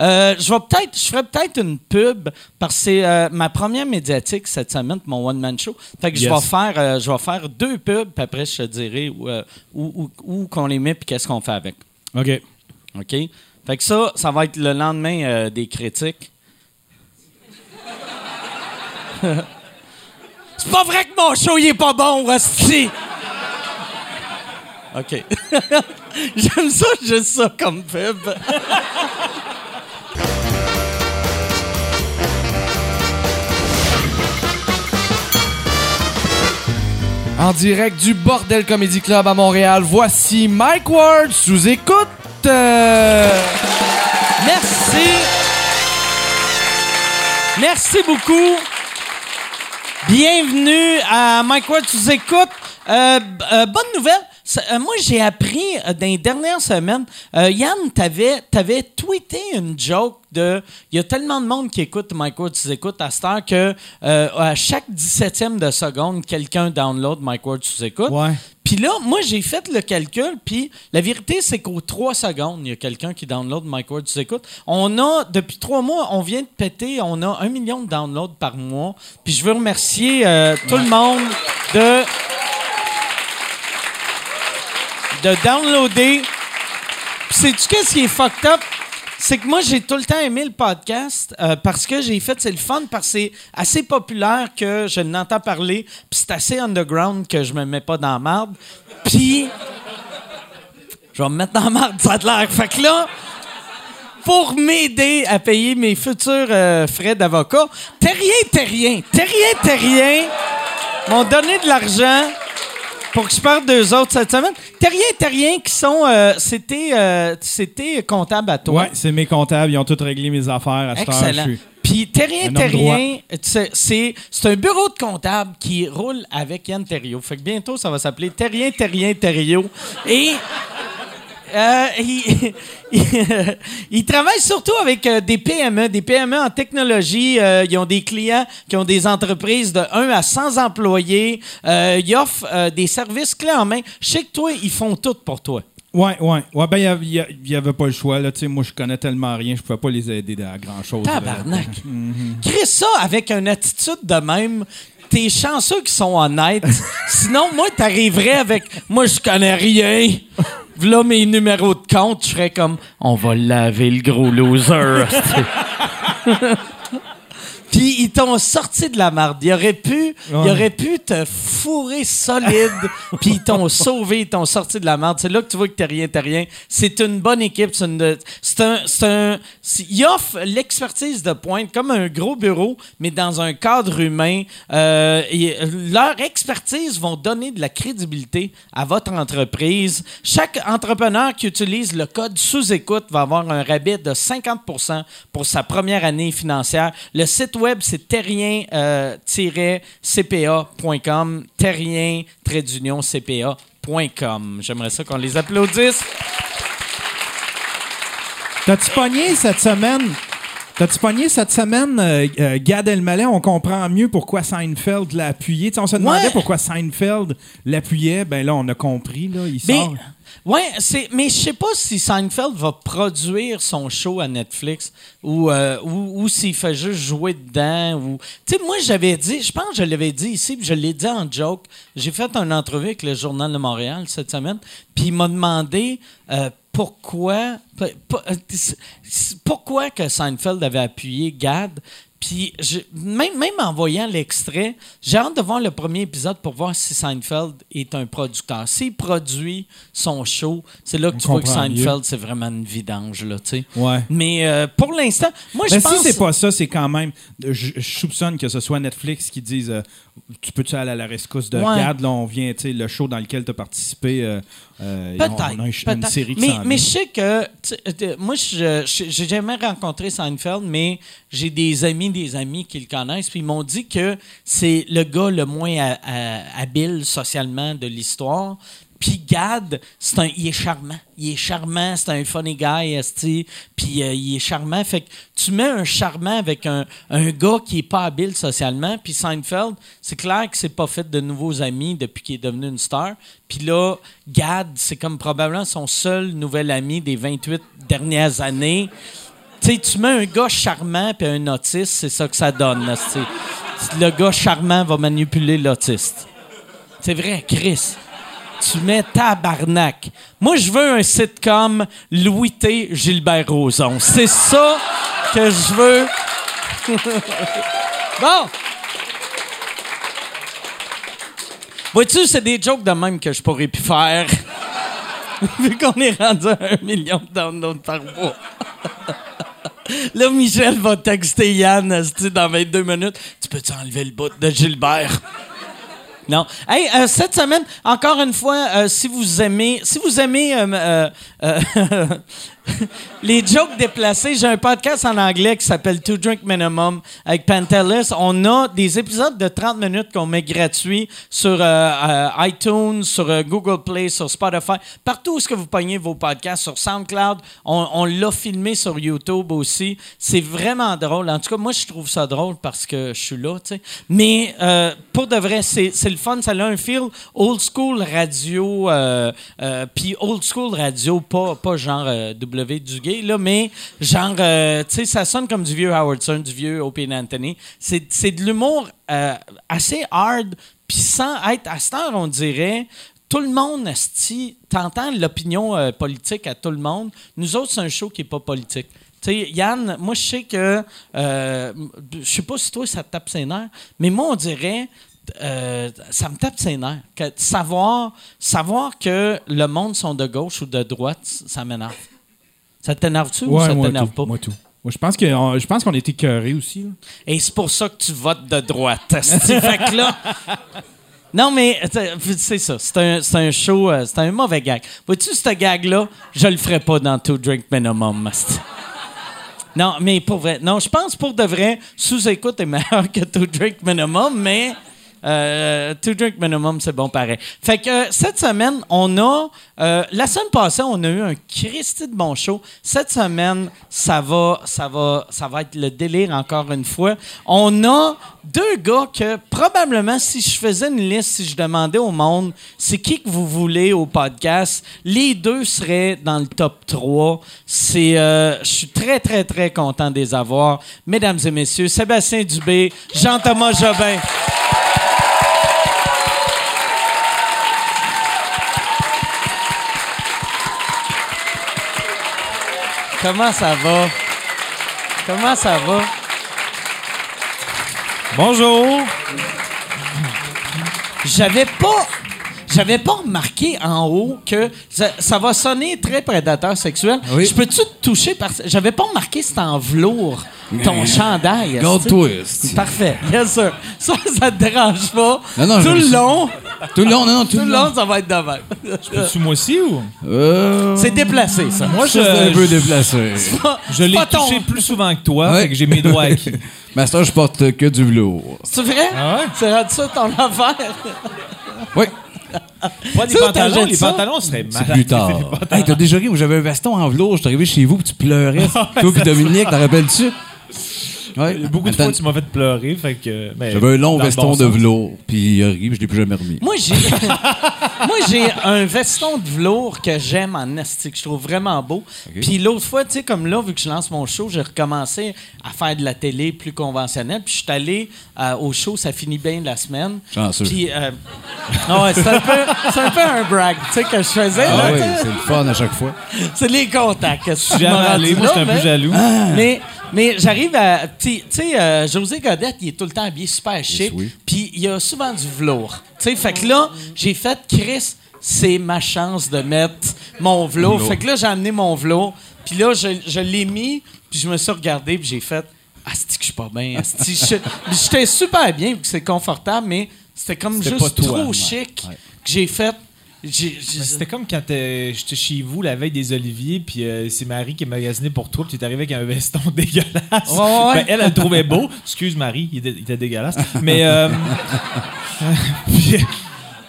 Euh, je vais peut-être, je ferai peut-être une pub parce que c'est euh, ma première médiatique cette semaine, mon one man show. Fait que je vais faire, euh, je vais faire deux pubs, puis après je te dirai où, où, où- où qu'on les met puis qu'est-ce qu'on fait avec. OK. Ok? Fait que ça, ça va être le lendemain des critiques. c'est pas vrai que mon show il est pas bon, Rusty. Ok. J'aime ça, juste ça comme pub. En direct du Bordel Comedy Club à Montréal, voici Mike Ward sous écoute. Euh, Merci. Merci beaucoup. Bienvenue à Mike Ward, tu nous écoutes. Euh, euh, bonne nouvelle. Euh, moi, j'ai appris euh, dans les dernières semaines, euh, Yann, t'avais avais tweeté une joke de. Il y a tellement de monde qui écoute Mike Ward, tu écoutes à cette heure que à chaque 17e de seconde, quelqu'un download Mike Ward, tu écoutes. Ouais. Puis là, moi, j'ai fait le calcul, puis la vérité, c'est qu'aux trois secondes, il y a quelqu'un qui download Mike Ward, tu écoutes. On a, depuis trois mois, on vient de péter, on a un million de downloads par mois. Puis je veux remercier tout le monde de de downloader. Sais-tu qu'est-ce qui est fucked up? C'est que moi, j'ai tout le temps aimé le podcast euh, parce que j'ai fait, c'est le fun, parce que c'est assez populaire que je n'entends parler, puis c'est assez underground que je me mets pas dans la marde. Puis, je vais me mettre dans la marde, ça a l'air. Fait là, pour m'aider à payer mes futurs euh, frais d'avocat, Terrien, Terrien, Terrien, Terrien m'ont donné de l'argent pour que je parle d'eux autres cette semaine. Terrien, Terrien qui sont... euh, C'était euh, c'était comptable à toi. Ouais, c'est mes comptables. Ils ont tous réglé mes affaires à cette heure. Excellent. je suis- Puis Terrien Terrien, c'est c'est c'est un bureau de comptable qui roule avec Yann Terriot. Fait que bientôt, ça va s'appeler Terrien Terrien Terriot. Et euh, il, il- il travaille surtout avec euh, des PME, des PME en technologie. Euh, ils ont des clients qui ont des entreprises de 1 à 100 employés. Euh, ils offrent des services clés en main. Je sais que toi, ils font tout pour toi. Ouais, ouais. Ouais, ben, il y a- il y, a- il y avait pas le choix. Là. Moi, je connais tellement rien, je pouvais pas les aider à grand-chose. Tabarnak. Mhm. Chris, ça avec une attitude de même. T'es chanceux qu'ils sont honnêtes. Sinon, moi, t'arriverais avec Moi, je connais rien. Voilà mes numéros de compte. Je serais comme On va laver le gros loser. Puis ils t'ont sorti de la marde. Ils auraient pu, ils Ouais. auraient pu te fourrer solide. Puis ils t'ont sauvé, ils t'ont sorti de la marde. C'est là que tu vois que t'es rien, t'es rien. C'est une bonne équipe. C'est une- c'est un, c'est un, ils offrent l'expertise de pointe comme un gros bureau, mais dans un cadre humain. Euh, et leur expertise vont donner de la crédibilité à votre entreprise. Chaque entrepreneur qui utilise le code sous-écoute va avoir un rabais de 50 pour sa première année financière. Le site web, c'est euh, terrien-cpa.com. Terrien-cpa.com. J'aimerais ça qu'on les applaudisse. T'as-tu pogné cette semaine? T'as-tu pogné cette semaine euh, euh, Gad Elmaleh? On comprend mieux pourquoi Seinfeld l'a appuyé. Tu sais, on se demandait Ouais. pourquoi Seinfeld l'appuyait. Ben là, on a compris. Là, il Mais, sort. Ouais, c'est, mais je sais pas si Seinfeld va produire son show à Netflix ou, euh, ou, ou s'il fait juste jouer dedans. Ou... Tu sais, moi, j'avais dit, je pense que je l'avais dit ici, puis je l'ai dit en joke. J'ai fait une entrevue avec le Journal de Montréal cette semaine, puis il m'a demandé euh, pourquoi, euh, pourquoi que Seinfeld avait appuyé Gad. Puis, je- même, même en voyant l'extrait, j'ai hâte de voir le premier épisode pour voir si Seinfeld est un producteur. S'il produit son show, c'est là que On tu vois que Seinfeld, c'est vraiment une vidange, là, tu sais. Ouais. Mais euh, pour l'instant, moi, je Ben, pense... si c'est pas ça, c'est quand même. Je, je soupçonne que ce soit Netflix qui dise euh, Tu peux-tu aller à la rescousse de Ouais. Gad Là, on vient, tu sais, le show dans lequel tu as participé. euh, euh, Peut-être. on a un- une peut-être. série qui mais, s'en mais je sais que, moi, je- je- j'ai jamais rencontré Seinfeld, mais j'ai des amis, des amis qui le connaissent, puis ils m'ont dit que c'est le gars le moins ha- ha- habile socialement de l'histoire. Puis Gad, c'est un, il est charmant. Il est charmant, c'est un funny guy, esti, puis euh, il est charmant. Fait que tu mets un charmant avec un, un gars qui est pas habile socialement, puis Seinfeld, c'est clair que c'est pas fait de nouveaux amis depuis qu'il est devenu une star. Puis là, Gad, c'est comme probablement son seul nouvel ami des 28 dernières années. Sais, tu mets un gars charmant puis un autiste, c'est ça que ça donne. là, Le gars charmant va manipuler l'autiste. C'est vrai, Chris. Tu mets tabarnak. Moi, je veux un sitcom Louis T. Gilbert Rozon. C'est ça que je veux. bon. Vois-tu, c'est des jokes de même que je pourrais plus faire. Vu qu'on est rendu à un million de downloads par. Là, Michel va texter Yann dans 22 minutes. Tu peux-tu enlever le bout de Gilbert? Non. Hey, euh, cette semaine, encore une fois, euh, si vous aimez, si vous aimez euh, les jokes déplacés, j'ai un podcast en anglais qui s'appelle Two Drink Minimum avec Pantelis. On a des épisodes de 30 minutes qu'on met gratuits sur euh, euh, iTunes, sur euh, Google Play, sur Spotify, partout où ce que vous pognez vos podcasts, sur SoundCloud. On, l'a filmé sur YouTube aussi. C'est vraiment drôle. En tout cas, moi, je trouve ça drôle parce que je suis là. Mais pour de vrai, c'est le fun. Ça a un feel old school radio, puis old school radio, pas, pas genre euh, W Duguay, là, mais genre, euh, tu sais, ça sonne comme du vieux Howard Stern, du vieux Opie Anthony. C'est de l'humour euh, assez hard, puis sans être, à cette heure, on dirait, tout le monde, esti, t'entends l'opinion euh, politique à tout le monde. Nous autres, c'est un show qui n'est pas politique. Tu sais, Yann, moi, je sais que. euh, je sais pas si toi, ça te tape ses nerfs, mais moi, on dirait. ça me tape ses nerfs. Savoir, savoir que le monde sont de gauche ou de droite, ça m'énerve. Ça t'énerve-tu ou ça t'énerve pas? Moi tout. Moi, je pense que on- je pense qu'on a été cœurés aussi. là. Et c'est pour ça que tu votes de droite. fait que là. Non, mais c'est- ça. C'est un, c'est un show, euh, c'est un mauvais gag. Vois-tu, ce gag-là, je le ferais pas dans Two Drink Minimum. Non, mais pour vrai. Non, je pense pour de vrai, sous-écoute est meilleur que Two Drink Minimum, mais euh, Two Drink Minimum, c'est bon pareil. Fait que euh, cette semaine, on a. euh, la semaine passée, on a eu un Christy de bon show. Cette semaine, ça va, ça va, ça va être le délire encore une fois. On a deux gars que probablement, si je faisais une liste, si je demandais au monde, c'est qui que vous voulez au podcast, les deux seraient dans le top 3. C'est, euh, je suis très, très, très content de les avoir. Mesdames et messieurs, Sébastien Dubé, Jean-Thomas Jobin. Comment ça va? Comment ça va? Bonjour. J'avais pas. J'avais pas remarqué en haut que ça, ça va sonner très prédateur sexuel. Oui. Je peux-tu te toucher parce j'avais pas remarqué c'était en velours ton chandail. Gold twist. Parfait, bien sûr. Ça, ça te dérange pas. Non, non, tout je le suis- long, Tout le long, non, non, tout, tout le long, ça va être de même. Tu moi aussi ou? Euh, C'est déplacé, ça. Moi, c'est un peu déplacé. Pas- Je l'ai pas ton- touché plus souvent que toi, Ouais. fait que j'ai mes droits acquis. Master, je porte que du velours. C'est vrai? Ah ouais? C'est rendu ça ton affaire? Oui, Pas des Ça, pantalons, les pantalons seraient malades. plus tard. hey, t'as déjà ri où j'avais un veston en velours, je suis arrivé chez vous, puis tu pleurais. Toi puis Dominique, t'en rappelles-tu? Ouais. Beaucoup de fois, tu m'as fait pleurer, fait que... J'avais un long veston bon de velours, puis il a ri, puis je l'ai plus jamais remis. Moi, j'ai. Moi, j'ai un veston de velours que j'aime en esti, que je trouve vraiment beau. Puis l'autre fois, tu sais, comme là, vu que je lance mon show, j'ai recommencé à faire de la télé plus conventionnelle. Puis je suis allé euh, au show, ça finit bien la semaine. Chanceux. Puis. euh, non, ouais, c'est un, peu, c'est un peu un brag, tu sais, que je faisais. Ah là, oui, c'est le fun à chaque fois. c'est les contacts. que Je suis jamais allé, moi, j'étais un peu jaloux. Mais, mais j'arrive à. Tu sais, euh, José Godette, il est tout le temps habillé super chic. oui. Puis il y a souvent du velours. Tu sais, fait que là, j'ai fait Chris, c'est ma chance de mettre mon velours. Fait que là, j'ai amené mon velours. Puis là, je, je l'ai mis. Puis je me suis regardé. Puis j'ai fait. Asti que je suis pas bien? asti, J'étais super bien, c'est confortable, mais c'était comme juste trop chic Ouais. que j'ai fait. Mais C'était comme quand euh, j'étais chez vous la veille des Oliviers, puis euh, c'est Marie qui est magasinée pour toi, puis tu es arrivé avec un veston dégueulasse. Ouais. Ben, elle, elle le trouvait beau. Excuse Marie, il était, il était dégueulasse. Mais. Euh, puis,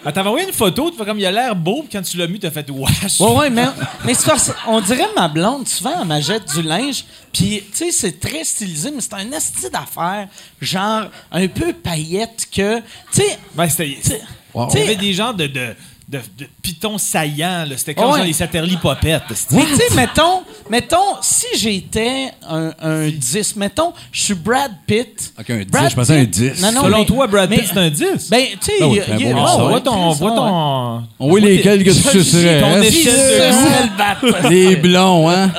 elle t'avait envoyé une photo, tu fais comme il a l'air beau, puis quand tu l'as mis, t'as fait wesh. Ouais, ouais, mais, mais parce on dirait ma blonde, souvent, elle m'achète du linge, puis, tu sais, c'est très stylisé, mais c'est un esti d'affaires, genre, un peu paillette que, tu sais, Ben, c'était. tu sais, Wow. tu des genres de, de, de, de pitons saillants. là. C'était comme Ouais. genre les Satterly Popettes. Mais tu sais, mettons, mettons, si j'étais un, un 10, mettons, je suis Brad Pitt. Ok, un 10, Brad je pensais un Pitt- 10. Non, non, Selon mais- toi, Brad Pitt, c'est un 10? Ben, tu sais, oui, il y a- c'est un il garçon. on ouais, voit ton... Chris, voit ton... On voit lesquels que tu sucerais. ton échelle ouais. de. Les blonds, hein?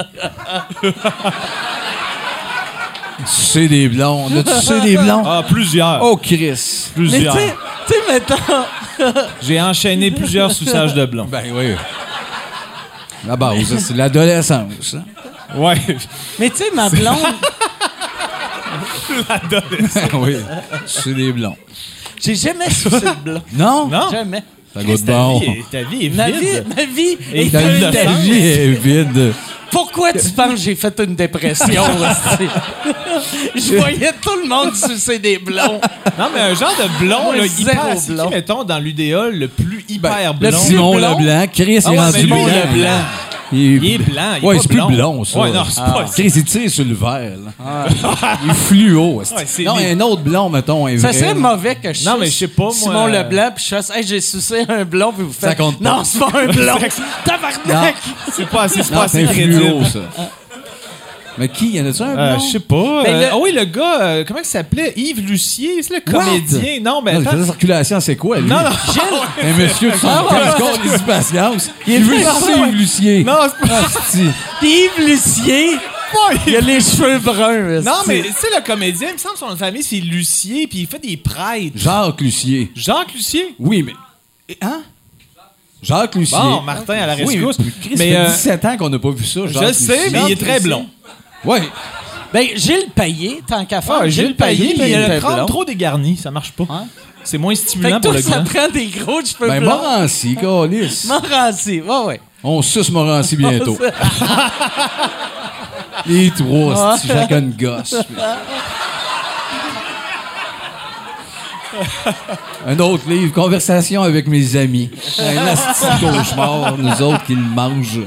C'est des blonds. On a-tu sucé des blonds? Ah, plusieurs. Oh, Chris. Mais tu plusieurs. sais, tu sais, mettons, J'ai enchaîné plusieurs suçages de blond. Ben oui. La base, c'est l'adolescence. hein? Ouais. mais tu sais, ma blonde, oui. C'est des blonds. j'ai jamais sucé de blond. Non? Non? Jamais. Ça goûte Ta bon. vie, est- ta vie est Ma vie, vide. ma vie est Ta, T'as eu vie- de ta vie est vide. Pourquoi tu penses que j'ai fait une dépression? Je voyais tout le monde sucer des blonds. Non, mais un genre de blond, là, hyper... C'est qui, blond. mettons, dans l'udéal, le plus hyper Le blond? Simon blond? Leblanc. Chris Ah est rendu Simon blanc. Leblanc. Il Il est blanc, il est ouais, pas c'est plus blond. ça. Ouais, non, c'est pas ça. Chris, il tire sur le verre. là? Il est fluo. esti. Ouais, non, un autre blond, mettons, un Ça vrai. serait mauvais que je Non, mais je sais pas, moi, Simon euh, Leblanc, puis je fasse, hey, j'ai sucé un blond, puis vous faites. Ça compte pas. Non, c'est pas un blond. Tabarnak! C'est pas assez, c'est pas c'est assez un fluo, ça. Mais qui? Y en a-tu un Euh, je sais pas. Ben, euh, le- Ah oui, le gars, euh, comment il s'appelait? Yves Lucier, c'est le What? comédien. Non, mais Non, circulation, c'est quoi, lui? Non, non. Un monsieur de 75 compte les patience. Il est veut très Steve Lucien. Non, c'est pas... Puis Yves Lucier, il a les cheveux bruns. Non, mais tu sais, le comédien, il me semble que son famille, c'est Lucier, puis il fait des prêtres. Jacques Lucier. Jacques Lucier? Oui, mais... Hein? Jacques Lucier. Bon, Martin à la Oui, rescousse. Chris, mais ça fait euh, 17 ans qu'on n'a pas vu ça, je Jacques le sais, Lucier. mais il est très blond. Oui. Ben, Gilles Payet, tant qu'à faire. Ah, Gilles Payet, mais il a le crâne trop dégarni, ça marche pas. Hein? C'est moins Fait stimulant que pour toi, le ça gland. prend des gros cheveux Ben, blancs. Morancy, câlisse. Morancy, ouais, ouais. On suce Morancy bientôt. Les trois, c'est chacun une gosse. Un autre livre, Conversation avec mes amis. Un asti cauchemar, nous autres qui le mangent.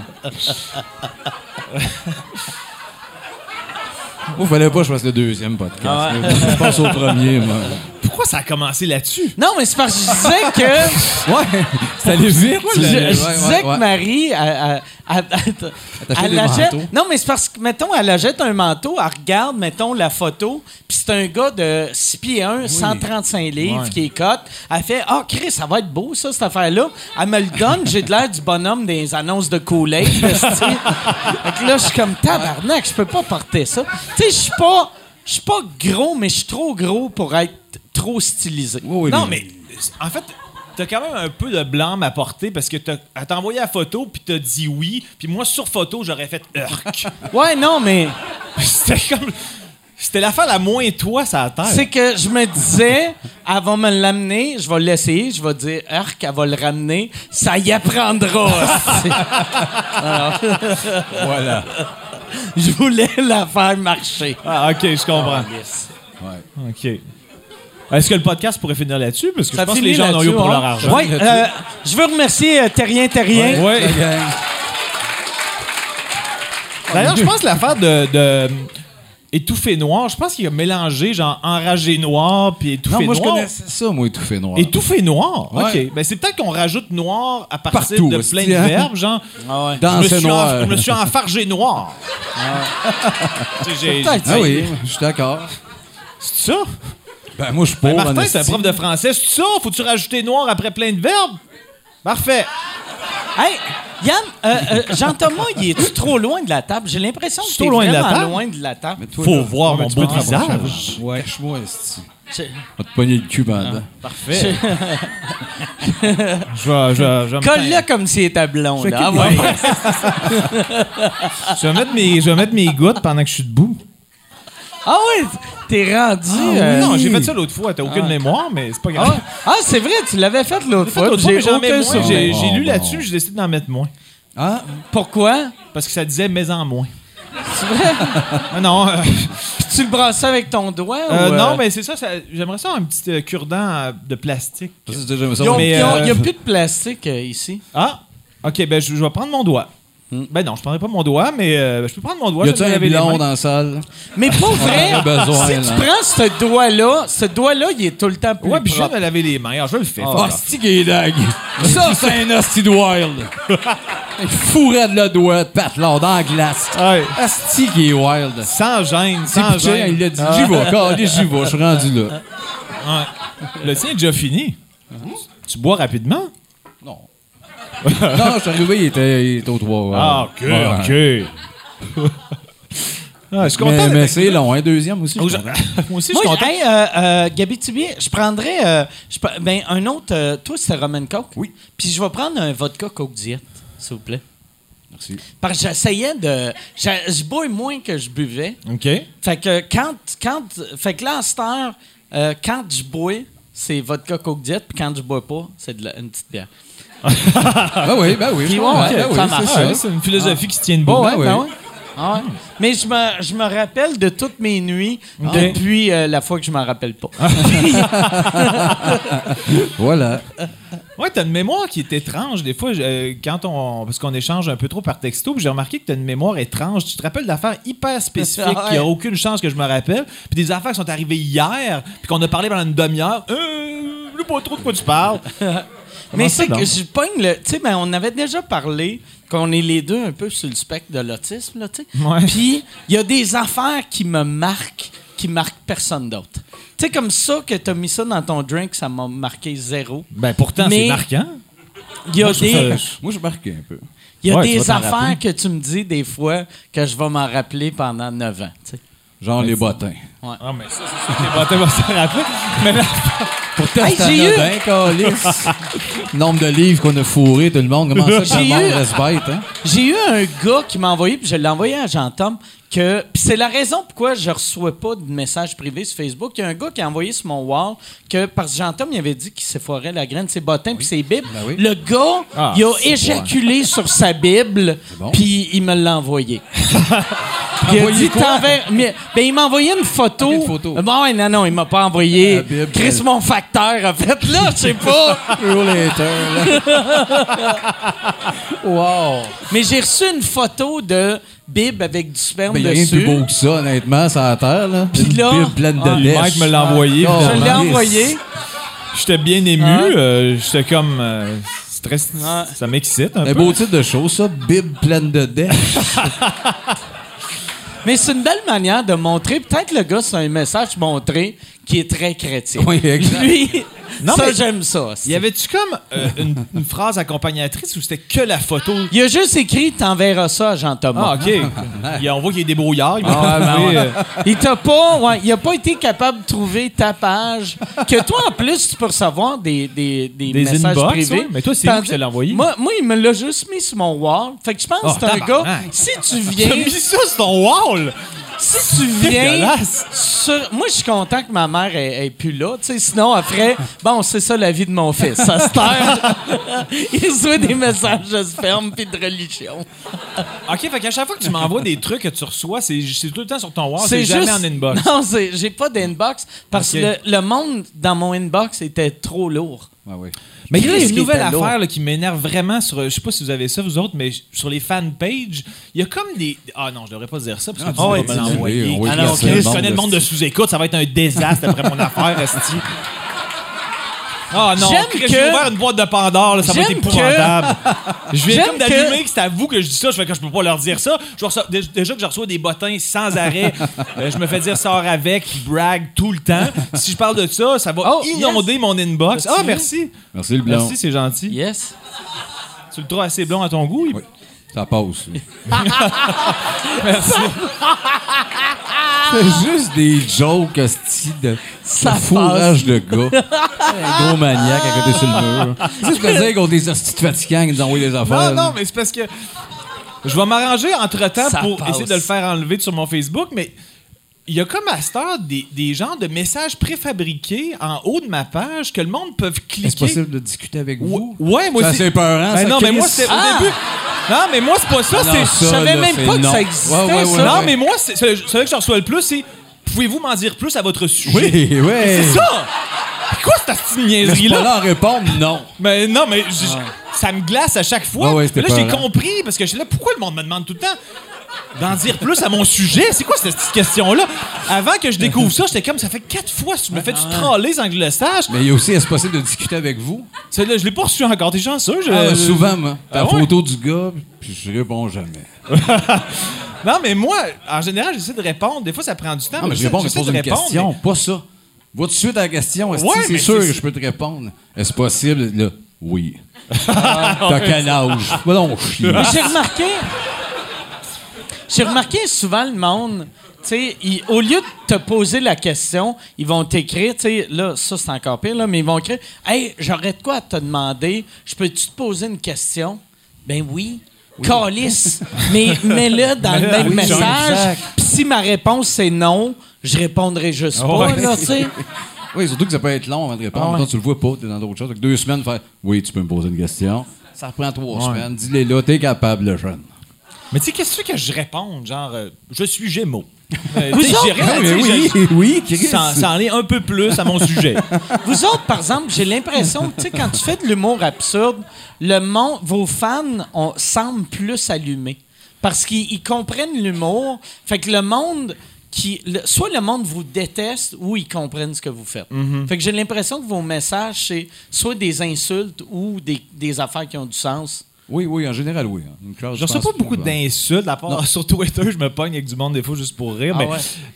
Moi, fallait pas que je fasse le deuxième podcast. Ah Je pense au premier, moi. Pourquoi ça a commencé là-dessus? Non, mais c'est parce que je disais que. Ouais, ça allait vite. je, je Ouais, disais ouais, que ouais. Marie, elle, elle- achète- manteaux. Non, mais c'est parce que, mettons, elle achète un manteau, elle regarde, mettons, la photo, puis c'est un gars de 6 pieds 1, 135 livres Ouais. qui est cote. Elle fait Ah, Chris, ça va être beau, ça, cette affaire-là. Elle me le donne, j'ai de l'air du bonhomme des annonces de Kool-Aid. esti. fait que là, je suis comme tabarnak, je peux pas porter ça. Tu sais, je suis pas. Je suis pas gros, mais je suis trop gros pour être trop stylisé. Oui, oui, non, mais en fait, t'as quand même un peu de blanc à m'apporter parce que t'as envoyé la photo puis t'as dit oui. Puis moi, sur photo, j'aurais fait urk. Ouais, non, mais. C'était comme. C'était l'affaire la moins toi, ça à terre. C'est que je me disais, elle va me l'amener, je vais l'essayer, je vais dire, Arc, elle va le ramener, ça y apprendra. Voilà. je voulais la faire marcher. Ah, ok, je comprends. Ouais. Ok. Est-ce que le podcast pourrait finir là-dessus? Parce que Ça je pense que les gens en ont eu pour hein? leur argent. Ouais, euh, je veux remercier euh, Terrien Terrien. Ouais. Gang. D'ailleurs, je pense que l'affaire de, de étouffé noir, je pense qu'il a mélangé genre enragé noir puis étouffé Non, moi, je noir. connaissais ça, moi, étouffé noir. Étouffé noir? Ouais. OK. Ben, c'est peut-être qu'on rajoute noir à partir Partout, de plein de hein? verbes, genre. Ah ouais. Je me, suis en- noir. je me suis enfargé noir. J'ai- Peut-être. Ah oui, je suis d'accord. C'est ça? Ben, moi, je suis Ben, pour. Martin, c'est un prof de français. C'est ça? Faut-tu rajouter noir après plein de verbes? Parfait. Hey, Yann, euh, euh, Jean-Thomas, il est trop loin de la table? J'ai l'impression que t'es trop loin de la vraiment table? loin de la table. Faut voir mon beau visage. Ouais, cache-moi. Je- On va te pogner le cul pendant. Parfait. Je Colle-le comme s'il était blond. Là. Ah Ouais. ouais. Je vais mettre mes, je vais mettre mes gouttes pendant que je suis debout. Ah ouais, t'es rendu... euh, Non, j'ai fait ça l'autre fois. T'as aucune mémoire, mais c'est pas Ah, grave. Ah, c'est vrai, tu l'avais fait l'autre fois. J'ai. J'ai lu là-dessus, j'ai décidé d'en mettre moins. Ah, Pourquoi? Parce que ça disait mais en moins. C'est vrai? Ah non, euh, Puis tu le brassais avec ton doigt? euh, ou, non, mais c'est ça, ça- J'aimerais ça un petit euh, cure-dent de plastique. euh, Il n'y a plus de plastique euh, ici. Ah, ok, ben je, je vais prendre mon doigt. Ben non, je prendrais pas mon doigt, mais euh, je peux prendre mon doigt. Y je a-tu un laver les blond mains. dans la salle? Mais pour vrai, besoin, si tu prends ce doigt-là, ce doigt-là, il est tout le temps plus Ouais, puis je viens de laver les mains. Alors, je le fais. Ah, c'est gay dag? Ça, c'est un hostie de wild. Il fourrait de le doigt de patelard dans la glace. Ouais. Asti qui est wild. Sans gêne, C'est sans pitché, gêne. il l'a dit. J'y vais, calé, j'y vais, je suis rendu là. Ouais. Le tien est déjà fini. Tu bois rapidement? Non. non, je suis arrivé, il était, il était au toit. Ah, ok, Ouais. ok. Ah, je suis content. Mais, c'est long, un deuxième aussi. je suis je- content. Moi aussi, je suis Moi, content. hey, euh, euh, Gabi Tibier, je prendrais euh, je ben, un autre. euh, toi, c'était Roman Coke. Oui. Puis je vais prendre un vodka Coke Diet, s'il vous plaît. Merci. Parce que j'essayais de. j'a- Je bois moins que je buvais. OK. Fait que quand. quand fait que là, à cette heure, euh, quand je bois, c'est vodka Coke Diet. Puis quand je bois pas, c'est de la- une petite bière. Ben oui, ben oui. ouais, Ben oui, ça marche. ça. Ouais, c'est une philosophie qui se tient debout. ouais, ben ouais. Ah ouais. Mais je me, je me rappelle de toutes mes nuits depuis euh, la fois que je m'en rappelle pas. Voilà. Ouais, t'as une mémoire qui est étrange. Des fois, je- euh, quand on. Parce qu'on échange un peu trop par texto, puis j'ai remarqué que t'as une mémoire étrange. Tu te rappelles d'affaires hyper spécifiques ouais. qu'il n'y a aucune chance que je me rappelle. Puis des affaires qui sont arrivées hier, puis qu'on a parlé pendant une demi-heure. Euh, je sais pas trop de quoi tu parles. Mais c'est que je pogne le. Tu sais, ben, on avait déjà parlé qu'on est les deux un peu sur le spectre de l'autisme, là, tu sais. Ouais. Puis, il y a des affaires qui me marquent, qui marquent personne d'autre. Tu sais, comme ça que t'as mis ça dans ton drink, ça m'a marqué zéro. Ben pourtant, c'est marquant. Il y a Moi, je des, ça- Moi, je marque un peu. il y a Ouais, des affaires rappeler. que tu me dis des fois que je vais m'en rappeler pendant 9 ans, tu sais. Genre les bottins. Ah, mais ça, c'est les bottins vont se rappeler. Mais là, Pourtant, Hey, j'ai eu- calice. Nombre de livres qu'on a fourrés, tout le monde. Comment ça que le monde eu- reste bête, hein? J'ai eu un gars qui m'a envoyé, puis je l'ai envoyé à Jean-Tom, que. Puis c'est la raison pourquoi je reçois pas de messages privés sur Facebook. Il y a un gars qui a envoyé sur mon wall que, parce que Jean-Tom, il avait dit qu'il s'effoirait la graine de ses bottins puis ses bibles. Ben oui. Le gars, Ah, il a éjaculé sur sa Bible, bon. puis il me l'a envoyé. Il a dit, mais- ben, il m'a envoyé une photo. Ok, une photo. Bon, ouais, non, non, il m'a pas envoyé. Bible. Chris, mon facteur, en fait, là, je sais pas. Wow! Mais j'ai reçu une photo de Bible avec du sperme Ben, y a rien de plus beau que ça, honnêtement, sur la terre, là. Puis Une là- Bible pleine de Ah. Mike me l'a envoyé, Ah, Je l'ai envoyé. j'étais bien ému. Ah. euh, j'étais comme. euh, Ah. Ça m'excite un Un peu. beau titre de show, ça. Bible pleine de dèche. Mais c'est une belle manière de montrer. Peut-être le gars, c'est un message montré qui est très chrétien. oui, exact. Lui, Non, ça, mais- j'aime ça. Y avait-tu comme euh, une, une phrase accompagnatrice ou c'était que la photo? Il a juste écrit T'enverras ça à Jean-Thomas. Ah, OK. Il- on voit qu'il est débrouillard. Il, Ah, ouais, ben ouais. euh, Il t'a pas, ouais, il a pas été capable de trouver ta page. Que toi, en plus, tu peux recevoir des, des, des, Des messages inbox, privés. Mais toi, c'est où que tu l'as envoyé? Moi, moi, il me l'a juste mis sur mon wall. Fait que je pense Oh, que c'est un gars. Si tu T'as viens. mis ça sur ton wall! Si tu viens. sur- Moi, je suis content que ma mère est plus là. Sinon, après, bon, c'est ça la vie de mon fils. Ça se terre. il reçoit des messages de sperme puis de religion. OK, fait qu'à chaque fois que tu m'envoies des trucs que tu reçois, c'est c'est tout le temps sur ton wall, c'est c'est jamais juste. en inbox. Non, c'est- j'ai pas d'inbox parce que le, le monde dans mon inbox était trop lourd. Ah oui. Mais il y a une nouvelle affaire là, qui m'énerve vraiment sur. Je sais pas si vous avez ça, vous autres, mais sur les fanpages, il y a comme des. Ah non, je devrais pas dire ça parce que Ah, tu vas me l'envoyer. oui, on va Ah je monde connais le de- monde de sous-écoute, ça va être un désastre après mon affaire, Esti. Ah non, J'aime que- j'ai ouvert une boîte de Pandore, là, ça va être J'aime que- épouvantable. Je viens J'aime comme que- d'allumer que c'est à vous que je dis ça, je fais que je peux pas leur dire ça. Je reçois- déjà que je reçois des bottins sans arrêt, euh, je me fais dire sors avec, brag tout le temps. Si je parle de ça, ça va Oh, inonder mon inbox. Ah, Merci. merci. Merci, le blanc. Merci, c'est gentil. Yes. Tu le trouves assez blond à ton goût? il- Oui. Ça passe. Merci. C'est juste des jokes, hostie, de, Ça de fourrage de gars. Un gros maniaque à côté sur le mur. C'est ce que je des hosties de fatigants qui nous envoient des affaires. Non, non, mais c'est parce que je vais m'arranger entre-temps Ça pour passe. essayer de le faire enlever sur mon Facebook, mais il y a comme à heure des, des genres de messages préfabriqués en haut de ma page que le monde peut cliquer. Est-ce possible de discuter avec vous? Ouais, moi C'est aussi. assez peurant, Ben ça, non, mais moi, c'est au Ah! début. Non, mais moi, c'est pas ça. Ah non, c'est. ça, je savais même c'est pas que non. ça existait, Ouais, ouais, ouais, ça. non, mais moi, c'est celui celui que je reçois le plus, c'est. Pouvez-vous m'en dire plus à votre sujet? Oui, oui. C'est ça! C'est quoi cette petite c'est niaiserie-là? pas là à répondre, non. Mais non, mais j- ça me glace à chaque fois. Mais là, j'ai compris, parce que je suis là, pourquoi le monde me demande tout le temps? D'en dire plus à mon sujet? C'est quoi cette petite question-là? Avant que je découvre ça, j'étais comme, ça fait quatre fois, tu me fais-tu troller sans que je le sache? Mais il y a aussi, est-ce possible de discuter avec vous? Celle-là, je l'ai pas reçu encore, t'es chanceux. je- Ah, souvent, moi. Ah La ouais? photo du gars, puis je réponds jamais. Non, mais moi, en général, j'essaie de répondre. Des fois, ça prend du temps. Non, mais je réponds, mais pose de une répondre, question, pas ça. Va tout de suite à la question. Est-ce Ouais, que c'est sûr que je peux te répondre? Est-ce possible? Là, oui. T'as quel âge? Va donc chier. Mais j'ai remarqué. J'ai remarqué souvent le monde. Tu sais, ils- au lieu de te poser la question, ils vont t'écrire, tu sais, là, ça c'est encore pire, là, mais ils vont écrire Hey, j'aurais de quoi à te demander, je peux-tu te poser une question? Ben oui. Calice. mais mets-le dans le même oui, message. Puis si ma réponse c'est non, je répondrai juste pas, Ouais. là, tu sais. Oui, surtout que ça peut être long avant de répondre. Ah ouais. Tu le vois pas, t'es dans d'autres choses. Que deux semaines, faire Oui, tu peux me poser une question. Ça reprend trois semaines. Dis-les là, t'es capable, le jeune. Mais tu sais, qu'est-ce que je réponde? Genre, euh, je suis Gémeaux. Euh, Vous autres- dire, oui, je- oui, Chris. Ça, ça en est un peu plus à mon sujet. Vous autres, par exemple, j'ai l'impression que, tu sais, quand tu fais de l'humour absurde, le monde, vos fans on, semblent plus allumés. Parce qu'ils ils comprennent l'humour. Fait que le monde qui. le- soit le monde vous déteste ou ils comprennent ce que vous faites. Fait que j'ai l'impression que vos messages, c'est soit des insultes ou des, des affaires qui ont du sens. Oui, oui, en général, oui. hein. Classe, Je reçois pas beaucoup que- d'insultes. À part sur Twitter, je me pogne avec du monde des fois juste pour rire. mais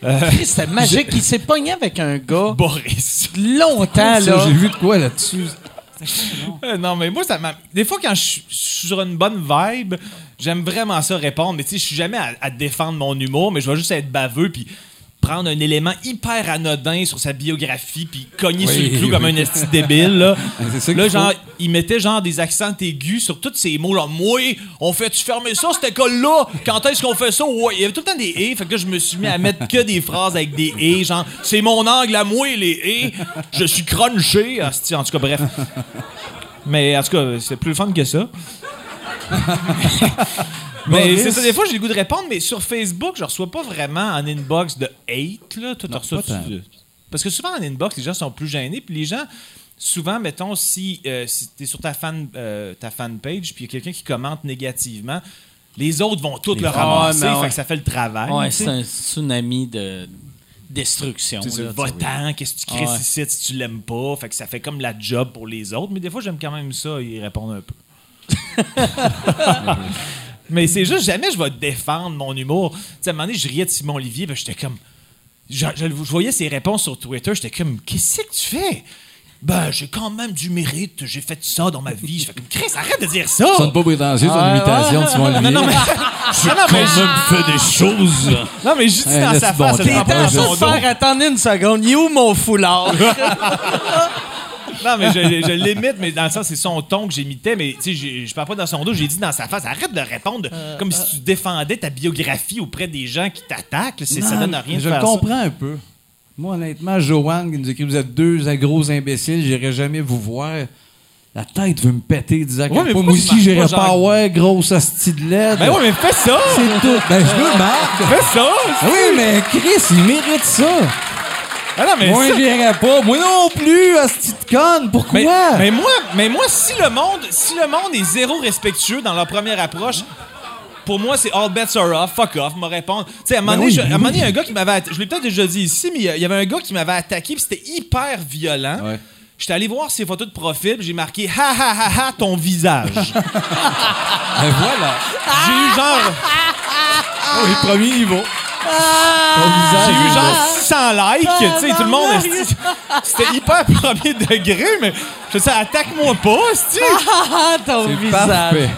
Ah ouais. C'était magique. Il s'est pogné avec un gars Boris. longtemps, Ça, là. J'ai vu de quoi là-dessus? Euh, non, mais moi, ça m'a. Des fois, quand je suis je suis sur une bonne vibe, j'aime vraiment ça répondre. Mais tu sais, je suis jamais à, à défendre mon humour, mais je vais juste être baveux puis prendre un élément hyper anodin sur sa biographie puis cogner Oui, sur le clou comme oui. un esti débile. Là, qu'il là faut. genre, il mettait genre des accents aigus sur tous ces mots. Genre, moi, on fait-tu fermer ça, cette école-là? Quand est-ce qu'on fait ça? Ouais. Il y avait tout le temps des et. Fait que là, je me suis mis à mettre que des phrases avec des et. Genre, c'est mon angle à moi, les et. Je suis crunché. Asti, en tout cas, bref. Mais en tout cas, c'est plus fun que ça. mais c'est ça, des fois, j'ai le goût de répondre, mais sur Facebook, je reçois pas vraiment en inbox de hate. Là. Toi, t'en reçois-. Parce que souvent, en inbox, les gens sont plus gênés. Puis les gens, souvent, mettons, si, euh, si tu es sur ta fan, euh, ta fan page, puis il y a quelqu'un qui commente négativement, les autres vont tous le Ah, ramasser. ouais. Que ça fait le travail. Ouais, c'est un tsunami de destruction. Votant, qu'est-ce que tu ici si tu l'aimes pas. Fait que ça fait comme la job pour les autres. Mais des fois, j'aime quand même ça, y répondre un peu. mais c'est juste, jamais je vais défendre mon humour. Tu sais, à un moment donné, je riais de Simon Olivier, ben j'étais comme. Je, je- je voyais ses réponses sur Twitter, j'étais comme, qu'est-ce que tu fais? Ben, j'ai quand même du mérite, j'ai fait ça dans ma vie. Je fais comme, Chris, arrête de dire ça! Ça sonne pas prétentieux, son Ouais, imitation de Simon Olivier. Non, non, mais. Non, mais je- fait des choses. non, mais Hey, dans sa bon face, T'es en train de faire attendre une seconde. Il est où mon foulard? Non, mais je, je l'imite, mais dans le sens, c'est son ton que j'imitais, mais tu sais, je parle pas dans son dos, j'ai dit dans sa face, arrête de répondre comme si tu défendais ta biographie auprès des gens qui t'attaquent. Ça donne à rien de Je faire le ça. comprends un peu. Moi, honnêtement, Joanne qui nous écrit Vous êtes deux gros imbéciles, j'irai jamais vous voir. La tête veut me péter, disant Ouais, que moi aussi, j'irai pas, voir grosse asti de. Ben ouais, mais fais ça! C'est tout. Ben, je veux marque. Fais ça! Ah oui, mais Chris, il mérite ça. Ah non, mais Moi, ça- j'irai pas. Moi non plus, asti de conne. Pourquoi? mais, mais moi, mais moi, si le monde, si le monde est zéro respectueux dans leur première approche, pour moi, c'est all bets are off, fuck off, me répondre. Tu sais, à un moment Ben donné, oui, ben il y a un gars qui m'avait, je l'ai peut-être déjà dit ici, mais il y avait un gars qui m'avait attaqué, puis c'était hyper violent. Ouais. J'étais allé voir ses photos de profil, j'ai marqué ha ha ha ha ton visage. Ben voilà. J'ai eu genre. Oui, premier niveau. J'ai eu genre 600 likes, tu sais, tout le monde. C'était hyper premier degré, mais je sais, attaque-moi pas, esti. Ah, C'est parfait.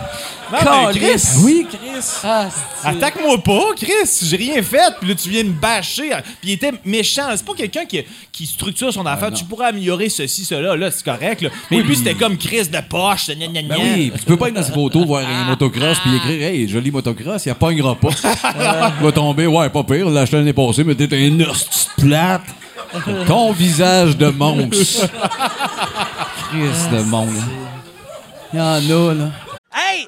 Non, mais Chris, Calisse. Oui, Chris. Ah, attaque-moi pas, Chris. J'ai rien fait, puis là, tu viens me bâcher. Puis il était méchant. C'est pas quelqu'un qui, qui structure son affaire. non. tu pourrais améliorer ceci, cela, là, c'est correct. Là. Mais lui, c'était comme Chris de poche, gna gna gna. Ben oui, puis tu peux pas être dans ses photos, voir un motocross, puis écrire Hey, joli motocross, il pognera pas. il va tomber, ouais, pas pire, l'a acheté l'année passée, mais t'es un hostie plate. Ton visage de monstre. Christ de monde. Il y en a, là. Hey,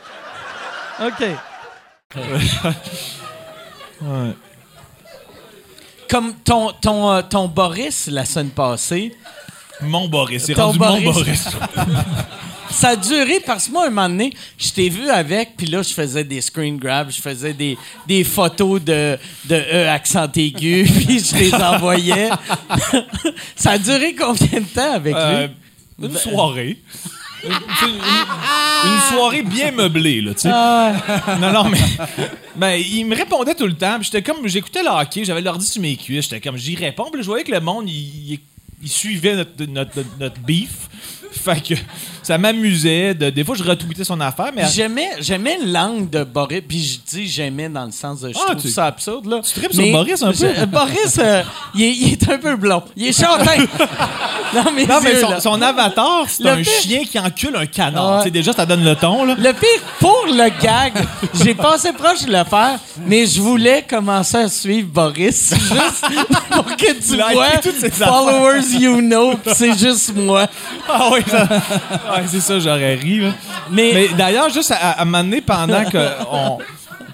OK. Comme ton, ton, euh, ton Boris la semaine passée, Mon Boris, c'est Ton rendu Boris. mon Boris. ça a duré parce que moi, un moment donné, je t'ai vu avec, puis là, je faisais des screen grabs, je faisais des, des photos de, de E accent aigu, puis je les envoyais. ça a duré combien de temps avec Euh, lui? une soirée. Une, soirée bien meublée, là, tu sais. Ah, Non, non, mais. Ben, il me répondait tout le temps. puis J'étais comme. J'écoutais le hockey, j'avais l'ordi sur mes cuisses. J'étais comme, j'y réponds. Puis je voyais que le monde, il, il- il suivait notre, notre, notre- notre beef. Fait que ça m'amusait. De, des fois, je retweetais son affaire, mais. J'aimais, j'aimais l'angle de Boris, puis je dis j'aimais dans le sens de je Ah, trouve tu- ça absurde. Là. tu tripes sur Boris un peu? je- Boris, euh, il, est, il est un peu blond. Il est châtain. non, mais, Non, mais yeux, son, avatar, c'est un pire- chien qui encule un canard. Sais, déjà, ça donne le ton, là. Le pire, pour le gag, j'ai passé proche de le faire, mais je voulais commencer à suivre Boris juste pour que tu vois followers you know, c'est juste moi. Ah oui, ouais, c'est ça, j'aurais ri. là. Mais, Mais d'ailleurs, juste à, à un moment donné, pendant que on-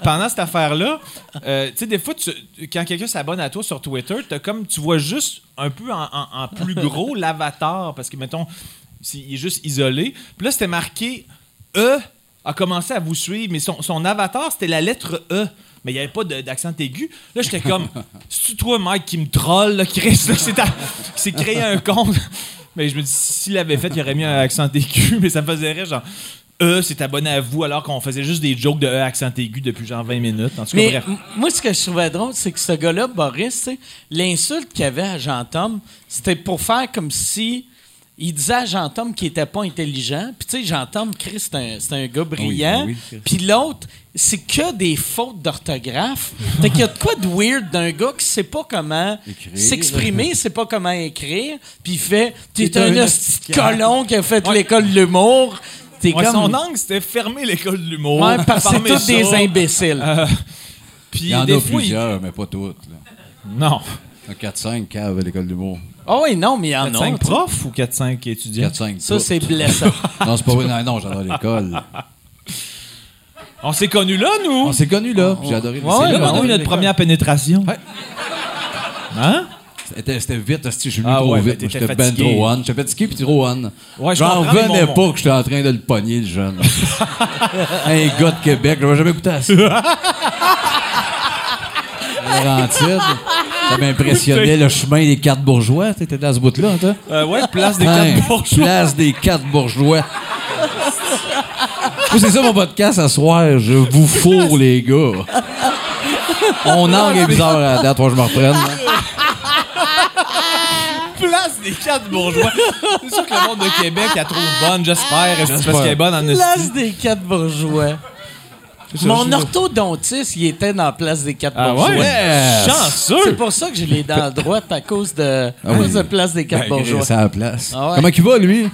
pendant cette affaire-là, euh, tu sais, des fois, tu- quand quelqu'un s'abonne à toi sur Twitter, t'as comme tu vois juste un peu en, en- en plus gros l'avatar, parce que mettons, il est juste isolé. Puis là, c'était marqué E a commencé à vous suivre, mais son, son avatar, c'était la lettre E. Mais il n'y avait pas d'accent aigu. Là, j'étais comme, c'est-tu toi, Mike, qui me troll, là, Chris, là, c'est créé un compte? Mais je me dis, s'il l'avait fait, il aurait mis un accent aigu, mais ça me faisait rire, genre, E, c'est abonné à vous, alors qu'on faisait juste des jokes de E accent aigu depuis genre 20 minutes. En tout cas, mais bref. moi, ce que je trouvais drôle, c'est que ce gars-là, Boris, l'insulte qu'il avait à Jean-Tom, c'était pour faire comme si il disait à Jean-Tom qu'il était pas intelligent. Puis tu sais, Jean-Tom, Chris, c'est un, c'est un gars brillant. oui, oui. Puis l'autre, c'est que des fautes d'orthographe. fait qu'il y a de quoi de weird d'un gars qui sait pas comment s'exprimer, sait pas comment écrire. Puis il fait, t'es un un de colon qui a fait l'école de l'humour. T'es Ouais, comme... Son angle, c'était fermer l'école de l'humour. Ouais, parce que c'est tous des imbéciles. Euh, Puis Il y en des a fois, il- plusieurs, mais pas toutes. là. Non. Un 4-5 cave à l'école d'humour. Ah oui, non, mais il y en a. 4-5 tu sais. profs ou 4-5 étudiants? 4-5 Ça, c'est blessant. Non, c'est pas vrai. Non, non j'adore l'école. On s'est connus là, nous? On s'est connus là. J'ai adoré le Ouais, c'est là, on a eu ouais, notre première pénétration. Ouais. Hein? C'était vite, je suis venu Ah trop ouais, vite. J'étais ben trop on. J'étais fatigué puis trop on. Ouais, je J'en revenais pas que j'étais en train de le pogner, le jeune. un gars de Québec, j'avais jamais goûté à ça. Laurentide. Ça m'impressionnait le chemin des quatre bourgeois. T'étais dans ce bout-là, toi? Euh, ouais, place des Hein, quatre bourgeois. Place des quatre bourgeois. Moi, c'est ça mon podcast à soir. Je vous fourre, les gars. Mon angle est bizarre à la date, moi, je me reprenne. là. Place des quatre bourgeois. C'est sûr que le monde de Québec, elle trouve bonne, j'espère. Est-ce que c'est J'espère. parce qu'elle est bonne en Place des quatre bourgeois. Mon orthodontiste, il était dans la place des quatre Ah bourgeois. ouais? Yes! Chanceux! C'est pour ça que j'ai les dents droites à cause de, à cause de place des quatre Ben, bourgeois. C'est à la place. Ah ouais. Comment il va, lui?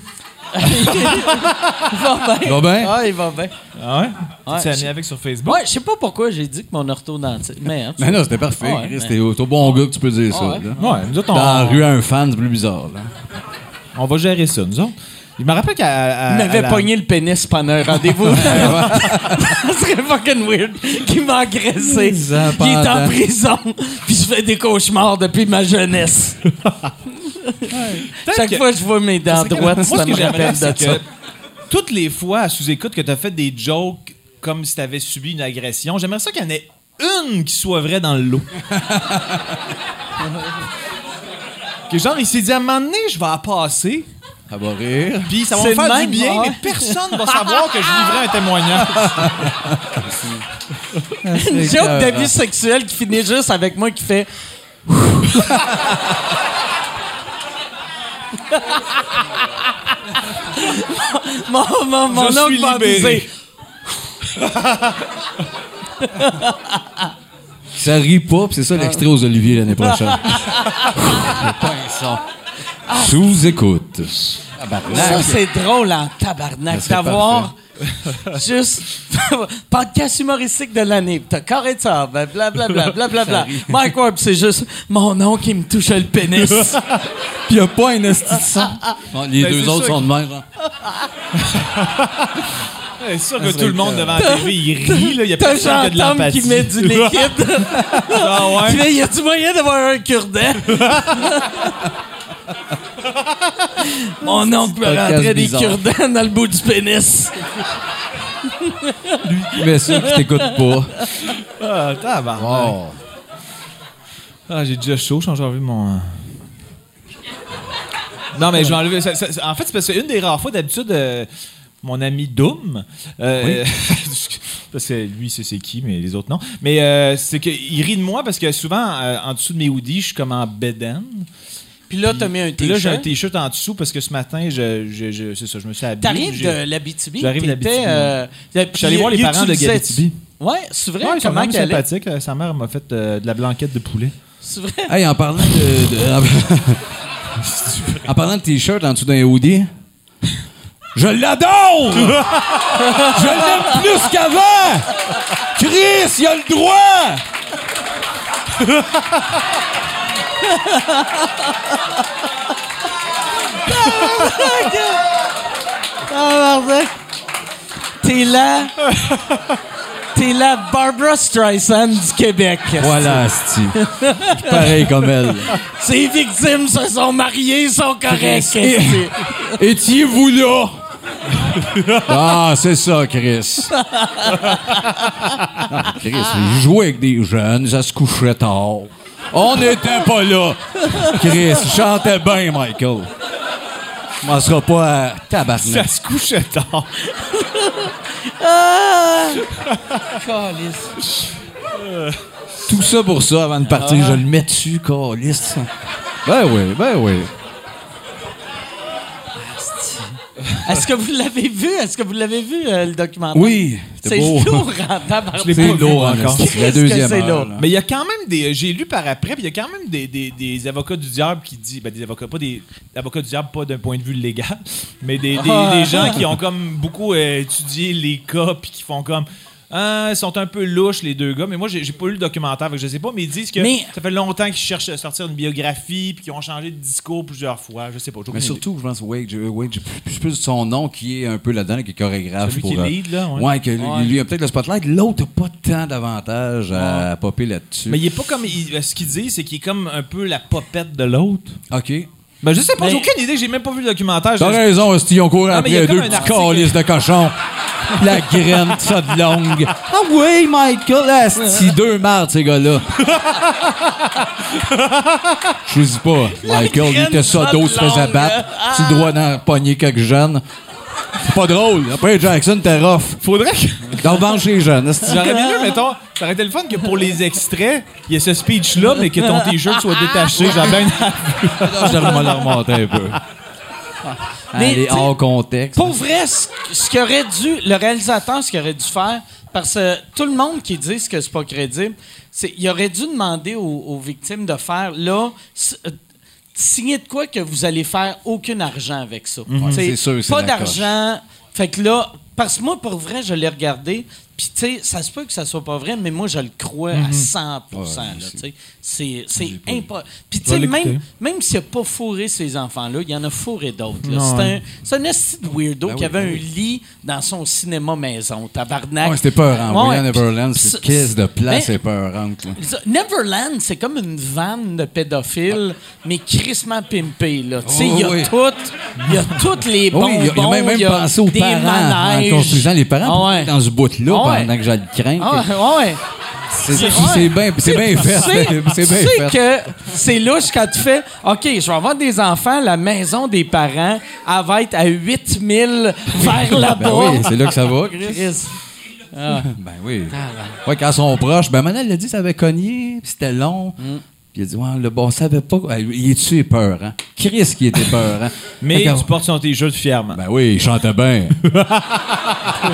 Il va bien. Il va bien? Ah, il va bien. Ah ouais? Ouais, Tu t'es je- ami avec sur Facebook? Ouais, je sais pas pourquoi j'ai dit que mon orthodontiste. Mais, hein, Mais non, c'était parfait. Ah ouais, mais- T'es au bon gars que tu peux dire ça. Ah ouais. là. Ouais, nous autres, on, Dans la rue, un fan, c'est plus bizarre. Là. on va gérer ça, nous autres. Je me rappelle qu'à. Il m'avait la- pogné le pénis pendant un rendez-vous. ça serait fucking weird qu'il m'a agressé. Ça, Il est en pendant- prison. Puis je fais des cauchemars depuis ma jeunesse. Chaque que- fois que je vois mes dents droites, Moi, ça ce que me rappelle de ça. toutes les fois à sous-écoute que tu as fait des jokes comme si tu avais subi une agression, j'aimerais ça qu'il y en ait une qui soit vraie dans le lot. que genre, il s'est dit à un moment donné, je vais en passer, Ça va rire. puis ça va me faire du bien, mais personne va savoir que je livrais un témoignage. Une joke d'abus sexuel qui finit juste avec moi qui fait. mon mon, mon Je oncle suis m'a. Ça rit pas, puis c'est ça l'extrait aux Oliviers l'année prochaine. Le pinceau. Sous-écoute. Ça, c'est drôle en tabarnak d'avoir parfait. Juste podcast humoristique de l'année. Puis T'as carré de ça, ben, blablabla, blablabla. Mike Ward, c'est juste mon nom qui me touche le pénis. Pis y a pas un esti de son. Ah, les Ben, deux autres sont de même, hein. C'est sûr que tout le monde devant la TV, il rit, là. Il y a personne qui a de l'empathie. qui met du liquide. Ah ouais? fais, y a-tu moyen d'avoir un cure-dent? Mon oncle podcast rentrait des cure-dents dans le bout du pénis. Mais ça qui t'écoute pas. Ah, tabarnak. Ah, j'ai déjà chaud, j'ai enlevé mon. euh. Non, mais je vais enlever. ça- ça- en fait, c'est parce que une des rares fois, d'habitude, euh, mon ami Doom, euh, parce que lui, c'est c'est qui, mais les autres non. Mais euh, c'est qu'il rit de moi parce que souvent, euh, en dessous de mes hoodies, je suis comme en bedaine. Puis là, t'as mis un Puis là, j'ai un t-shirt. t-shirt en dessous parce que ce matin, je, je, je- c'est ça, je me suis habillé. T'arrives de l'Abitibi. J'arrive de l'Abitibi, euh, Je suis allé voir les parents de Gabitibi. Ouais, c'est vrai. Ouais, ils comment est? sympathiques. Euh, Sa mère m'a fait euh, de la blanquette de poulet. C'est vrai. Hey, en parlant de. de- en parlant de t-shirt en dessous d'un hoodie. Je l'adore! Je l'aime plus qu'avant! Chris, il a le droit! Ah. T'es là. T'es la Barbara Streisand du Québec. Voilà, Asti. Pareil comme elle. Ces victimes se sont mariées, sont correctes. Étiez-vous là? Ah, c'est ça, Chris. Ah, Chris, il jouait avec des jeunes, ça se couchait tard. On n'était pas là. Chris, il chantait bien, Michael. On m'en sera pas à Ça tabarnak. se couchait tard. Ah! Calice. Tout ça pour ça, avant de partir, je le mets dessus, Carlis. Ben oui, ben oui. Est-ce que vous l'avez vu? Est-ce que vous l'avez vu, euh, le documentaire? Oui, C'est beau. lourd en tabarnak. Je l'ai C'est pas vu lourd, hein, encore. La deuxième heure, là. Mais il y a quand même des. J'ai lu par après, puis il y a quand même des, des, des avocats du diable qui disent. Ben, des avocats, pas des. Avocats du diable, pas d'un point de vue légal, mais des, des, Ah. des gens qui ont comme beaucoup euh, étudié les cas, puis qui font comme. Ah, ils sont un peu louches, les deux gars. Mais moi, j'ai j'ai pas lu le documentaire, que je sais pas, mais ils disent que Mais- ça fait longtemps qu'ils cherchent à sortir une biographie, puis qu'ils ont changé de discours plusieurs fois. Je sais pas. j'ai Mais surtout, je pense, Wade, euh, Wade, j'ai plus, plus son nom qui est un peu là-dedans, qui est chorégraphe. Celui pour, qui euh, lead, là, ouais. Ouais, que lui, lui a peut-être le spotlight. L'autre n'a pas tant d'avantages à popper là-dessus. Mais il est pas comme. il- ce qu'il dit, c'est qu'il est comme un peu la popette de l'autre. OK. Ben, je sais pas, j'ai aucune idée, j'ai même pas vu le documentaire. T'as raison, Esti, on court mais il y a après deux petits calices de cochon. La graine, ça de longue. Ah oui, Michael, Esti, deux mardes, ces gars-là. Je dis pas, Michael, il était ça d'autres se faisait battre. Tu droit d'en pogner quelques jeunes. C'est pas drôle. Après, Jackson, t'es rough. Faudrait que. T'en revanche les jeunes. J'aurais bien mieux, mettons, ça aurait été le fun que pour les extraits, il y ait ce speech-là, mais que ton t-shirt soit détaché. J'aurais bien. Je devrais le remonter un peu. Mais, Allez, hors contexte. Pour vrai, ce, ce qu'il aurait dû, le réalisateur, ce qu'il aurait dû faire, parce que tout le monde qui dit que c'est pas crédible, c'est il aurait dû demander aux, aux victimes de faire là. S- Signer de quoi que vous allez faire aucun argent avec ça. T'sais, Mhm. C'est sûr, c'est Pas d'argent. Fait que là, parce que moi, pour vrai, je l'ai regardé. Puis, tu sais, ça se peut que ça soit pas vrai, mais moi, je le crois à 100 Ouais, là, aussi. tu sais. C'est c'est impossible. Puis, tu sais, même, même s'il n'a pas fourré ces enfants-là, il y en a fourré d'autres. C'est ouais. un, c'est un esti de weirdo Ben qui oui, avait ben un oui. lit dans son cinéma maison, tabarnak. Ouais, c'était peur, hein. Ouais, puis- Neverland, c'est caisse de place là. ça- Neverland, c'est comme une vanne de pédophiles, mais crissement pimpé, là. Tu sais, il y a Oh, oui. y toutes les bonbons, il il a même, y a pensé aux des parents en manèges. construisant les parents Ah ouais. dans ce bout-là Ah ouais. pendant que je le crains. Ah ouais, ouais. C'est c'est bien c'est bien fait. C'est bien tu sais fait. que c'est louche quand tu fais OK, je vais avoir des enfants, la maison des parents, elle va être à 8000 vers là-bas. Ben oui, c'est là que ça va, Chris. Chris. Ben oui. Ouais, quand ils sont proches, ben Manel l'a dit, ça avait cogné, c'était long. Mm. Puis il a dit, ouais, le bon, on savait pas. quoi. Il est-tu peur, hein? Chris qui était peur, hein? Mais tu portes son t-shirt fièrement. Ben oui, il chantait bien.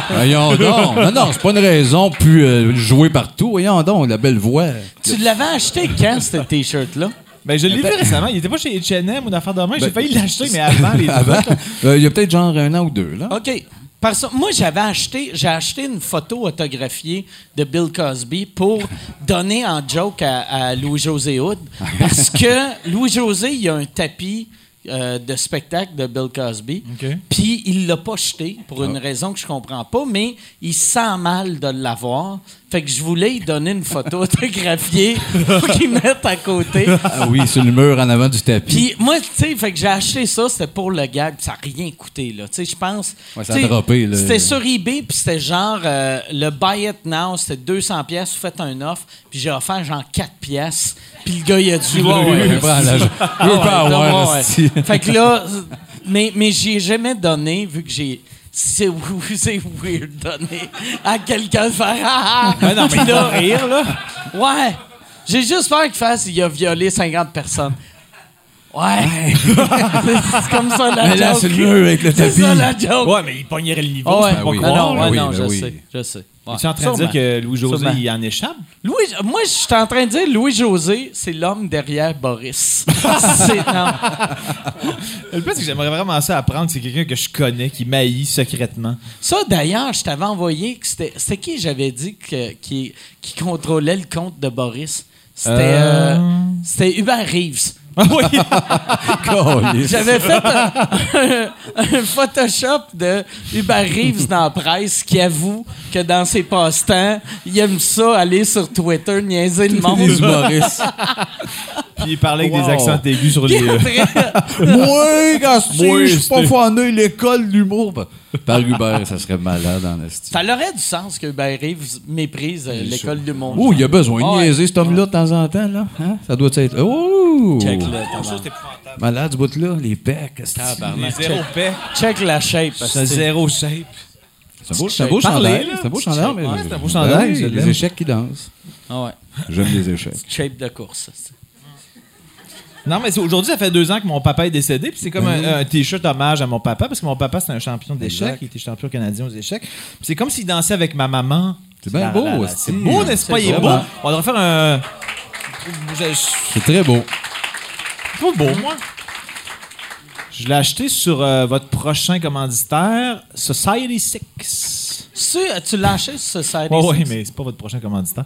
Voyons donc. Non, non, c'est pas une raison plus euh, jouer partout. Voyons donc, la belle voix. Tu l'avais acheté quand, ce T-shirt-là? Ben, je l'ai vu récemment. Il était pas chez H&M ou d'affaires de main. J'ai Ben, failli l'acheter, mais avant les Avant, euh, il y a peut-être genre un an ou deux, là. OK. Parce que moi, j'avais acheté, j'ai acheté une photo autographiée de Bill Cosby pour donner en joke à, à Louis-José Hood. Parce que Louis-José, il a un tapis euh, de spectacle de Bill Cosby. Puis il l'a pas jeté pour une raison que je comprends pas, mais il sent mal de l'avoir. Fait que je voulais lui donner une photo autographiée pour qu'il mette à côté. Ah oui, sur le mur en avant du tapis. Puis moi, tu sais, fait que j'ai acheté ça, c'était pour le gag, ça n'a rien coûté, là. Tu sais, je pense. Ouais, ça a droppé, là. C'était sur eBay, puis c'était genre, euh, le buy it now, c'était 200 pièces, vous faites un offre, puis j'ai offert genre 4 pièces, puis le gars, il a dit, ouais, ouais. Ah ouais, ouais. esti. Fait que là, mais, mais j'y ai jamais donné, vu que j'ai. C'est c'est weird donner à quelqu'un de faire ah, ah. Ben non, mais va rire, là. Ouais. J'ai juste peur qu'il fasse il a violé 50 personnes. Ouais. c'est comme ça la Mais là, joke. c'est le mur avec le C'est tapis. ça la joke. Ouais, mais il pognerait le niveau. Ah ouais. c'est pas Ben oui. croire. Non, non, ouais, oui, non, je oui. sais. Je sais. Ouais. Tu es en train de dire que Louis-José, il en échappe? Louis, moi, je suis en train de dire Louis-José, c'est l'homme derrière Boris. c'est, non. Le plus, c'est que j'aimerais vraiment ça apprendre, c'est quelqu'un que je connais, qui m'haït secrètement. Ça, d'ailleurs, je t'avais envoyé que c'était. C'était qui j'avais dit que, qui, qui contrôlait le compte de Boris? C'était. Euh. euh, c'était Hubert Reeves. Ah oui! J'avais fait un, un- un Photoshop de Hubert Reeves dans la presse qui avoue que dans ses passe-temps, il aime ça aller sur Twitter niaiser le monde. Humoristes. Puis il parlait avec Wow. des accents aigus sur les. Euh, Moi, Moi, je suis pas fané l'école d'humour. Par Hubert, ça serait malade en esti. ça aurait du sens que Hubert Reeves méprise euh, l'école du monde. Oh, il y a besoin de niaiser cet homme-là de temps en temps, là. Hein? Ça doit être. Oh! Check là. Malade, ce bout-là, les pecs. Tabarnak. Zéro paix. Check la shape. C'est zéro shape. C'est un beau, c'est un beau chandail. C'est un beau chandail. mais- Ouais, c'est un beau chandail, Les échecs qui dansent. Ah ouais. J'aime les échecs. Shape de course. Non, mais c'est- aujourd'hui, ça fait deux ans que mon papa est décédé. Puis c'est comme un, un t-shirt hommage à mon papa, parce que mon papa, c'est un champion d'échecs. Il était champion canadien aux échecs. Puis c'est comme s'il dansait avec ma maman. C'est bien beau. C'est beau, n'est-ce pas? Il est beau? On devrait faire un. C'est très beau. C'est pas beau, moi. Je l'ai acheté sur euh, votre prochain commanditaire, Society 6. Tu, tu l'as acheté sur site? Oui, oui, mais c'est pas votre prochain commanditaire.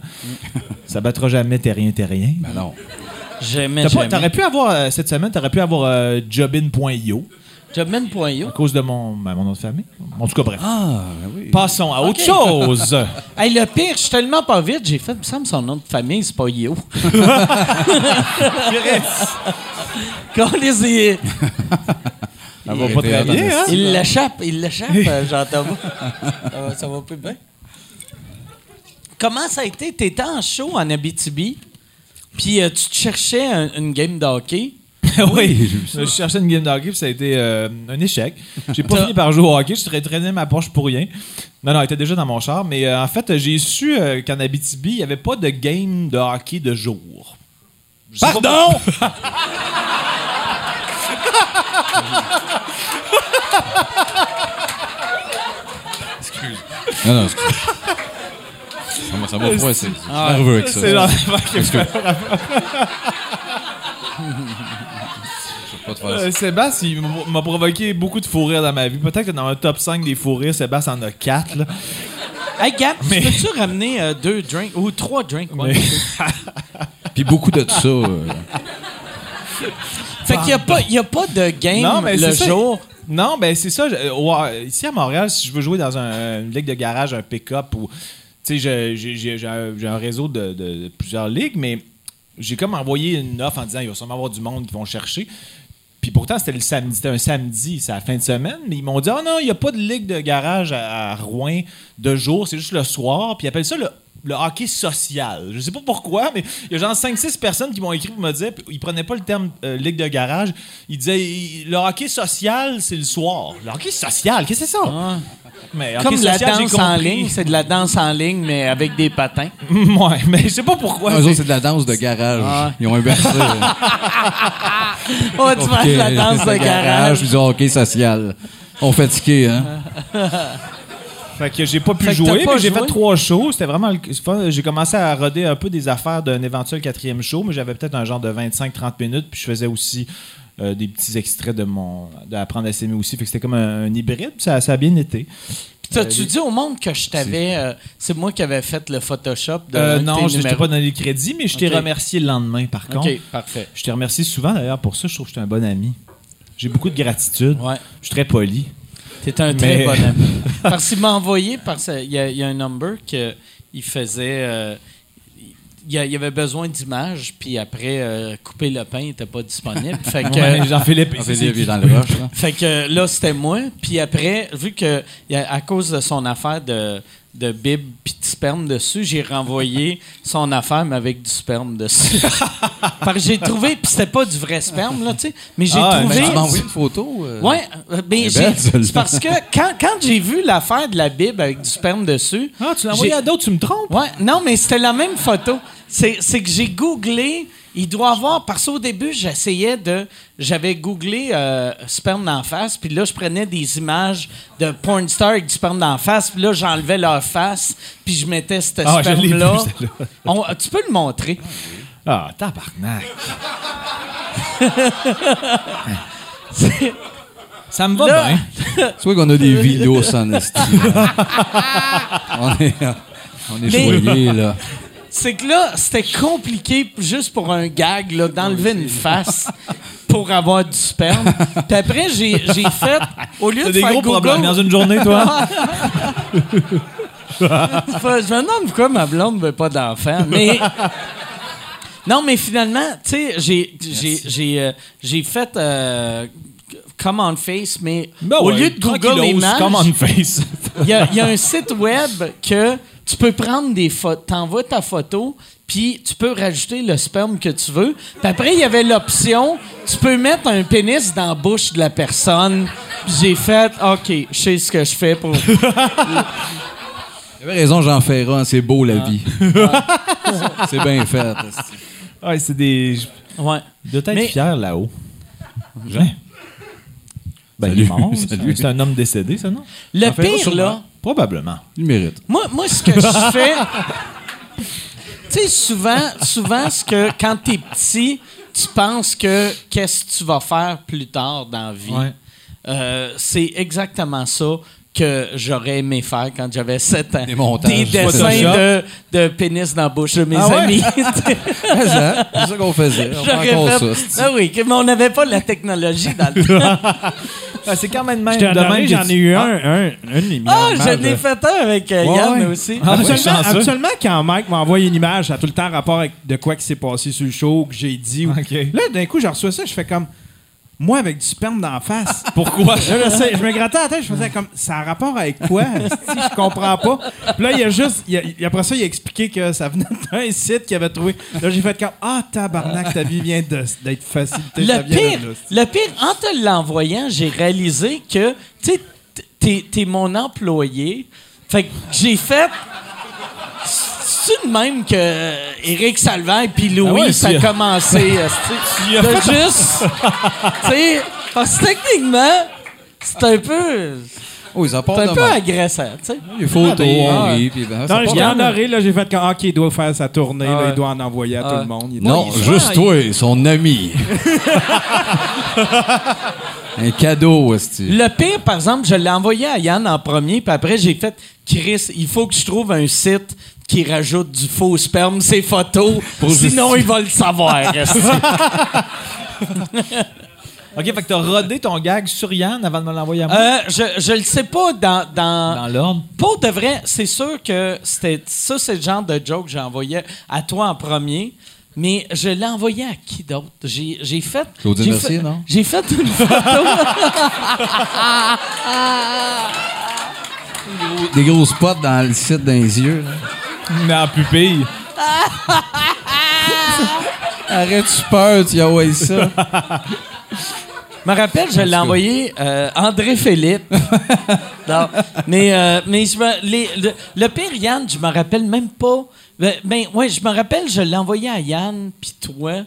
Ça battra jamais Terrien Terrien. Ben non. Jamais, jamais. T'aurais pu avoir, euh, cette semaine, t'aurais pu avoir euh, jobin.io Jobman.io. à cause de mon, ben, mon nom de famille. En tout cas, bref. Ah, ben oui. Passons à autre Ok. chose. Hey, le pire, je suis tellement pas vite, j'ai fait, il me semble son nom de famille, c'est pas Yo. Quand les y- Ça va pas très bien, hein? il l'échappe, il l'échappe, euh, Jean-Thomas. ça, va, ça va plus bien. Comment ça a été? T'étais en show en Abitibi, puis euh, tu te cherchais un- une game de hockey? oui, je cherchais une game de hockey, puis ça a été euh, un échec. J'ai pas fini par jouer au hockey, je traînais traînais ma poche pour rien. Non, non, elle était déjà dans mon char, mais euh, en fait, j'ai su euh, qu'en Abitibi, il n'y avait pas de game de hockey de jour. Je sais pas Pardon! Non, non, excuse. Ça m'a- Ça m'a froissé. Je suis nerveux avec ça. C'est genre- Pas de faire ça. Euh, Sébastien, il m'a- m'a provoqué beaucoup de fou rires dans ma vie. Peut-être que dans un top 5 des fous rires, Sébastien en a 4. Là. Hey, Gab, Mais- tu peux-tu ramener euh, deux drinks ou trois drinks? ouais? Puis beaucoup de ça. euh, Fait qu'il n'y a, pas- y a pas de game Non, mais le c'est ça. jour. Non, ben c'est ça. je- euh, ouais, ici à Montréal, si je veux jouer dans un- une ligue de garage, un pick-up ou. Sais, j'ai- un, réseau de, de- plusieurs ligues, mais j'ai comme envoyé une offre en disant il va sûrement avoir du monde qui vont chercher. Puis pourtant, c'était le samedi, c'était un samedi, c'est la fin de semaine, mais ils m'ont dit Ah non, il n'y a pas de ligue de garage à Rouen de jour, c'est juste le soir. Puis ils appellent ça le, le hockey social. Je sais pas pourquoi, mais il y a genre 5-6 personnes qui m'ont écrit pour me dire, ils prenaient pas le terme euh, ligue de garage. Ils disaient il- le hockey social, c'est le soir. Le hockey social, qu'est-ce que c'est ça? Ah. Mais Comme la social, j'ai danse en ligne, c'est de la danse en ligne, mais avec des patins. ouais, mais je sais pas pourquoi. Eux autres, c'est de la danse de garage. Ah. Ils ont inversé. Oh, tu fais de la danse de garage. Ils ont hockey social. On fatigué, hein? Fait que j'ai pas pu Fait jouer, mais j'ai fait trois shows. C'était vraiment le. J'ai commencé à roder un peu des affaires d'un éventuel quatrième show, mais j'avais peut-être un genre de 25-30 minutes. Puis je faisais aussi euh, des petits extraits de mon d'apprendre à s'aimer aussi. Fait que c'était comme un, un hybride. Ça, ça a bien été. T'as-tu dit au monde que je t'avais. euh, c'est moi qui avais fait le Photoshop de. Euh, non, je t'ai pas donné le crédit, mais je t'ai remercié le lendemain, par contre. Ok, parfait. Je t'ai remercié souvent d'ailleurs pour ça. Je trouve que je suis un bon ami. J'ai beaucoup de gratitude. Ouais. Je suis très poli. T'es un très Mais- bon ami. Parce qu'il m'a envoyé, parce qu'il y, a- il y a un number que il faisait. euh, il y avait besoin d'images, puis après, euh, couper le pain n'était pas disponible. Fait que, Ouais, Jean-Philippe. Dans le rush, là. fait que là, c'était moi. Puis après, vu que à cause de son affaire de, de bib puis de sperme dessus, j'ai renvoyé son affaire, mais avec du sperme dessus. Parce que j'ai trouvé, puis c'était pas du vrai sperme, là, tu sais, mais j'ai Ah, trouvé. Tu m'as envoyé une photo? euh? Ouais, euh, ben, belle, celle-là. c'est parce que quand, quand j'ai vu l'affaire de la Bible avec du sperme dessus. Ah, tu l'as envoyé à d'autres, tu me trompes? Ouais, non, mais c'était la même photo. C'est que j'ai googlé. Il doit avoir. Parce qu'au début, j'essayais de. J'avais googlé euh, sperme d'en face, puis là, je prenais des images de porn star avec du sperme d'en face, puis là, j'enlevais leur face, puis je mettais ce Ah, sperme-là. Tu peux le montrer. Ah, tabarnak. Ça me va Là- bien. Tu vois qu'on a des vidéos sans esti, là. On est, on est choyés, là. C'est que là, c'était compliqué juste pour un gag, là, d'enlever une face pour avoir du sperme. Puis après, j'ai j'ai fait. Au lieu T'as de des faire gros Google, problèmes dans une journée, toi? je me demande pourquoi ma blonde veut pas d'enfant. Mais. Non, mais finalement, tu sais, j'ai- j'ai- j'ai euh, j'ai fait euh, Common Face, mais Ben au ouais, lieu de Google Images, y, il y a un site web que tu peux prendre des photos, t'envoies ta photo, puis tu peux rajouter le sperme que tu veux. Puis après, il y avait l'option, tu peux mettre un pénis dans la bouche de la personne. Puis j'ai fait, OK, je sais ce que je fais pour... T'avais raison, Jean Ferrat, c'est beau la vie. c'est bien fait. Ouais, c'est des. Ouais. Il doit être Mais- fier là-haut. Jean? Ben, il est Salut, mort. salut. C'est un homme décédé, ça, non? Le Jean pire, là, Probablement. Il mérite. Moi, moi, ce que je fais. tu sais, souvent, souvent, ce que quand t'es petit, tu penses que qu'est-ce que tu vas faire plus tard dans la vie. Ouais. Euh, c'est exactement ça que j'aurais aimé faire quand j'avais 7 ans. Des montages. Des dessins de, de pénis dans la bouche de mes Ah ouais? amis. C'est ça qu'on faisait. On fait J'aurais encore fait- ça. esti. Ah oui, mais on n'avait pas la technologie dans le temps. Ah, c'est quand même même. De j'en ai eu Ah. un, un, une émission. Ah, j'en ai fait un avec euh, Ouais, Yann ouais. aussi. Ouais, Absolument, absolument, quand Mike m'a envoyé une image, ça a tout le temps rapport avec de quoi qui s'est passé sur le show, que j'ai dit. Là, d'un coup, je reçois ça, je fais comme. Moi, avec du sperme d'en face. Pourquoi? Là, je, sais, je me grattais la tête, je faisais comme. Ça a rapport avec quoi? esti? je comprends pas. Puis là, il a juste. il a- il- après ça, il a expliqué que ça venait d'un site qu'il avait trouvé. Là, j'ai fait comme. Ah, tabarnak, ta vie vient d'être facilitée. ça Le vient pire, de le pire, en te l'envoyant, j'ai réalisé que, tu sais, t'es mon employé. Fait que j'ai fait. C'est de même que euh, Éric Salvaire et puis Louis, Ah ouais, ça a commencé. Tu as De fait- juste. tu sais, parce que techniquement, c'est un peu. Oui, ça part C'est un peu agressant, tu sais. Les photos, ben, on ah. puis ben, Non, de- honoré, là, j'ai fait comme. Ok, il doit faire sa tournée, Ah là, il doit en envoyer à Ah tout le monde. Il Non, juste toi, son ami. Un cadeau, esti. Le pire, par exemple, je l'ai envoyé à Yann en premier, puis après, j'ai fait Chris, il faut que je trouve un site qui rajoute du faux sperme, ses photos, sinon il va le savoir. OK, fait que t'as rodé ton gag sur Yann avant de me l'envoyer à moi? Euh, je, je le sais pas dans. dans, Dans l'ordre. Pour de vrai, c'est sûr que c'était ça, c'est le genre de joke que j'ai envoyé à toi en premier. Mais je l'ai envoyé à qui d'autre? J'ai, j'ai fait. Claudine Mercier, fait- non? J'ai fait une photo. Des gros spots dans le site dans les yeux. là. La pupille. Arrête-tu peur, tu y envoies ça? Je me rappelle, je l'ai envoyé euh, André Philippe. non, mais euh, mais je me- les- le, le pire, Yann, je me rappelle même pas. Ben, ben, ouais, je me rappelle, je l'ai envoyé à Yann, puis toi.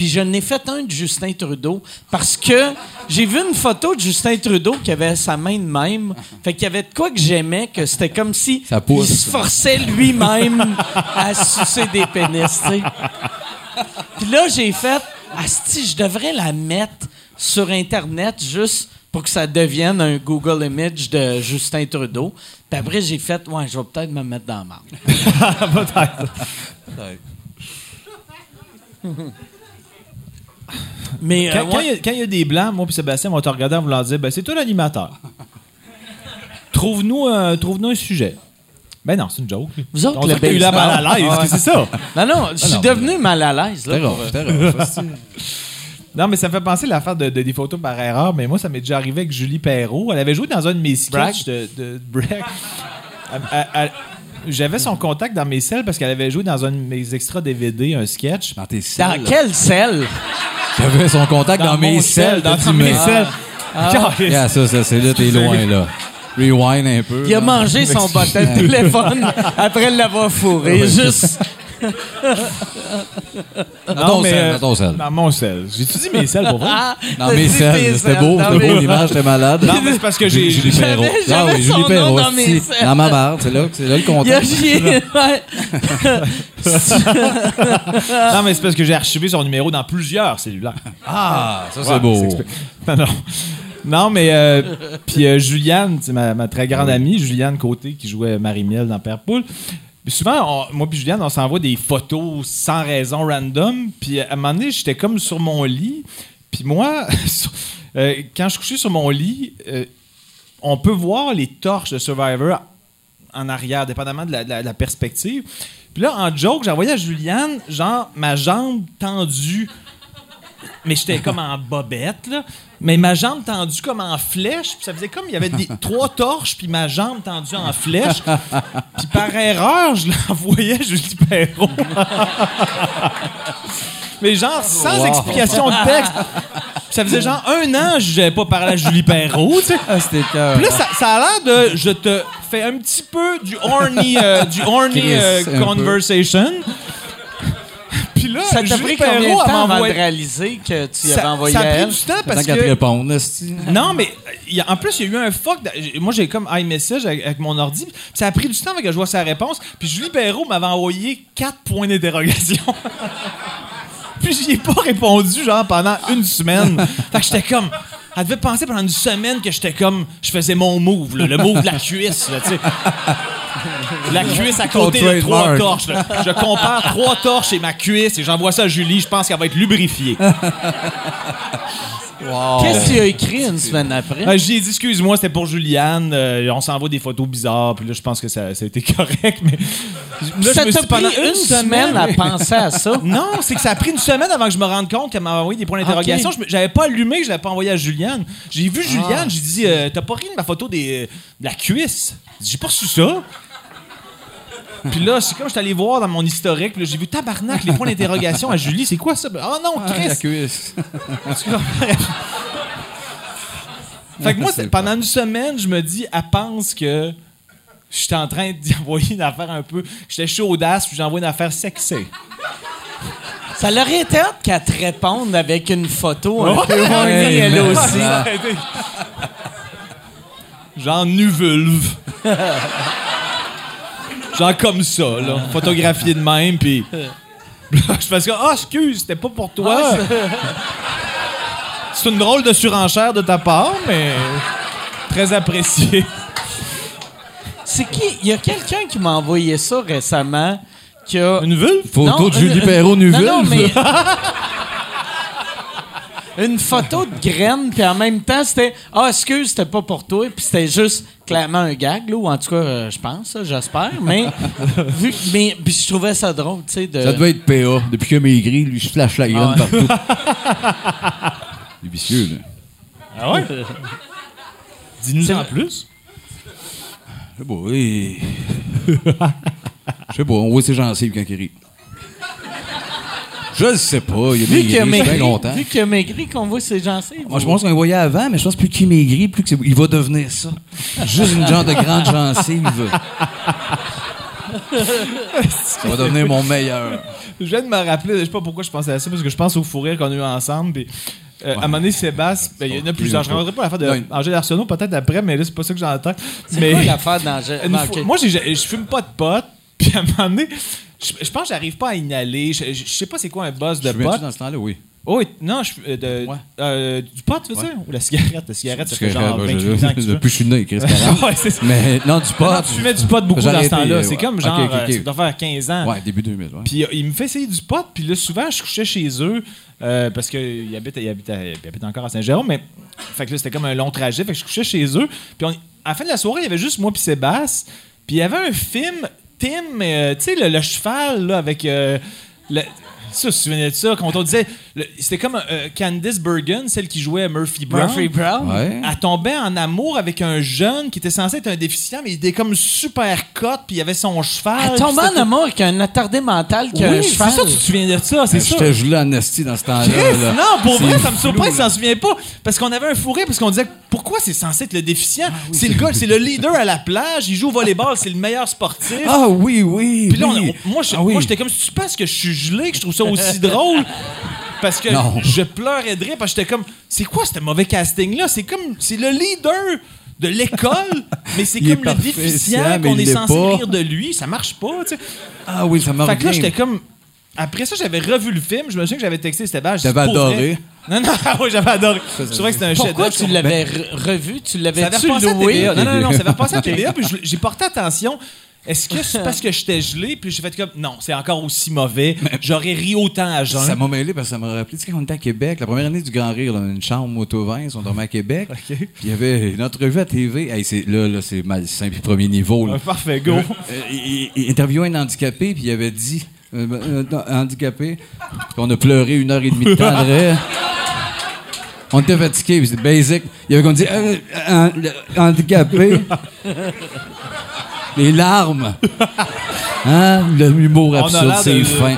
Puis je n'ai fait un de Justin Trudeau parce que j'ai vu une photo de Justin Trudeau qui avait sa main de même. Fait qu'il y avait de quoi que j'aimais, que c'était comme si Ça pousse. il se forçait lui-même à sucer des pénis, tu sais. Puis là, j'ai fait, Asti, je devrais la mettre sur Internet juste pour que ça devienne un Google Image de Justin Trudeau. Puis après, j'ai fait, ouais, je vais peut-être me mettre dans la marde. Mais euh, Quand quand ouais, il y a- quand il y, a des blancs, moi et Sébastien, on va te regarder en voulant dire ben, c'est toi l'animateur. Trouve-nous un, trouve un sujet. Ben non, c'est une joke. Vous autres, on le eu la mal à l'aise, Ah ouais. c'est ça. non, non, je suis devenu mal à l'aise. Non, mais ça me fait penser à l'affaire de, de- des photos par erreur. Mais moi, ça m'est déjà arrivé avec Julie Perrault. Elle avait joué dans un de mes sketchs de, de J'avais son contact dans mes selles parce qu'elle avait joué dans un de mes extras DVD, un sketch. Dans tes Dans selles. quel sel? J'avais son contact dans, mes mon selles. sel, dans dit, mes selles. Caliste. Yeah, ça, ça, c'est là, t'es loin, là. Rewind un peu. Il a là. mangé son bottin de téléphone après l'avoir fourré. Juste. Dans ton mais, sel, dans ton sel. Dans mon sel. J'ai-tu dit mes selles pour vrai? Ah, Dans mes selles. tes C'était beau, c'était beau, mes- l'image, c'était malade. Non, mais c'est parce que j'ai. Julie Perrault. Ah oui, son Julie Perrault. dans mes. Dans ma barre, c'est là, c'est là le ouais. Non, mais c'est parce que j'ai archivé son numéro dans plusieurs cellulaires. Ah, ça, c'est Ouais, beau. Non, non. Non, mais. euh, puis euh, Juliane, c'est ma, ma très grande amie, Juliane Côté, qui jouait Marie-Miel dans Père Poule. Souvent, moi puis Juliane, on s'envoie des photos sans raison, random. Puis à un moment donné, j'étais comme sur mon lit. Puis moi, euh, quand je couchais sur mon lit, euh, on peut voir les torches de Survivor en arrière, dépendamment de la, de la- perspective. Puis là, en joke, envoyé à Juliane, genre, ma jambe tendue. Mais j'étais comme en bobette, là. Mais ma jambe tendue comme en flèche. Puis ça faisait comme il y avait des, trois torches, puis ma jambe tendue en flèche. Puis par erreur, je l'envoyais à Julie Perrault. Mais genre, sans Wow. explication de texte. Ça faisait genre un an que je n'avais pas parlé à Julie Perrault, tu sais. Ah, c'était cœur. Puis là, ça, ça a l'air de. Je te fais un petit peu du horny, euh, du horny euh, conversation. Puis là, Ça t'a pris combien de temps avant de réaliser que tu Ça, avais envoyé ça a pris du temps parce que. Non, mais il y a- en plus, il y a eu un fuck. de- moi, j'ai comme iMessage avec, avec mon ordi. puis Ça a pris du temps avec que je vois sa réponse. Puis Julie Perrault m'avait envoyé quatre points d'interrogation. puis j'y ai pas répondu, genre, pendant une semaine. Fait que j'étais comme. Elle devait penser pendant une semaine que j'étais comme. Je faisais mon move, là, le move de la cuisse, là, tu sais. La cuisse à côté de trois torches. là. Je compare trois torches et ma cuisse et j'envoie ça à Julie. Je pense qu'elle va être lubrifiée. Qu'est-ce qu'il a écrit une semaine après? Euh, J'ai dit, excuse-moi, c'était pour Juliane. euh, on s'envoie des photos bizarres. Puis là, je pense que ça, ça a été correct. Mais là, ça t'a pris pendant une semaine à penser à ça? Non, c'est que ça a pris une semaine avant que je me rende compte qu'elle m'a envoyé des points d'interrogation. Ok. Je me- J'avais pas allumé, je l'avais pas envoyé à Juliane. J'ai vu Ah. Juliane, j'ai dit, euh, t'as pas ri de ma photo des, de la cuisse? J'ai pas reçu ça. Puis là, c'est comme je suis allé voir dans mon historique, j'ai vu tabarnak, les points d'interrogation à Julie. C'est quoi ça? Oh non, Ah, Chris! cuisse. Fait que moi, pendant une semaine, je me dis, elle pense que j'étais en train d'y envoyer une affaire un peu. J'étais chaudasse, puis j'envoie une affaire sexée. Ça l'aurait été hâte qu'elle te réponde avec une photo un Ouais. peu horny, elle aussi. Genre nu vulve. Genre comme ça, là. Photographié de même, puis. Je fais ça. Ah, excuse, c'était pas pour toi. c'est une drôle de surenchère de ta part, mais. Très apprécié. C'est qui? Il y a quelqu'un qui m'a envoyé ça récemment qui a... Une vulve? Photo Non, de Julie une- Perrault Non, non, vulve? mais... une photo de graine, puis en même temps, c'était « Ah, excuse, c'était pas pour toi. » Puis c'était juste clairement un gag, là, ou en tout cas, euh, je pense, là, j'espère. Mais, vu, mais puis je trouvais ça drôle, tu sais, de... Ça devait être PA. Depuis qu'il a maigri, lui, je flash la graine Ah ouais. partout. Il est vicieux, là. Ah ouais? Dis-nous en plus. Je sais pas, oui. Je sais pas, on voit ses gencives quand il rit. Je le sais pas, il a Vu qu'il a maigri, content. vu qu'il a maigri, qu'on voit ses gencives. Moi, je pense qu'on le voyait avant, mais je pense que plus qu'il maigrit, plus que c'est- il va devenir ça. Juste une genre de grande gencive. ça va devenir mon meilleur. Je viens de me rappeler, je sais pas pourquoi je pensais à ça, parce que je pense au fou rire qu'on a eu ensemble. Puis, euh, À un moment donné, Sébastien, ben, il y en a plusieurs. Je ne reviendrai pas l'affaire d'Angèle Arsenault, peut-être après, mais là, c'est pas ça que j'entends. C'est Mais quoi l'affaire d'Angèle? une Non, fois- ok. moi, j'ai- je fume pas de pot, puis à un moment donné, je, je pense que j'arrive pas à inhaler. Je, sais pas c'est quoi un buzz de pot. dans ce temps-là, oui. Oh, non, je, euh, de, Ouais. euh, du pot, tu veux dire? Ou la cigarette? La cigarette, ça fait genre euh, 28 je- ans que. Depuis que je suis né, Chris. Ouais. Mais non, du pot. Tu fumais du pot beaucoup dans ce temps-là. C'est comme genre, ok, euh, ok. ça doit faire 15 ans. Ouais, début 2000. Ouais. Puis il me fait essayer du pot, puis là, souvent, je couchais chez eux, euh, parce qu'il habite, il habite, il habite encore à Saint-Jérôme, mais fait que là, c'était comme un long trajet, fait que je couchais chez eux. Puis on- à la fin de la soirée, il y avait juste moi puis Sébastien, puis il y avait un film, Tim, euh, tu sais, le, cheval, là, avec... euh, le- ça, tu te souviens de ça, quand on disait... C'était comme euh, Candice Bergen, celle qui jouait Murphy Brown. Murphy Brown. Ouais. Elle tombait en amour avec un jeune qui était censé être un déficient, mais il était comme super cote, puis il avait son cheval. Elle c'était- en amour avec un attardé mental qui a un oui, c'est cheval. ça, tu te souviens de ça, c'est ça. J'étais gelé en esti dans ce temps-là. Là. non, pour vrai, ça me surprend qu'il là. s'en souvient pas. Parce qu'on avait un fourré, parce qu'on disait pourquoi c'est censé être le déficient? c'est le gars, c'est le leader à la plage, il joue au volleyball, c'est le meilleur sportif. Ah oui, oui. Puis là, oui. on- moi, je- Ah oui. moi, j'étais comme, si tu penses que je suis gelé, que je trouve ça aussi drôle. Parce que Non. je pleurais de rire, parce que j'étais comme, c'est quoi ce mauvais casting-là? C'est comme, c'est le leader de l'école, mais c'est comme le déficient qu'on est censé pas. rire de lui. Ça marche pas, tu sais. Ah oui, ça m'a Fait que là, j'étais comme. Après ça, j'avais revu le film. Je me souviens que j'avais texté Stéphane. vrai- adoré. Non, non, oui, j'avais adoré. Je trouvais que c'était un Pourquoi chef-d'œuvre. tu l'avais re- revu? Tu Ça l'avais avait tu repassé à loué? Non, non, non, ça avait repassé à TVA. Puis j'ai porté attention. Est-ce que c'est parce que j'étais gelé? Puis j'ai fait comme, non, c'est encore aussi mauvais. J'aurais ri autant à jeun. Ça m'a mêlé parce que ça m'a rappelé, tu sais, quand on était à Québec, la première année du Grand Rire, là, une chambre moto-vin, on dormait à Québec. Puis il y avait une entrevue à TV. Hey, c'est, là, là, c'est malsain, puis premier niveau. Là. Parfait, go. Euh, il, il interviewait un handicapé, puis il avait dit euh, euh, non, handicapé, puis on a pleuré une heure et demie de temps après. On était fatigués, puis c'était basic. Il avait comme dit euh, euh, handicapé. Les larmes. Hein? L'humour a absurde, c'est fin.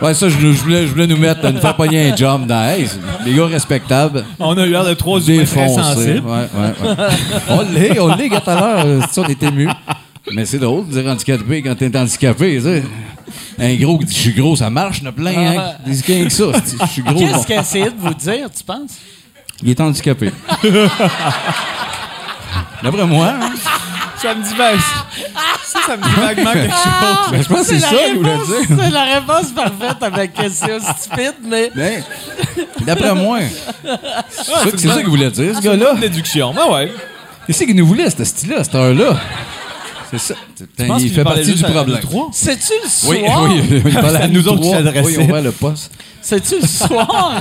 Ouais, ça, je, je voulais, je voulais nous mettre, nous faire pogner un job dans. Hey, les gars respectables. On a eu l'air de trois humains très sensibles. Ouais, ouais, ouais. on l'est, on l'est, gars, tout à l'heure. c'est ça, on est ému. Mais c'est drôle de dire handicapé quand t'es handicapé, tu. Un gros qui dit je suis gros, ça marche, il y en a plein, hein. Dis qu'un que ça, je suis gros. Qu'est-ce bon. qu'elle essayait de vous dire, tu penses? Il est handicapé. D'après moi, hein. Ça me dit, ben, ça, ça me dit vaguement quelque chose. Ben, je pense que c'est ça qu'il voulait dire. C'est la réponse parfaite avec question stupide, mais... Ben, D'après moi. C'est ça- c'est ça qu'il voulait dire, ce gars-là. Déduction. Ben ouais. Qu'est-ce qu'il nous voulait, ce style-là, à cette heure-là? C'est ça. Putain, il fait partie du à problème. C'est-tu le soir? Oui, oui, il parlait C'est à nous autres qui s'adressait. Oui, on le poste. C'est-tu le soir?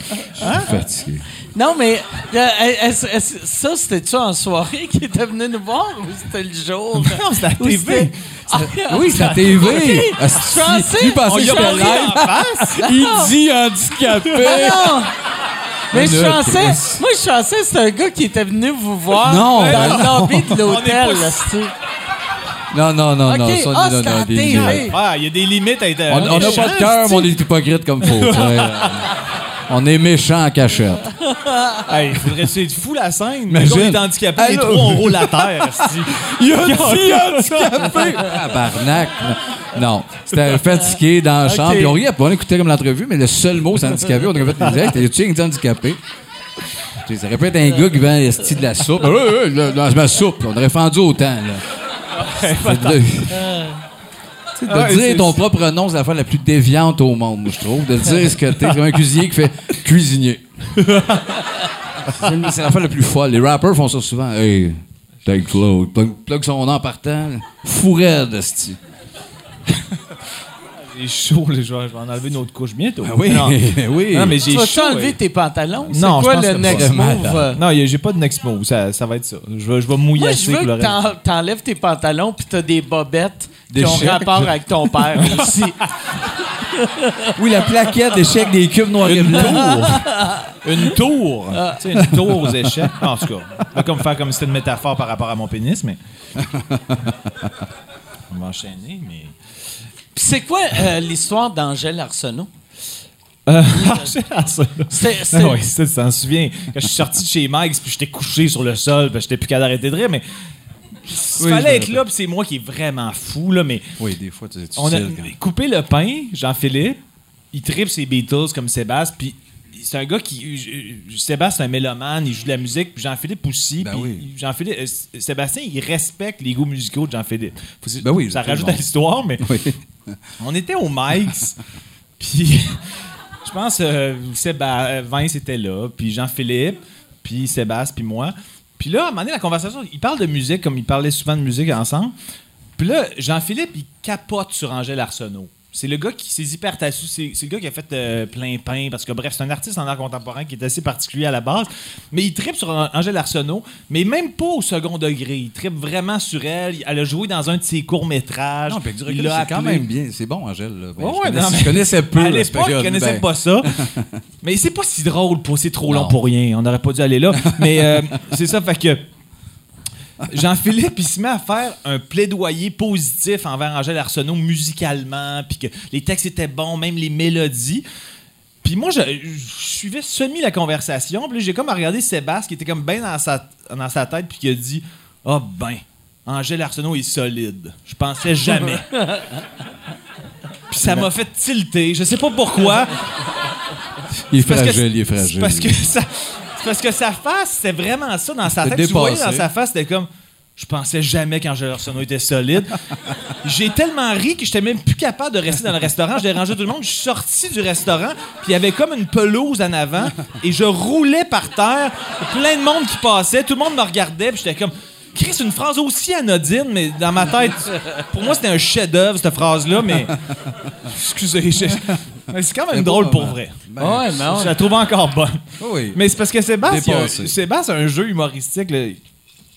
Je suis fatigué. Non, mais euh, est-ce- est-ce- ça, c'était-tu en soirée qui était venu nous voir ou c'était le jour? Non, c'était à Ou TV. c'était- Ah, Oui, c'est la TV. Ok. Asti, pensais- Lui pensait On que y a c'était pas ri live. en face. Il dit handicapé. Ah non! Mais je Là, pensais, Chris. moi je pensais que c'était un gars qui était venu vous voir Non. dans le lobby de l'hôtel. On est pas-. Non, non, non, non. Ok, Ça, ah, non, c'était non, des TV. Ah, il y a des limites à être. On on n'a pas de cœur, mais on est hypocrite comme faut. tu sais. On est méchant en cachette. Hey, faudrait c'est fou la scène. Mais on est handicapé, les trois on roule la terre. Il a dit handicapé. Tabarnak. Non, c'était fatigué dans la chambre. Puis on riait pas, on écoutait comme l'entrevue, mais le seul mot, c'est handicapé. On aurait fait des aides. T'es-tu un handicapé? Tu Ça aurait pu être un gars qui vend esti de la soupe. Dans ma soupe. On aurait fendu autant. Là. C'est de- Tu Ouais, dire ton propre nom, c'est la fois la plus déviante au monde, moi, je trouve. De dire ce que t'es, comme un cuisinier qui fait cuisinier. c'est la fois la plus folle. Les rappers font ça souvent. Hey, take flow. Plug, plug son nom en partant. Fou raide, esti. J'ai chaud, je vais je vais en enlever une autre couche bientôt. Ah oui, Non, oui. Non, mais Tu j'ai chaud. enlever ouais. tes pantalons? C'est Non, je quoi pense le que next pas. move? euh? Non, j'ai pas de next move. Ça, ça va être ça. Je vais, je vais Moi, mouillasser je veux que t'enlèves tes pantalons puis t'as des bobettes qui ont D'échecs. rapport avec ton père aussi. Oui, la plaquette d'échec des cubes noirs et Une blancs. tour. Une tour. Tu sais, une tour aux échecs. En tout cas, pas comme faire comme si c'était une métaphore par rapport à mon pénis, mais. On va enchaîner, mais. Puis c'est quoi euh, l'histoire d'Angèle Arsenault? Euh, c'est ça. C'était- Ah c'était- oui, ça, tu t'en souviens. Quand je suis sorti de chez Mike's, puis j'étais couché sur le sol, puis j'étais plus capable d'arrêter de rire, mais. Il Oui, fallait être là, puis c'est moi qui est vraiment fou, là, mais. Oui, des fois, tu, On a coupé le pain, Jean-Philippe. Il tripe ses Beatles comme Sébastien. Puis c'est un gars qui. je- je- Sébastien, c'est un mélomane, il joue de la musique. Puis Jean-Philippe aussi. Ben oui. Jean-Philippe, euh, Sébastien, il respecte les goûts musicaux de Jean-Philippe. Ben oui, ça rajoute à l'histoire, mais Oui. on était au Mike's. puis Je pense euh, Séba- euh, Vince était là, puis Jean-Philippe, puis Sébastien, puis moi. Puis là, à un moment donné, la conversation, ils parlent de musique comme ils parlaient souvent de musique ensemble. Puis là, Jean-Philippe, il capote sur Angèle Arsenault. C'est le gars qui s'est hyper tassu, c'est c'est le gars qui a fait euh, plein pain parce que bref, c'est un artiste en art contemporain qui est assez particulier à la base, mais il tripe sur An- Angèle Arsenault, mais même pas au second degré, il tripe vraiment sur elle, elle a joué dans un de ses courts-métrages. Non, puis Il l'a c'est quand appelé- même bien. C'est bon, Angèle. là. Ben, Ouais, je, ouais, connaissais, non, mais- je connaissais peu. à l'époque, je période. connaissais Ben, pas ça. mais c'est pas si drôle, pour- c'est trop long Non. pour rien. On n'aurait pas dû aller là. Mais euh, c'est ça, fait que. Jean-Philippe, il se met à faire un plaidoyer positif envers Angèle Arsenault musicalement, puis que les textes étaient bons, même les mélodies. Puis moi, je, je suivais semi la conversation, puis j'ai comme regardé Sébastien qui était comme bien dans sa, dans sa tête, puis qui a dit Ah ben, Angèle Arsenault est solide. Je pensais jamais. puis ça m'a fait tilter. Je sais pas pourquoi. Il est Parce que fragile, il est fragile. Parce que, ça, c'est parce que sa face, c'était vraiment ça dans sa tête. Tu voyais dans dépassé. sa face, c'était comme. Je pensais jamais qu'Angèle Arsenault était solide. J'ai tellement ri que j'étais même plus capable de rester dans le restaurant. Je dérangeais tout le monde. Je suis sorti du restaurant, puis il y avait comme une pelouse en avant, et je roulais par terre. Plein de monde qui passait. Tout le monde me regardait, puis j'étais comme. Chris, une phrase aussi anodine, mais dans ma tête, pour moi, c'était un chef-d'œuvre, cette phrase-là, mais. Excusez, c'est quand même C'est drôle pour mal. vrai. Ouais, mais Je la trouve encore bonne. Oui. Mais c'est parce que Sébastien, Dépassé. Sébastien a un jeu humoristique. là.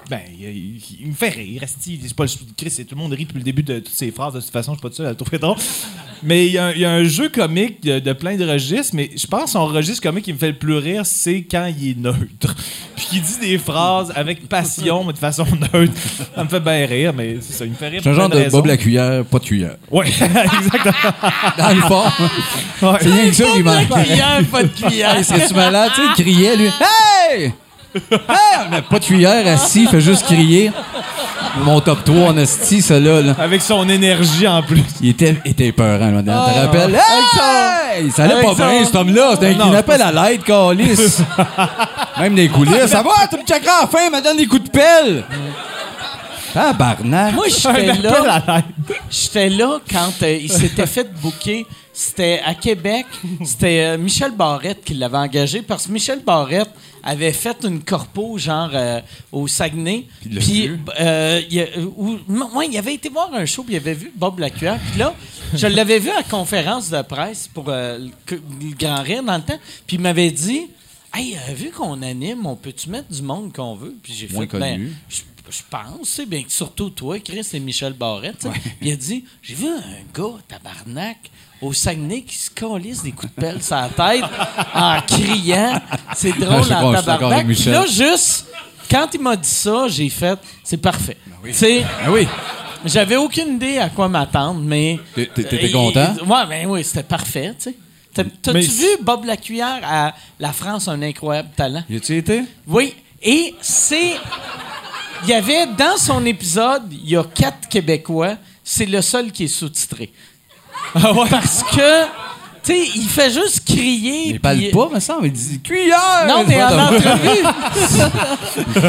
Ben, il, il- il me fait rire. C'est pas le- Chris, c'est- tout le monde rit depuis le début de toutes ses phrases. De toute façon, je suis pas tout seul à le trouver drôle. Mais il y, a un- il y a un jeu comique de, de plein de registres. Mais je pense que son registre comique qui me fait le plus rire, c'est quand il est neutre. Puis qu'il dit des phrases avec passion, mais de façon neutre. Ça me fait bien rire, mais c'est ça. Il me fait rire. C'est un genre de. Bob la cuillère, pas de cuillère. Ouais, exactement. Dans le fond. Ouais. C'est rien que ça qui manque. Cuillère, pas de cuillère. Serais-tu malade? Tu sais, il criait, lui. Hey! Hey! Mais pas de cuillère assis, il fait juste crier. Mon top 3 en esti, celui-là. Là. Avec son énergie en plus. Il était, il était épeurant, là. Tu te rappelles? Hey! Ça allait pas bien, cet homme-là. C'était un appel à l'aide, calice. Même des coulisses. Ça va, tu me checkeras à la fin, me donne des coups de pelle. Tabarnak. Moi, j'étais là. J'étais là quand euh, il s'était fait booker. C'était à Québec. C'était euh, Michel Barrette qui l'avait engagé parce que Michel Barrette avait fait une corpo genre euh, au Saguenay. Puis euh, il, où- moi, il avait été voir un show puis il avait vu Bob Lacuère. Puis là, je l'avais vu à conférence de presse pour euh, le, le Grand Rire dans le temps. Puis il m'avait dit Hey, euh, vu qu'on anime, on peut-tu mettre du monde qu'on veut? Puis j'ai fait ben, connu. je, je pense, c'est bien que surtout toi, Chris et Michel Barrette. Il a dit J'ai vu un gars, tabarnak, au Saguenay qui se calisse des coups de pelle sur la tête en criant. C'est drôle je en tabarnak. Puis là, juste, quand il m'a dit ça, j'ai fait C'est parfait. Tu sais, Ah oui. j'avais aucune idée à quoi m'attendre, mais. T'é- t'é- t'étais content? Ouais, ben oui, c'était parfait, tu sais. T'as- T'as-tu Mais- vu Bob Lacuillère à La France, un incroyable talent? Y a-tu été? Oui, et c'est. Il y avait dans son épisode, il y a quatre Québécois. C'est le seul qui est sous-titré. Parce que, tu sais, il fait juste crier. Il parle pas, me semble. Il dit cuillère! Non, mais en entrevue.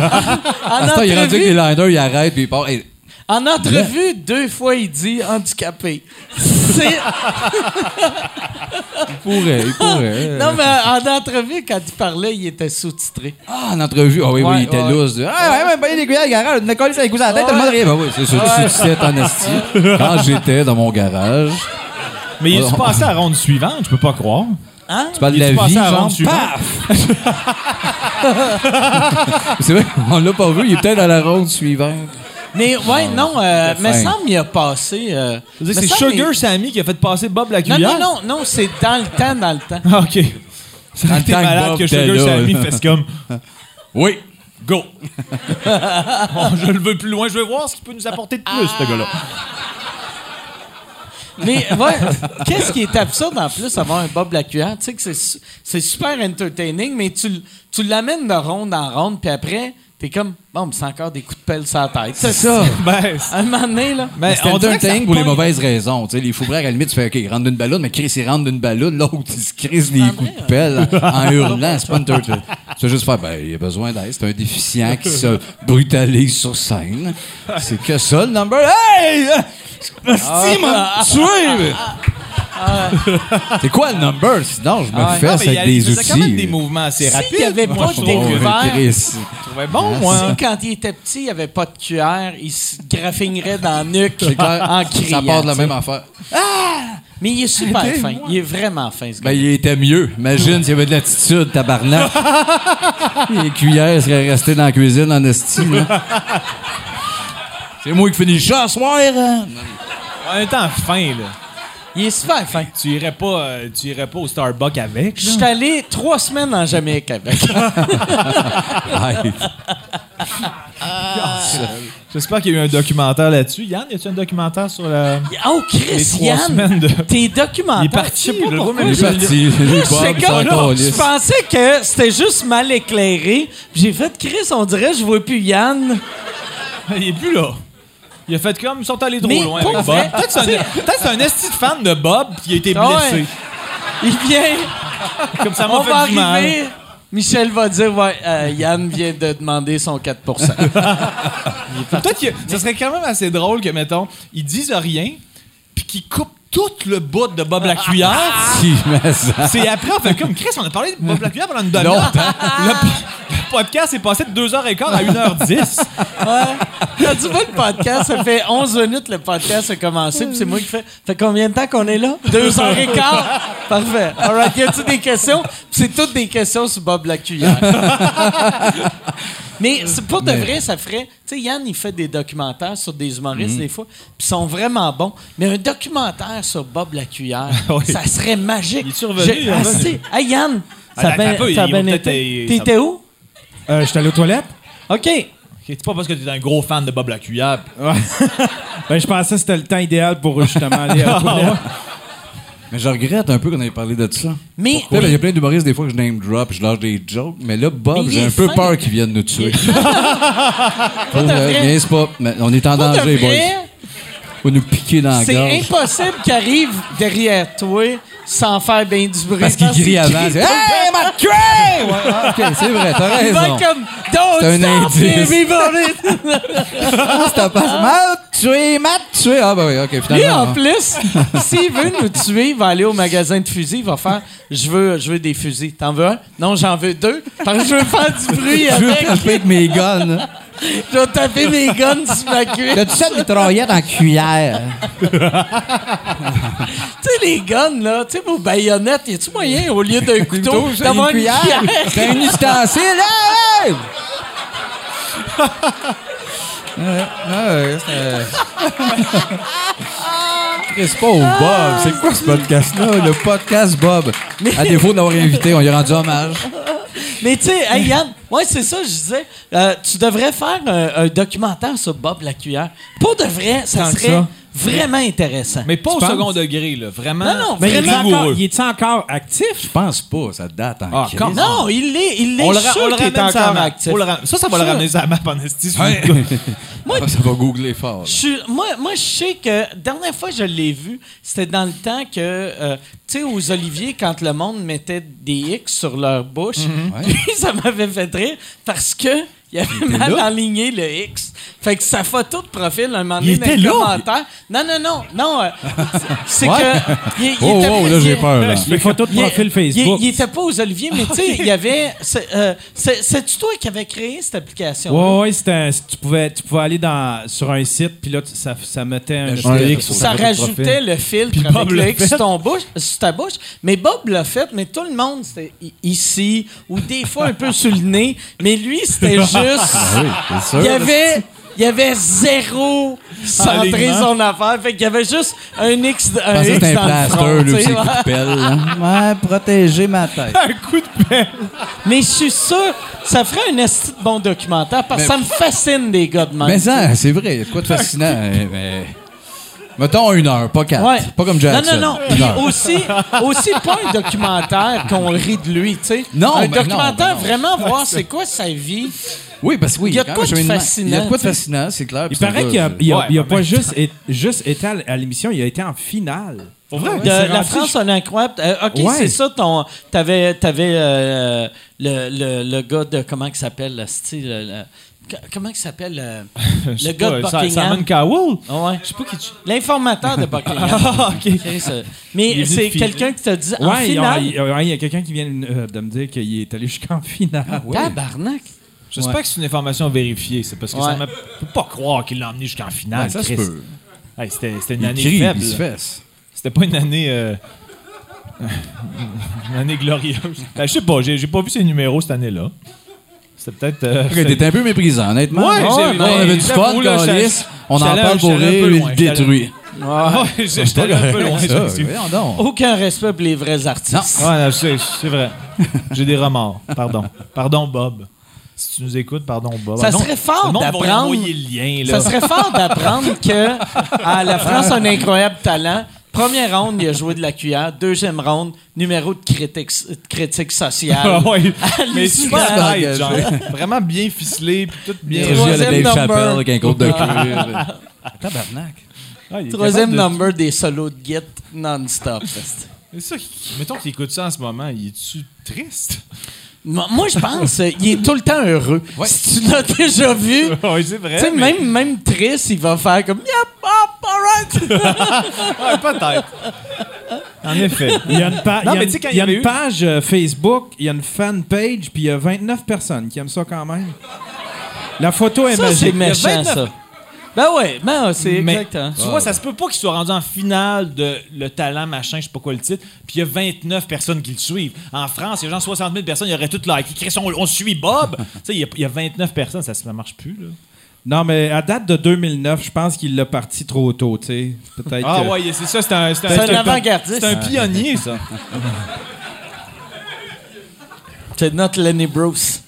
en Attends, il est rendu les entrevue, liners, il arrête, puis il part. Hey, en entrevue, deux fois, il dit handicapé. C'est. il pourrait, il pourrait. Non, mais en entrevue, quand il parlait, il était sous-titré. Ah, en entrevue. Ah oui, oui, Ouais, il était ouais. lousse. Ah, ouais, ouais, ben, des cuillères, garage. On a collé ça avec vous à la tête, tout le monde riait. Ben oui, c'est ça, succès en esti. Quand j'étais dans mon garage, Mais il est Oh. passé à la ronde suivante, je peux pas croire. Hein? tu parles de Il la vie, à la genre, ronde suivante? paf! c'est vrai, on l'a pas vu, il est peut-être à la ronde suivante. Mais ouais, non, euh, fin. semble qu'il a passé. euh, C'est Sugar il- Sammy qui a fait passer Bob la Non, cuillère. non, non, non, c'est dans le temps, dans le temps. Ah, OK. Ça a été malade Bob que Sugar là, Sammy fasse comme Oui. Go. Bon, je le veux plus loin, je veux voir ce qu'il peut nous apporter de plus, ce gars-là. Mais ouais, qu'est-ce qui est absurde en plus d'avoir un Bob Lacuillère? Tu sais que c'est su- c'est super entertaining, mais tu, tu l'amènes de ronde en ronde, puis après, t'es comme, bon, mais c'est encore des coups de pelle sur la tête. C'est ça. Ben, À un moment donné, là. ben, on ça entertaining pour les mauvaises raisons. Tu sais, les fous à la limite, tu fais, OK, il rentre d'une ballonne, mais Chris, il rentre d'une ballonne, l'autre, il se crisse des coups de pelle en hurlant. C'est pas entertaining. Tu veux juste faire, ben, il a besoin d'aide. C'est un déficient qui se brutalise sur scène. C'est que ça, le number. Hey! Asti, m'a tué! mais- C'est quoi le number? Sinon, je me Ah il y avec a- des il faisait outils. quand même des mouvements assez rapides. y avait moi, pas je de découvert. Chris. Je trouvais bon, moi. Quand il était petit, il n'y avait pas de cuillère, il se graffinerait dans le nuque en criant. Ça part de la même affaire. Mais il est super fin. Il est vraiment fin, ce gars. Ben, il était mieux. Imagine s'il y avait de l'attitude, tabarnak. Les cuillères seraient restées dans la cuisine en esti, là. C'est moi qui finis le chat ce soir, hein? En même temps, fin, là. Il est super fin. Tu irais pas, euh, tu irais pas au Starbucks avec, Je suis allé trois semaines en Jamaïque avec. J'espère qu'il y a eu un documentaire là-dessus. Yann, y a-tu un documentaire sur la... Oh, les Chris, trois Yann, semaines de... tes documentaires. Il est parti, je sais pas le pourquoi gros, mais je Il est l'ai- parti. Comme- je pensais que c'était juste mal éclairé. Puis J'ai fait Chris, on dirait je vois plus Yann. Il est plus là. Il a fait comme, ils sont allés trop Mais loin pour avec Bob. Peut-être c'est un, peut-être c'est un esti de fan de Bob qui a été Ah ouais. blessé. Il vient. Comme ça On m'a va fait du mal. arriver. Michel va dire ouais, euh, Yann vient de demander son 4 Peut-être que ce serait quand même assez drôle que, mettons, ils disent rien, puis qu'ils coupent tout le bout de Bob la cuillère. Si, mais ça. C'est après, on fait comme Chris, on a parlé de Bob la cuillère pendant une demi-heure. Le, le podcast est passé de 2h15 à 1h10. Quand tu vois le podcast, ça fait 11 minutes le podcast a commencé, puis c'est moi qui fais. Fait combien de temps qu'on est là? Deux heures et quart? Parfait. All right, y a-tu des questions? C'est toutes des questions sur Bob la cuillère. Mais c'est pour de vrai, ça ferait. Tu sais, Yann, il fait des documentaires sur des humoristes des fois, puis ils sont vraiment bons. Mais un documentaire sur Bob la cuillère, Oui. ça serait magique. Il est-tu revenu, J'ai- il est Ah, Hey, Yann, ça Ah, a bien ça a bien été. T'étais où? Euh, J'étais allé aux toilettes. OK. C'est pas parce que t'es un gros fan de Bob la cuillère. Ouais. ben, je pensais que c'était le temps idéal pour justement aller aux toilettes. Mais je regrette un peu qu'on ait parlé de ça. Mais. Il y a plein d'humoristes, des fois, que je name drop, je lâche des jokes. Mais là, Bob, j'ai un peu peur qu'il vienne nous tuer. De euh, pas. Mais on est en Pour danger, boys. Faut nous piquer dans la C'est gorge. impossible qu'il arrive derrière toi sans faire bien du bruit. Parce qu'il crie avant. Hey, tué! Ouais, ok, c'est vrai, t'as raison. comme Don't C'est un stop indice. c'était pas m'a tué, m'a tué. Ah, bah oui, ok, finalement. en non. plus, s'il veut nous tuer, il va aller au magasin de fusils, il va faire Je veux, je veux des fusils. T'en veux un? Non, j'en veux deux. Parce que je veux faire du bruit Je veux avec. taper avec mes guns. Je vais taper mes guns sur ma cuisse. T'as-tu ça de mitraillette en cuillère? Tu sais, les guns, là, tu sais, vos baïonnettes, y a-tu moyen, au lieu d'un couteau, d'avoir une cuillère? C'est un ustensile. Hey! Ouais, ouais, c'est- C'est pas au Bob. C'est quoi ce podcast-là? Le podcast Bob? À défaut d'avoir invité, on lui a rendu hommage. Mais tu sais, hey, Yann, ouais, c'est ça, je disais, euh, tu devrais faire un, un documentaire sur Bob la cuillère. Pour de vrai, ça Tant serait ça. Vraiment intéressant. Mais pas au penses? second degré, là. Vraiment. Non, non, Mais il est, encore, il est encore actif? Je pense pas, ça date Ah, comme- non, il l'est, il On le, on le qu'il est à encore actif. Le Ça, ça va le ramener à map en esti. Ouais. le. Ah, ça va googler fort. là. Je moi, moi, je sais que dernière fois que je l'ai vu, c'était dans le temps que, euh, tu sais, aux Oliviers, quand le monde mettait des X sur leur bouche, Ouais. puis ça m'avait fait rire parce que il avait mal enligné le X. Fait que sa photo de profil, un moment donné, Il dans était les là? commentaires. Non, non, non, non. euh, c'est Ouais. que. il- il Oh, était- oh, là, il- j'ai peur, là. Les photos de il- profil il- Facebook. Il, était pas aux Oliviers, mais tu sais, il y avait. C'est euh, c'est- c'est-tu toi qui avais créé cette application? Ouais, ouais, c'était tu, pouvais, tu pouvais aller dans, sur un site, puis là, tu- ça, ça mettait un, Un X sur ça photo de rajoutait profil. le filtre Puis avec Bob le X sur, fait. ton bouche, sur ta bouche. Mais Bob l'a fait, mais tout le monde, c'était i- ici, ou des fois un peu sur le nez. Mais lui, c'était juste... Oui, c'est sûr. il y avait... Il y avait zéro centré son affaire. Fait qu'il y avait juste un X, un X un dans le plaster, front. lui aussi, ouais. coup de pelle. là. Ouais, protéger ma tête. Un coup de pelle. Mais je suis sûr, ça ferait un esti de bon documentaire parce que Mais- ça me fascine des gars de même. Mais ça, c'est vrai, il y a de quoi de fascinant? eh, mais... Mettons une heure, pas quatre. Ouais. Pas comme Jackson. Non, non, non. Puis aussi, aussi pas un documentaire qu'on rit de lui, tu sais. Non, Un ben non, documentaire, ben non. vraiment voir c'est quoi sa vie. Oui, parce que oui. Il y a de quand quoi de fascinant, Il y a de quoi de fascinant, c'est clair. Il puis c'est un paraît qu'il a, il a- Ouais, il a mais- pas juste, é- juste été à, à l'émission, il a été en finale. Pour vrai? De la France, on est incroyable. Euh, OK, Ouais. c'est ça, ton. T'avais, t'avais euh, le, le, le gars de. Comment il s'appelle, le style. le- c- comment il s'appelle euh, le gars pas, Buckingham? Simon Cowell? Ah ouais. Je sais pas qui tu... L'informateur de Buckingham. Ah, OK. Chris, Il est Mais c'est quelqu'un qui t'a dit en Ouais, il y a- finale? il y a ouais, il y a quelqu'un qui vient euh, de me dire qu'il est allé jusqu'en finale. Tabarnak. J'espère que c'est une information vérifiée. C'est parce que Ouais. ça me peut pas croire qu'il l'a emmené jusqu'en finale. Ouais, ça se Chris. peut. Hey, c'était, une Il année crie, faible. C'était pas une année. euh, une année glorieuse. Ben, je sais pas, j'ai, j'ai pas vu ces numéros cette année-là. C'était peut-être. euh, T'es un peu méprisant, honnêtement. Ouais, j'ai- bon, on avait du fun. On en parle pour rire, peu il le détruit. Ouais, j'étais un peu loin. Ça. Aucun respect pour les vrais artistes. Non. Ouais, non, c'est, c'est vrai. J'ai des remords. Pardon. Pardon, Bob. Si tu nous écoutes, pardon, Bob. Ça Ah non, serait fort d'apprendre-. Ça serait fort d'apprendre que à la France a un incroyable talent. Première ronde, il a joué de la cuillère. Deuxième ronde, numéro de critique, de critique sociale. Ah ouais. Mais super genre. Vraiment bien ficelé, puis tout bien. La Troisième Dave number. Chappelle avec un côte de cuir. Tabarnak. Ah, il Troisième de- number des solos de Git non-stop. C'est ça, mettons qu'il écoute ça en ce moment, il est-tu triste? Moi, je pense qu'il est tout le temps heureux. Si tu l'as déjà vu, oui, c'est vrai. tu sais, mais- même, même triste, il va faire comme Yep, alright. Ouais, peut-être. En effet. Il y a une, pa- Non, y a y a page euh, Facebook, il y a une fan page, puis il y a 29 personnes qui aiment ça quand même. La photo est Ça, c'est magique. méchant, 29. ça. Ben ouais, ben c'est Mais exact. tu vois, ça se peut pas qu'il soit rendu en finale de le talent machin, je sais pas quoi le titre, puis il y a 29 personnes qui le suivent. En France, il y a genre 60 000 personnes, il y aurait tout liké. Chris, On, on suit Bob. tu sais, il y a- il y, a 29 personnes, ça, ça marche plus, là. Non, mais à date de 2009, je pense qu'il l'a parti trop tôt, tu sais. Peut-être Ah que- ouais, c'est ça, c'est un, c'est C'est un avant-gardiste. C'est un pionnier, ça. C'est notre Lenny Bruce.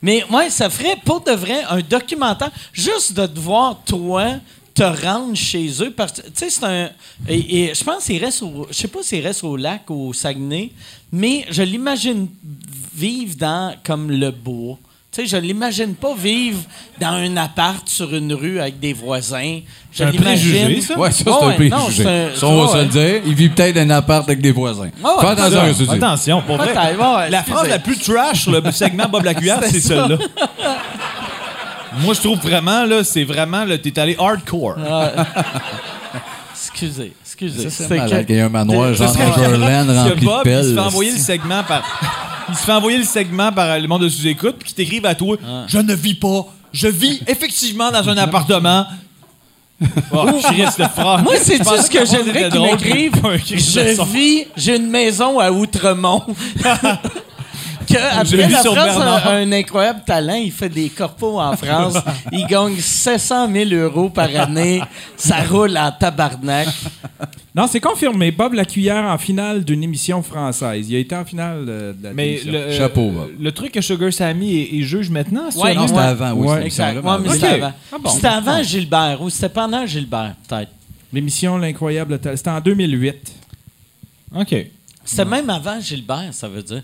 Mais ouais, ça ferait pour de vrai un documentaire juste de te voir toi te rendre chez eux parce que tu sais c'est un et, et je pense qu'il reste au je sais pas s'il reste au lac ou au Saguenay mais je l'imagine vivre dans comme le bois. Tu sais, je l'imagine pas vivre dans un appart sur une rue avec des voisins. Je un l'imagine. préjugé, ça? Ouais, ça, c'est Ouais, un préjugé. Ça, on va se le dire. Il vit peut-être dans un appart avec des voisins. Fais attention à ce que. Attention, pour vrai. Peut-être, ouais, ouais, La excusez. phrase la plus trash le segment Bob la cuillère, c'est celle-là. Moi, je trouve vraiment, là, c'est vraiment, là, t'es allé hardcore. Excusez, excusez. Ça, c'est malade que- qu'il y ait un manoir genre Neverland rempli de Bob, il se pelles. fait envoyer le segment par. Il se fait envoyer le segment par le monde de sous-écoute, puis qui t'écrivent à toi Je ne vis pas. Je vis effectivement dans un appartement. Oh, Chris, le frère. Moi, c'est pensais ce que phrase j'aimerais qu'ils m'écrivent. Je vis, j'ai une maison à Outremont. que Je après vis la sur France Bernard. a un incroyable talent. Il fait des corpos en France. Il gagne 700 000 euros par année. Ça roule en tabarnak. Non, c'est confirmé. Bob la cuillère en finale d'une émission française. Il a été en finale euh, de la Mais télévision. le, euh, Chapeau, Bob. le truc que Sugar Sammy est, est juge maintenant, c'est Ouais, Non, c'était avant, oui. Ouais, cette Exact. émission-là, Ouais, mais mais c'était avant. Ah bon. C'était avant Gilbert ou c'était pendant Gilbert, peut-être. L'émission L'incroyable talent. C'était en 2008. OK. C'était même avant Gilbert, ça veut dire.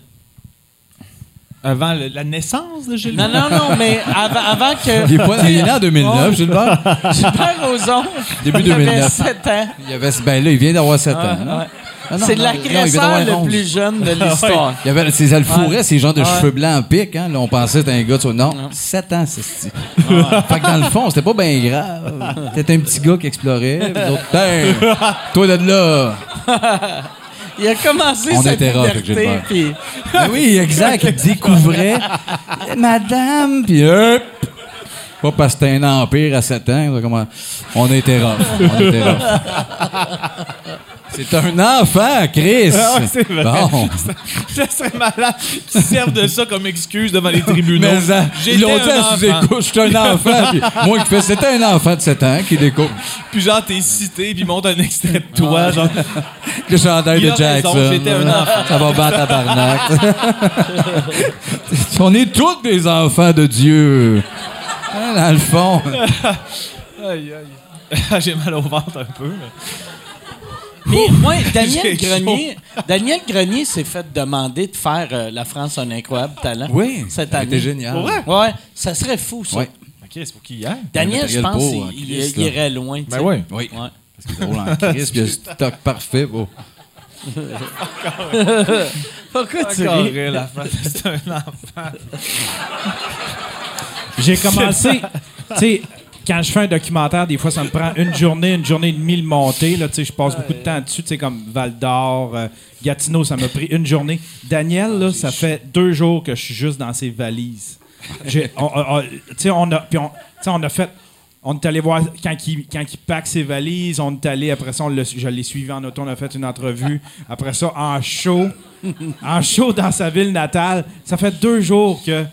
Avant le- la naissance de Gilles Non, non, non, mais avant, avant que. Il est, pas, il est né en 2009, Gilbert. Gilbert Rozon. Début il avait 2009. 7 ans. Il y avait, ben là, il vient d'avoir 7 ans. Ouais, non? ouais. Ah non, C'est non, non, il vient l'agresseur d'avoir le 11. plus jeune de l'histoire. Il y avait fourrait, Ouais. ces gens de Ouais. cheveux blancs en pique. Hein? Là, on pensait que c'était un gars de... Non, 7 ans, c'est ce Fait que dans le fond, c'était pas bien grave. T'étais un petit gars qui explorait. puis les autres, Ben, toi de là. Il a commencé On sa liberté, puis Ben oui, exact. Il découvrait. Madame, puis hop. Pas parce que c'était un empire à 7 ans. On était rough. On était rough. C'est un enfant, Chris. Ah c'est vrai. Bon. Ça serait malade qu'ils servent de ça comme excuse devant les tribunaux. Mais ça, ils J'étais l'ont dit un à enfant. sous-écoute, je suis un enfant. Puis moi qui fais, c'était un enfant de 7 ans qui découvre Puis genre, t'es cité, puis ils montent un extrait de toi. Genre, le chandail Il de raison, Jackson. j'étais un enfant. Ça va battre tabarnak. On est tous des enfants de Dieu. Hein, Dans le fond. aïe, aïe. J'ai mal au ventre un peu. mais- Mais moi, Daniel Grenier, Daniel Grenier s'est fait demander de faire euh, La France a un incroyable talent. Oui, cette année. été génial. Ouais, ça serait fou, ça. Ouais. Ok, c'est pour qui hier? Daniel, je pense, en il, Christ, il irait loin. tu Ben oui. Oui. Ouais. Parce qu'il est drôle en crise, puis il y a un stock parfait. bon. Pourquoi tu ris? la face. C'est un enfant. J'ai commencé, tu sais, quand je fais un documentaire, des fois, ça me prend une journée, une journée et demie le monter. Je passe beaucoup de temps dessus, comme Val d'Or, euh, Gatineau, ça m'a pris une journée. Daniel, là, ça fait deux jours que je suis juste dans ses valises. On- on- on- a, on, on a fait. On est allé voir quand il, quand pack ses valises. On est allé, après ça, on je l'ai suivi en auto, on a fait une entrevue. Après ça, en show, en show dans sa ville natale. Ça fait deux jours que.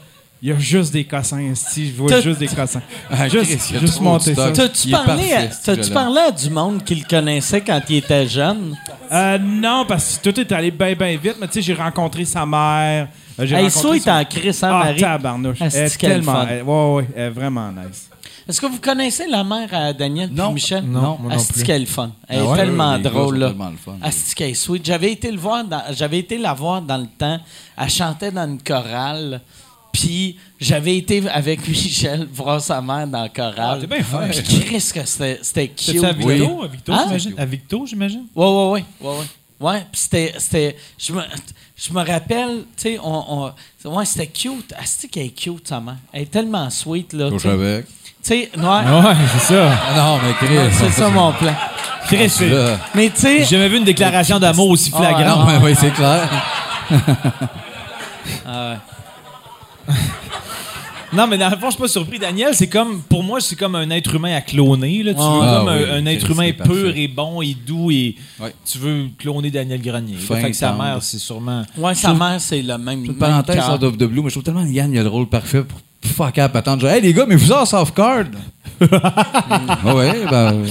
Il y a juste des cossins, si je vois juste des cossins. Ah, juste juste monter ça. T'as-tu est parlé, à- parfait, parlé à du monde qui le connaissait quand il était jeune? Euh, non, parce que tout est allé bien, bien vite, mais tu sais, j'ai rencontré sa mère. euh, j'ai Hey, rencontré il son- est en Chris, hein, Ah, Marie? tabarnouche. Ah, Elle est qu'elle est tellement... fun. elle- ouais, ouais, elle est vraiment nice. Est-ce que vous connaissez la mère à Daniel Non. Michel? Non, moi non Asti qu'elle est fun. Elle est Ah ouais? tellement drôle, là. Asti qu'elle est sweet. J'avais été, le voir dans- j'avais été la voir dans le temps. Elle chantait dans une chorale. Puis j'avais été avec Michel voir sa mère dans la chorale. Ah, t'es bien fin. Puis Chris, que c'était, c'était cute. C'est à Oui. Victo? À Victo, Hein? j'imagine? À Victo, j'imagine? Ouais, ouais, ouais. ouais, ouais. Ouais, puis c'était. c'était je, me, je me rappelle, tu sais, on, on- ouais, c'était cute. Asti qu'elle est cute, sa mère. Elle est tellement sweet, là. tu Couche avec. Tu sais, ouais. Ouais, c'est ça. Ah non, mais Chris. C'est ça mon plan. Chris, c'est- Là. Mais tu sais. j'ai jamais vu une déclaration d'amour aussi Ah, flagrante. Non, mais oui, c'est clair. Non, mais dans le fond, je suis pas surpris. Daniel, c'est comme, pour moi, c'est comme un être humain à cloner. Là. Tu Ah, veux ah comme oui, un, être humain pur parfait. et bon et doux et Ouais. tu veux cloner Daniel Grenier. Fin, fait que sa mère, c'est sûrement. Ouais, sa mère, c'est le même. Une parenthèse sur Dove de Blue, mais je trouve tellement Yann, il a le rôle parfait pour fuck up, attendre. Genre, hey les gars, mais vous avez soft card. Ah ouais, ben.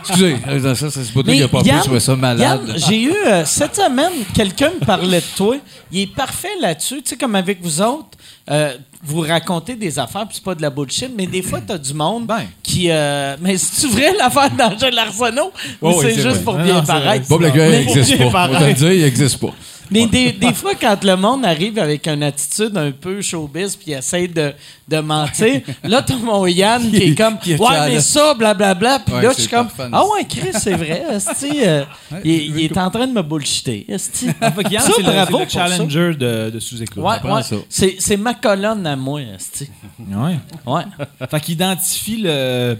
Excusez, ça, ça, c'est pas toi qui a pas pu, je trouvais ça malade. Yann, j'ai eu euh, cette semaine, quelqu'un me parlait de toi. Il est parfait là-dessus. Tu sais, comme avec vous autres, euh, vous racontez des affaires, puis c'est pas de la bullshit, mais des fois, t'as du monde Ben. qui. euh, mais c'est-tu vrai l'affaire d'Angèle Arsenault? Oh oui, c'est juste vrai. pour Non, bien non, paraître? Bob gars, il n'existe pas. On va te le dire, il n'existe pas. Mais des, des fois, quand le monde arrive avec une attitude un peu showbiz puis essaie de, de mentir, là, t'as mon Yann qui est comme Ouais, mais ça, blablabla. Puis Ouais, là, je suis comme. Ah ouais, Chris, c'est vrai. esti, euh, il, il est en train de me bullshiter. esti. Que Yann, Ça, c'est le, le pour ça. challenger de, de sous-écoute. Ouais, ouais. C'est, c'est ma colonne à moi, esti. Ouais. Ouais. Fait qu'il identifie le,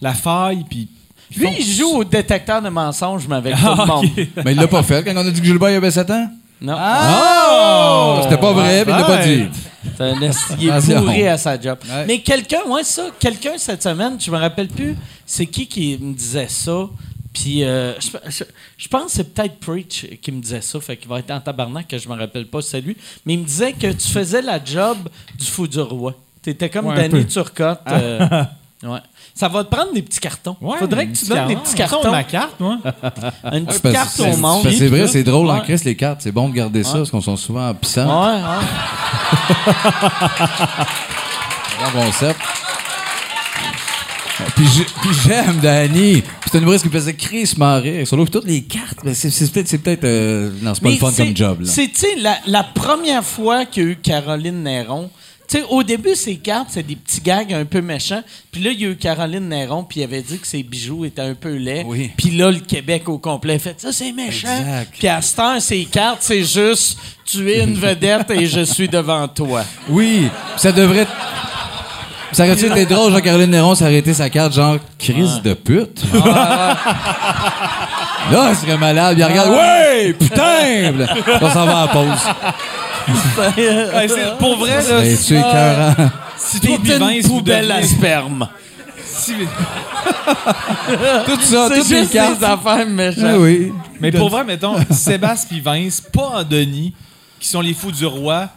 la faille, puis. Lui, il joue au détecteur de mensonges, mais avec tout Ah, le monde. ok. Mais il l'a pas fait quand on a dit que Gilbert il avait 7 ans? Non. Oh! C'était pas vrai, mais il l'a pas dit. C'est un esti- il est Attention. à sa job. Ouais. Mais quelqu'un, ouais, ça, quelqu'un cette semaine, je me rappelle plus, c'est qui qui me disait ça? Puis euh, je, je- je pense que c'est peut-être Preach qui me disait ça, fait qu'il va être en tabarnak que je me rappelle pas c'est lui. Mais il me disait que tu faisais la job du fou du roi. T'étais comme Ouais, un Danny peu. Turcotte. euh, ouais. Ça va te prendre des petits cartons. Ouais, Faudrait que tu donnes des petits on cartons. ma carte, moi. Une petite Parce- carte c'est- au monde. C'est vrai, c'est drôle en. Christ, les cartes. C'est bon de garder ça, parce qu'on sont souvent en pissant. Ouais, ouais. Grand concept. Puis j'ai- puis j'aime Danny. Puis C'est un humoriste qui me faisait Chris marrer. Sur l'autre, toutes les cartes. mais C'est c'est peut-être. c'est peut-être, euh, non, c'est pas Mais le fun c'est- comme job. Là. C'est, tu sais, la, la première fois qu'il y a eu Caroline Néron, sais, au début, ses cartes, c'est des petits gags un peu méchants. Puis là, il y a eu Caroline Néron, puis il avait dit que ses bijoux étaient un peu laids. Oui. Puis là, le Québec au complet fait ça, c'est méchant. Exact. Puis à cette heure, ses cartes, c'est juste tu es une vedette et je suis devant toi. Oui, ça devrait. Ça aurait-tu été drôle, Jean-Caroline Néron s'arrêter sa carte, genre crise de pute? Là, elle serait malade. Elle regarde, ouais, putain! On s'en va à la pause. Ouais, c'est- pour vrai, là, si, tu es écœurant. si T'es toi, puis une Vince, vous poubelle à sperme. si- Tout ça, C'est toutes les cartes. affaires méchantes. Ah oui. Mais pour vrai, mettons, Sébastien et Vince, pas en Denis, qui sont les fous du roi,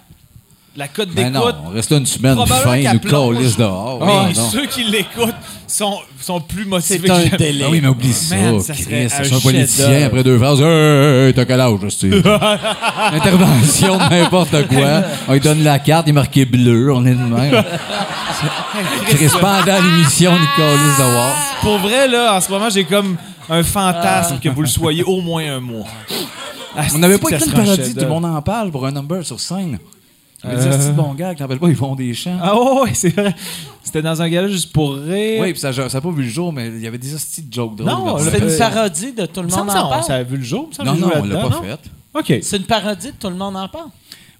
la cote Ben non, d'écoute. on reste là une semaine Probablement fin, qu'elle nous calisse dehors. mais Oui, non. ceux qui l'écoutent sont, sont plus motivés C'est un que délai. Ah oui, mais oublie ça, Man, ça Chris. serait C'est un un politicien après deux phrases. Hey, hey, hey, t'as quel âge, hostie? Intervention de n'importe quoi. On lui donne la carte, il est marqué bleu. On est de même. Chris, pendant l'émission, nous calisse dehors. Pour vrai, là, en ce moment, j'ai comme un fantasme que vous le soyez au moins un mois. On n'avait pas écrit le parodie du chef-d'œuvre? Monde en parle pour un number sur scène? Mais c'est un petit bon gars, t'en rappelles pas, ils font des chants? Ah ouais, ouais, c'est vrai. C'était dans un gala juste pour rire. Oui, puis ça n'a pas vu le jour, mais il y avait des hosties de jokes drôles. Non, C'est une Euh, parodie de Tout le Il monde en ça, parle. ça a vu le jour. il semble Non, non, on l'a pas fait. OK. C'est une parodie de Tout le monde en parle.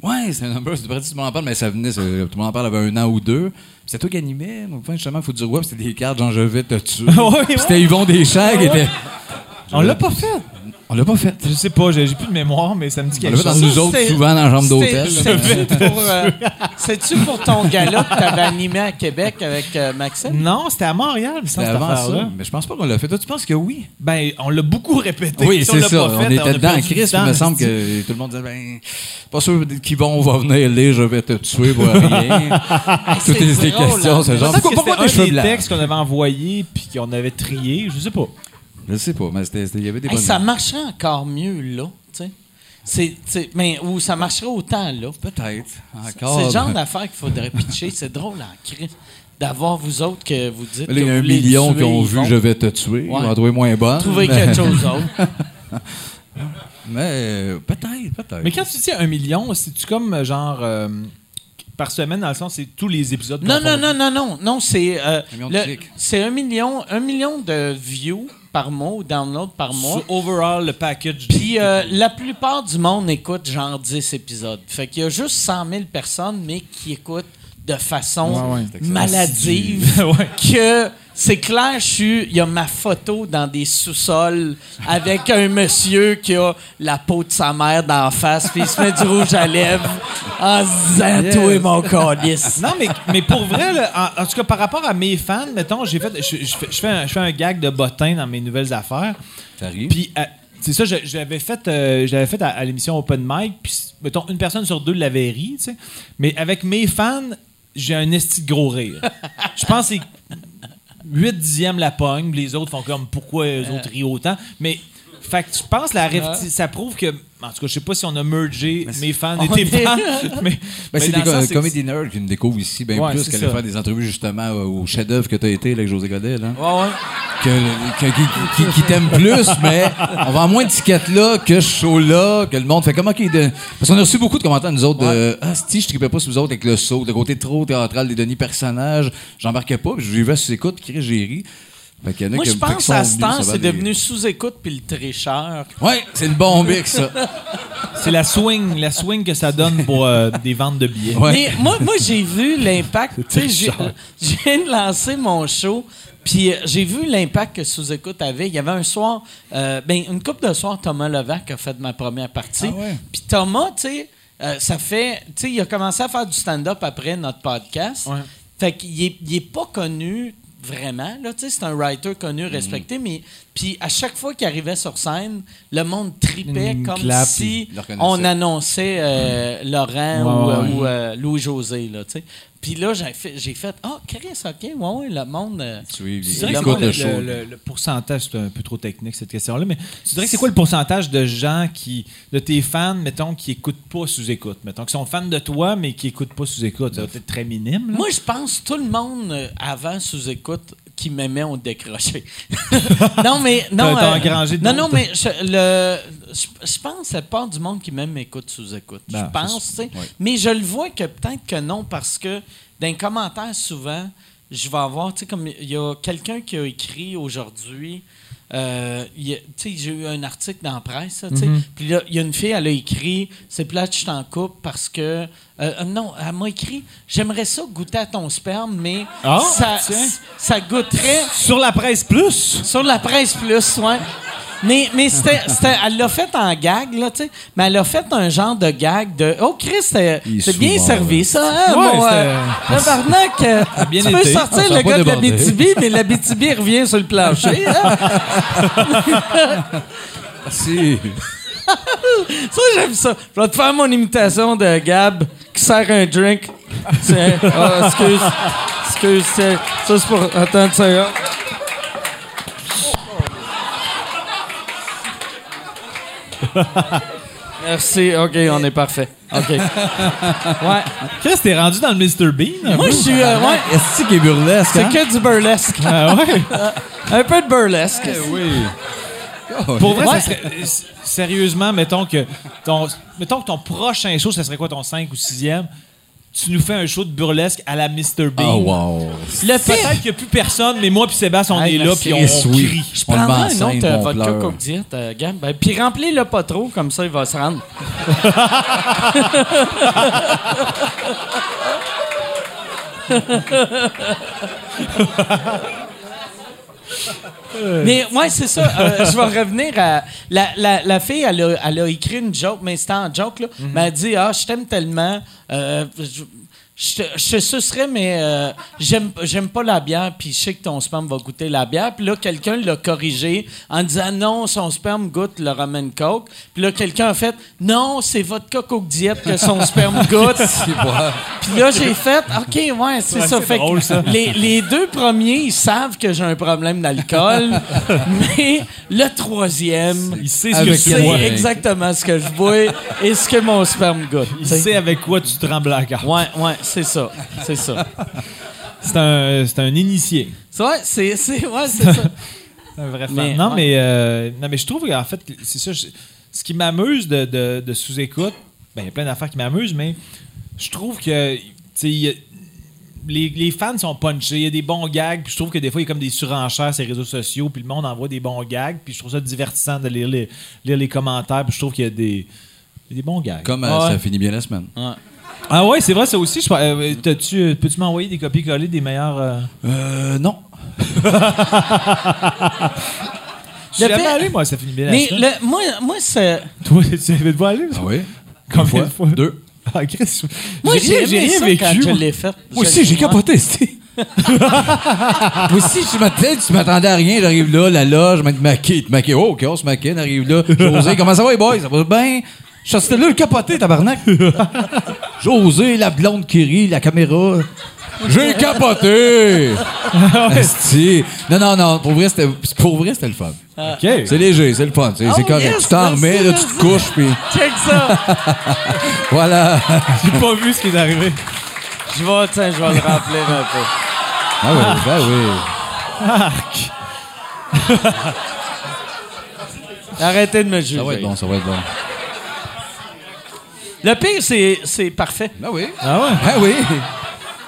Ouais, c'est un number, c'est du tout le monde en parle, mais ça venait, tout le monde en parle avait un an ou deux. Puis C'était toi qui animais, donc justement, faut dire ouais, puis c'était des cartes, genre je vais te tuer. Ouais, Puis ouais. C'était Yvon Deschamps qui était. On l'a pas fait. On l'a pas fait. Je sais pas, j'ai plus de mémoire, mais ça me dit On quelque l'a fait dans chose. nous autres, souvent dans la chambre d'hôtel. C'est- C'est-tu pour, euh, c'est-tu pour ton gala que tu avais animé à Québec avec euh, Maxime? Non, c'était à Montréal, cette avant ça. Mais je pense pas qu'on l'a fait. Toi, tu penses que oui? Ben, on l'a beaucoup répété. Oui, c'est l'a ça. pas On était a dedans, Chris, il me semble c'est- que tout le monde disait, ben, pas sûr qu'Yvon va venir lire, je vais te tuer pour rien. Toutes c'est ces drôle, questions, hein. c'est genre, pourquoi des cheveux blancs? textes qu'on avait envoyés puis qu'on avait trié, je sais pas. Je sais pas, mais c'était, c'était- il y avait des Hey, bonnes ça marcherait encore mieux là, tu sais. C'est, c'est- mais ou ça marcherait autant là. Peut-être. C'est le genre d'affaire qu'il faudrait pitcher. C'est drôle en crise d'avoir vous autres que vous dites. Là, il y que a vous un million qui ont vu Je vais te tuer. Ils Ouais. moins bonne. Trouver mais, quelque chose d'autre. Mais euh, peut-être, peut-être. Mais quand tu dis un million, c'est-tu comme euh, genre euh, par semaine, dans le sens, c'est tous les épisodes Non, non, non, non, non. Non, c'est. euh, Un million de le- clics. c'est un million, un million de views par mois ou downloads par mois. Sur overall, le package. Puis euh, la plupart du monde écoute genre 10 épisodes. Fait qu'il y a juste 100 000 personnes, mais qui écoutent de façon maladive. Ouais. que c'est clair, je suis. Il y a ma photo dans des sous-sols avec un monsieur qui a la peau de sa mère d'en face, puis il se met du rouge à lèvres en disant Toi, mon calice. Non, mais, mais pour vrai, là, en, en tout cas, par rapport à mes fans, mettons, j'ai fait, je, je fais, je, fais un, je fais un gag de bottin dans mes nouvelles affaires. Ça arrive. Puis, euh, c'est ça, l'avais fait, euh, fait à, à l'émission Open Mic, puis, mettons, une personne sur deux l'avait ri, tu sais. Mais avec mes fans, j'ai un esti de gros rire. Je pense que c'est 8 dixièmes la pogne, les autres font comme pourquoi les autres rient autant? Mais, fait que je pense que la réf- ça prouve que, en tout cas, je sais pas si on a mergé mes fans et tes est- fans, mais, Ben, mais c'est des co- comedy nerds qui me découvrent ici bien Ouais, plus qu'aller faire des entrevues justement euh, au chef-d'œuvre que tu as été là, avec José Godet. Là. Ouais, ouais. Que, que- qui, qui- qui t'aiment plus, mais on vend moins d'étiquettes là que ce show-là, que le monde fait comme OK. De... Parce qu'on a reçu beaucoup de commentaires, nous autres, de Ah, si je tripais pas sur vous autres avec le saut, le côté trop théâtral des Denis personnages, j'embarquais pas, puis j'ai vu sous écoute, qui j'ai ri. Fait qu'il y en a Moi, je pense à ce temps, c'est des- devenu sous-écoute puis le tricheur. Ouais, c'est le bon mix, ça. C'est la swing, la swing que ça donne pour euh, des ventes de billets. Ouais. Mais moi, moi j'ai vu l'impact. Tu sais, j'ai- je viens de lancer mon show. Puis euh, j'ai vu l'impact que Sous-Écoute avait. Il y avait un soir, euh, ben, une couple de soirs, Thomas Levac a fait ma première partie. Ah ouais? Puis Thomas, tu sais, euh, ça fait. Tu sais, il a commencé à faire du stand-up après notre podcast. Ouais. Fait qu'il est, il est pas connu vraiment. Là, tu sais, c'est un writer connu, respecté, mais puis à chaque fois qu'il arrivait sur scène, le monde tripait comme clap, si on annonçait euh, Laurent Ouais, ou, ouais. ou, euh, Louis-José. Puis là, j'ai fait, j'ai fait Ah, Chris, OK, ouais, ouais, le monde. euh, Tu Tu dirais Le que le le, le- le pourcentage, c'est un peu trop technique cette question-là, mais tu dirais que c'est quoi le pourcentage de gens qui, de tes fans, mettons, qui écoutent pas sous écoute, mettons, qui sont fans de toi mais qui écoutent pas sous écoute, ça va être très minime. là. Moi, je pense que tout le monde euh, avant sous-écoute qui m'aimait ont décroché. non, mais. Non, T'as- t'as engrangé de non, non, mais je, le, je, je pense que la part du monde qui m'aime m'écoute sous-écoute. Ben, je pense, tu sais. ouais. Mais je le vois que peut-être que non, parce que dans les commentaires, souvent, je vais avoir, tu sais, comme il y a quelqu'un qui a écrit aujourd'hui. Euh, j'ai eu un article dans la presse. Mm-hmm. Puis là, il y a une fille, elle a écrit C'est plate, je t'en coupe parce que. euh, euh, non, elle m'a écrit J'aimerais ça goûter à ton sperme, mais Ah, ça, ça goûterait Sur la presse plus, sur la presse plus, ouais. Mais, mais c'était, c'était- elle l'a fait en gag, là, tu sais. Mais elle a fait un genre de gag de Oh, Chris, c'est bien servi, ça, hein, Ouais, euh, tabarnak, euh, bien tu peux sortir Ça le gars de la. BTB, mais la BTB revient sur le plancher. hein? Si. Ça, j'aime ça. Je vais te faire mon imitation de Gab qui sert un drink. C'est, ah, excuse, excuse, c'est- ça c'est pour. Attends une Merci, ok, on est parfait. Ok. Ouais. Chris, t'es rendu dans le Mr. Bean. Moi, je suis. euh, ouais, Est-ce qu'il est burlesque? c'est hein? que du burlesque. Ah ouais? Un peu de burlesque. Oui. Pour vrai, Ouais. ça serait, sérieusement, mettons que ton, mettons que ton prochain show, ça serait quoi ton 5 ou 6e? Tu nous fais un show de burlesque à la Mr. Bean. Oh, wow. Le Peut-être qu'il n'y a plus personne, mais moi puis Sébastien, on Hey, est là, puis on, on oui. crie. je prendrais un scène, autre euh, on vodka pleure. Coke Diet, euh, Gab. Ben, puis remplis-le pas trop, comme ça, il va se rendre. Mais ouais, c'est ça. Euh, je vais revenir à. La, la, la fille, elle a, elle a écrit une joke, mais c'était en joke, là. Mais elle dit Ah, je t'aime tellement. euh, je, je je te sucerais, mais euh, j'aime, j'aime pas la bière, puis je sais que ton sperme va goûter la bière. Puis là, quelqu'un l'a corrigé en disant non, son sperme goûte le Roman Coke. Puis là, quelqu'un a fait non, c'est votre Coke Diet que son sperme goûte. Puis là, j'ai fait, OK, ouais, c'est ça. c'est Fait que drôle, ça. Les, les deux premiers, ils savent que j'ai un problème d'alcool, mais le troisième, Il sait ce que c'est. Ouais. exactement ce que je bois et ce que mon sperme goûte. Il sait avec quoi tu te rends blackout. Ouais, ouais, c'est ça. C'est ça. C'est un, c'est un initié. C'est ouais, c'est, c'est, ouais, c'est ça. Un vrai fan. Mais, non, ouais. mais, euh, non, mais je trouve qu'en fait, c'est ça. je- ce qui m'amuse de, de- de sous-écoute, ben, il y a plein d'affaires qui m'amusent, mais je trouve que les, les fans sont punchés, il y a des bons gags, puis je trouve que des fois, il y a comme des surenchères sur les réseaux sociaux, puis le monde envoie des bons gags, puis je trouve ça divertissant de lire les, lire les commentaires, puis je trouve qu'il y a des, des bons gags. Comme euh, ouais. ça finit bien la semaine. Ah ouais, c'est vrai, ça aussi. je euh, euh, Peux-tu m'envoyer des copies-collées des meilleurs. euh, Euh, non. Je suis jamais allé, moi, ça finit bien Mais le, moi, moi c'est. Toi, tu avais pas aller? Ah oui? Combien Une de fois? Deux. Ah, Chris, Moi, j'ai rien, ça vécu. quand je moi. l'ai fait. Moi Je- aussi, j'ai capoté. Moi aussi, tu m'attendais, tu m'attendais à rien, j'arrive là, la loge, je me maquille, te maquille. Oh, OK, on se maquille, on arrive là. José, comment ça va, les boys? Ça va bien? Je suis là, le capoté, tabarnak. José, la blonde qui rit, la caméra. J'ai capoté! Non, non, non, pour vrai, c'était, pour vrai, c'était le fun. OK. C'est léger, c'est le fun, c'est, c'est Oh, correct. yes, tu t'en merci, remets, là, tu te couches, puis Check ça! voilà. J'ai pas vu ce qui est arrivé. je vais, tiens, je vais le remplir un peu. Ah oui, ben oui. Arrêtez de me juger. Ça va être bon, ça va être bon. Le pire, c'est, c'est parfait. Ben oui. Ah ouais? Ben oui.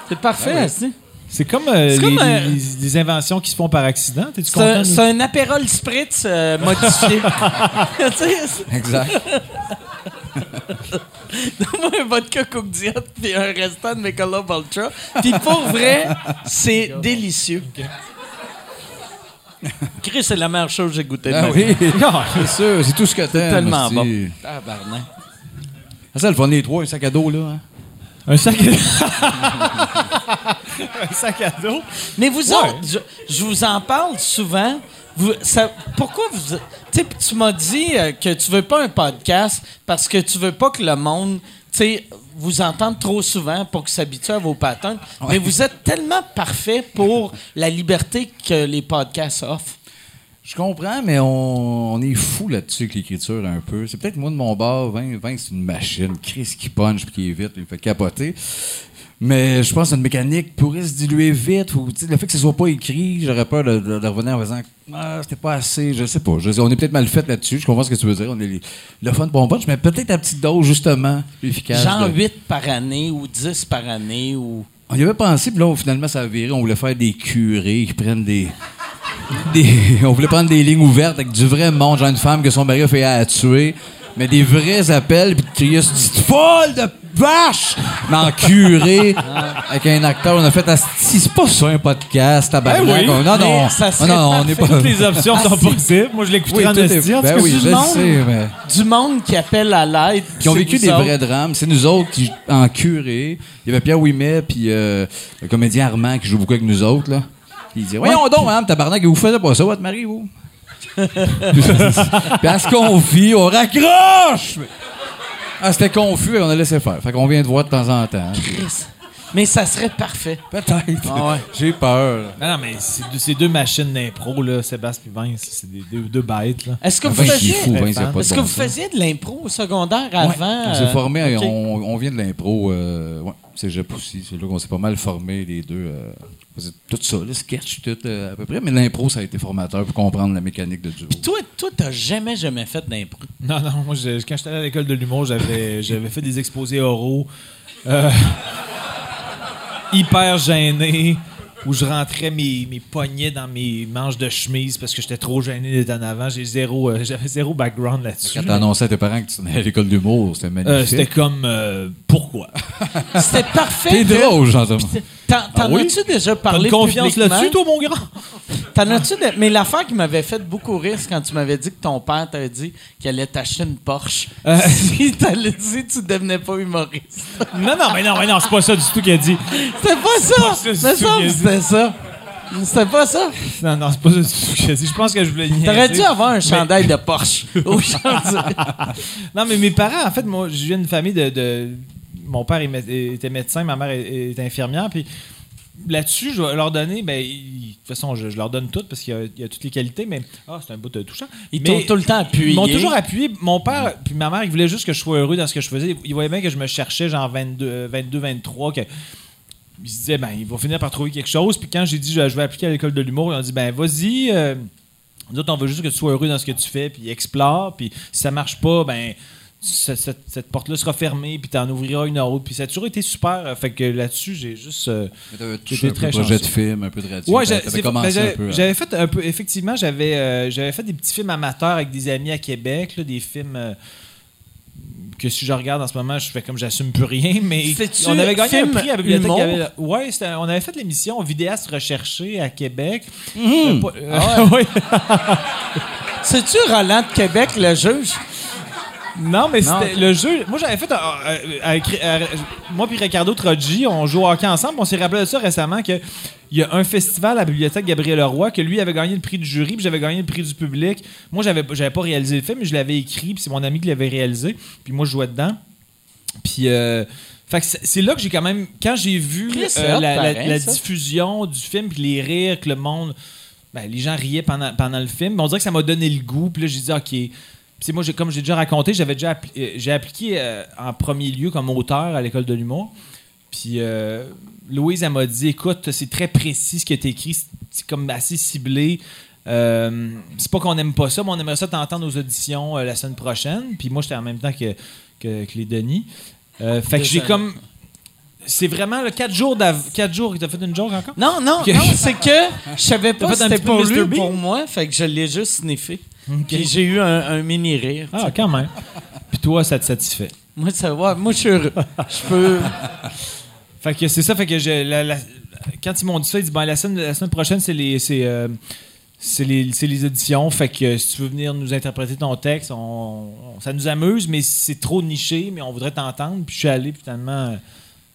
C'est parfait, esti. C'est comme, euh, C'est les, comme, euh, les- les inventions qui se font par accident. T'es-tu C'est un, c'est un Aperol Spritz euh, modifié. tu Exact. Donne-moi un vodka Coke Diet puis un restant de Michelob Ultra. Puis pour vrai, c'est délicieux. Chris, c'est la meilleure chose que j'ai goûté Ben vie. oui. C'est sûr, c'est tout ce que t'aimes. Tellement hostie. bon. Tabarnak. Ça le fun, les trois, un sac à dos, là. hein? Un sac à Un sac à dos? Mais vous Ouais. autres, je, je vous en parle souvent. Vous, ça, pourquoi vous. Tu m'as dit euh, que tu veux pas un podcast parce que tu veux pas que le monde. Tu sais, vous entende trop souvent pour qu'ils s'habituent à vos patins. Mais vous êtes tellement parfait pour la liberté que les podcasts offrent. Je comprends, mais on, on est fou là-dessus avec l'écriture un peu. C'est peut-être moi de mon bord, 20, 20 c'est une machine. Chris qui punch puis qui est vite, il fait capoter. Mais je pense que notre mécanique pourrait se diluer vite. Ou, le fait que ce soit pas écrit, j'aurais peur de, de- de revenir en faisant Ah, c'était pas assez. Je sais pas. Je sais, on est peut-être mal fait là-dessus. Je comprends ce que tu veux dire. On est les- le fun un punch, mais peut-être à petite dose, justement, plus efficace. Genre de- 8 par année ou 10 par année ou. On y avait pensé, puis là, finalement, ça a viré. On voulait faire des curés qui prennent des. Des on voulait prendre des lignes ouvertes avec du vrai monde. Genre une femme que son mari a fait à tuer, mais des vrais appels, puis crier petite folle de vache! Mais en curé, avec un acteur. On a fait, c'est pas ça un podcast, tabarnak. Ben oui, On- non, non, ça non, non, on n'est pas. Toutes les options sont possibles. Moi, je l'écouterai Oui, en ben oui, je monde. sais, mais. Du monde qui appelle à l'aide. qui ont vécu des autres. vrais drames. C'est nous autres qui, en curé. Il y avait Pierre Ouimet, puis euh, le comédien Armand qui joue beaucoup avec nous autres. Là. Puis il dit Voyons donc, madame, tabarnak, vous faites pas ça, votre mari, vous? Puis elle se confie, on raccroche Ah, c'était confus et on a laissé faire. Fait qu'on vient de voir de temps en temps. Puis Mais ça serait parfait. Peut-être. Ah ouais. J'ai peur. Non, non, mais c'est deux, c'est deux machines d'impro, là, Sébastien et Vince. C'est des deux, deux bêtes, là. Est-ce que vous il est faisiez, fou, Vince, pas de est-ce que bon vous faisiez de l'impro au secondaire avant? On s'est euh, on, on vient de l'impro. Euh, ouais, cégep aussi. C'est là qu'on s'est pas mal formé, les deux. euh, tout ça, le sketch, tout euh, à peu près. Mais l'impro, ça a été formateur pour comprendre la mécanique de duo. Toi, toi, t'as jamais, jamais fait d'impro? Non, non, moi, je- quand j'étais à l'école de l'humour, j'avais, j'avais fait des exposés oraux. Euh, hyper gêné où je rentrais mes, mes poignets dans mes manches de chemise parce que j'étais trop gêné d'être en avant. J'ai zéro, euh, j'avais zéro background là-dessus. Quand annoncé à tes parents que tu venais à l'école d'humour, c'était Euh, magnifique. c'était comme euh, pourquoi? C'était parfait. T'es drôle, Jean-Thomas. T'en t'en oui? as-tu déjà T'as parlé une confiance publiquement? là-dessus, toi, mon grand? T'en as-tu de- Mais l'affaire qui m'avait fait beaucoup rire, c'est quand tu m'avais dit que ton père t'avait dit qu'il allait t'acheter une Porsche. Euh. Si t'allais dit que tu devenais pas humoriste. Non, non, mais non, mais non, c'est pas ça du tout qu'il a dit. C'était pas ça! ça, c'est que ce qu'il c'était ça. C'était pas ça. Non, non, c'est pas ça du tout qu'il a dit. Je pense que je voulais niaiser. T'aurais dû avoir un chandail de Porsche aujourd'hui. Non, mais mes parents, en fait, moi, je viens d'une famille de. de- Mon père était médecin, ma mère est, est infirmière, puis là-dessus, je vais leur donner, ben, de toute façon, je, je leur donne tout parce qu'il y a, il y a toutes les qualités, mais. Ah, c'est un bout de touchant. Ils t'ont tout le temps appuyé. Ils m'ont toujours appuyé. Mon père puis ma mère, ils voulaient juste que je sois heureux dans ce que je faisais. Ils voyaient bien que je me cherchais, genre 22, 22 23, que ils se disaient, ben, ils vont finir par trouver quelque chose. Puis quand j'ai dit, je, je vais appliquer à l'école de l'humour, ils ont dit, ben, vas-y. euh, nous autres, on veut juste que tu sois heureux dans ce que tu fais, puis explore. Puis si ça marche pas, ben, ce- cette, cette porte-là sera fermée, puis t'en ouvriras une autre. Puis ça a toujours été super. euh, Fait que là-dessus, j'ai juste. euh, T'avais J'étais très de projet de chanceux. film, un peu de radio. Ouais, ben, j'avais- un peu. J'avais fait un peu, effectivement, j'avais euh, j'avais fait des petits films amateurs avec des amis à Québec, là, des films euh, que si je regarde en ce moment, je fais comme j'assume plus rien, mais on avait gagné un prix à la bibliothèque. avait- ouais, on avait fait l'émission Vidéaste recherché à Québec. Hum. Euh, pas- euh, Ah ouais. C'est-tu Roland de Québec, le juge? Non, mais c'était le jeu. Moi, j'avais fait. euh, avec- euh, moi puis Ricardo Troggi, on joue au hockey ensemble. On s'est rappelé de ça récemment que il y a un festival à la bibliothèque Gabriel Leroy que lui avait gagné le prix du jury, puis j'avais gagné le prix du public. Moi, j'avais j'avais pas réalisé le film, mais je l'avais écrit, puis c'est mon ami qui l'avait réalisé. Puis moi, je jouais dedans. Puis. euh, fait que c'est là que j'ai quand même. Quand j'ai vu euh, la, diffusion du film, puis les rires que le monde. Ben, les gens riaient pendant, pendant le film. Mais on dirait que ça m'a donné le goût. Puis là, j'ai dit, OK. Puis moi, comme j'ai déjà raconté, j'avais déjà appli- euh, j'ai appliqué euh, en premier lieu comme auteur à l'école de l'humour. Puis euh, Louise, elle m'a dit, écoute, c'est très précis ce qui est écrit. C'est- comme assez ciblé. Euh, c'est pas qu'on n'aime pas ça, mais on aimerait ça t'entendre aux auditions la semaine prochaine. Puis moi, j'étais en même temps que, que, que les Denis. Fait que j'ai comme. C'est vraiment le 4 jours 4 jours. T'as fait une joke encore? Non, non, c'est que je savais pas c'était pour lui ou pour moi, fait que je l'ai juste sniffé. Puis j'ai eu un, un mini rire. Ah, quand même. Puis toi, ça te satisfait? Moi, ça va. Moi, je suis heureux. Je peux. Fait que c'est ça, fait que je, la- la- quand ils m'ont dit ça, ils disent ben, la, semaine, la semaine prochaine, c'est les. C'est, euh, les, c'est les auditions. Fait que si tu veux venir nous interpréter ton texte, on, on- ça nous amuse, mais c'est trop niché, mais on voudrait t'entendre. Puis je suis allé, puis finalement,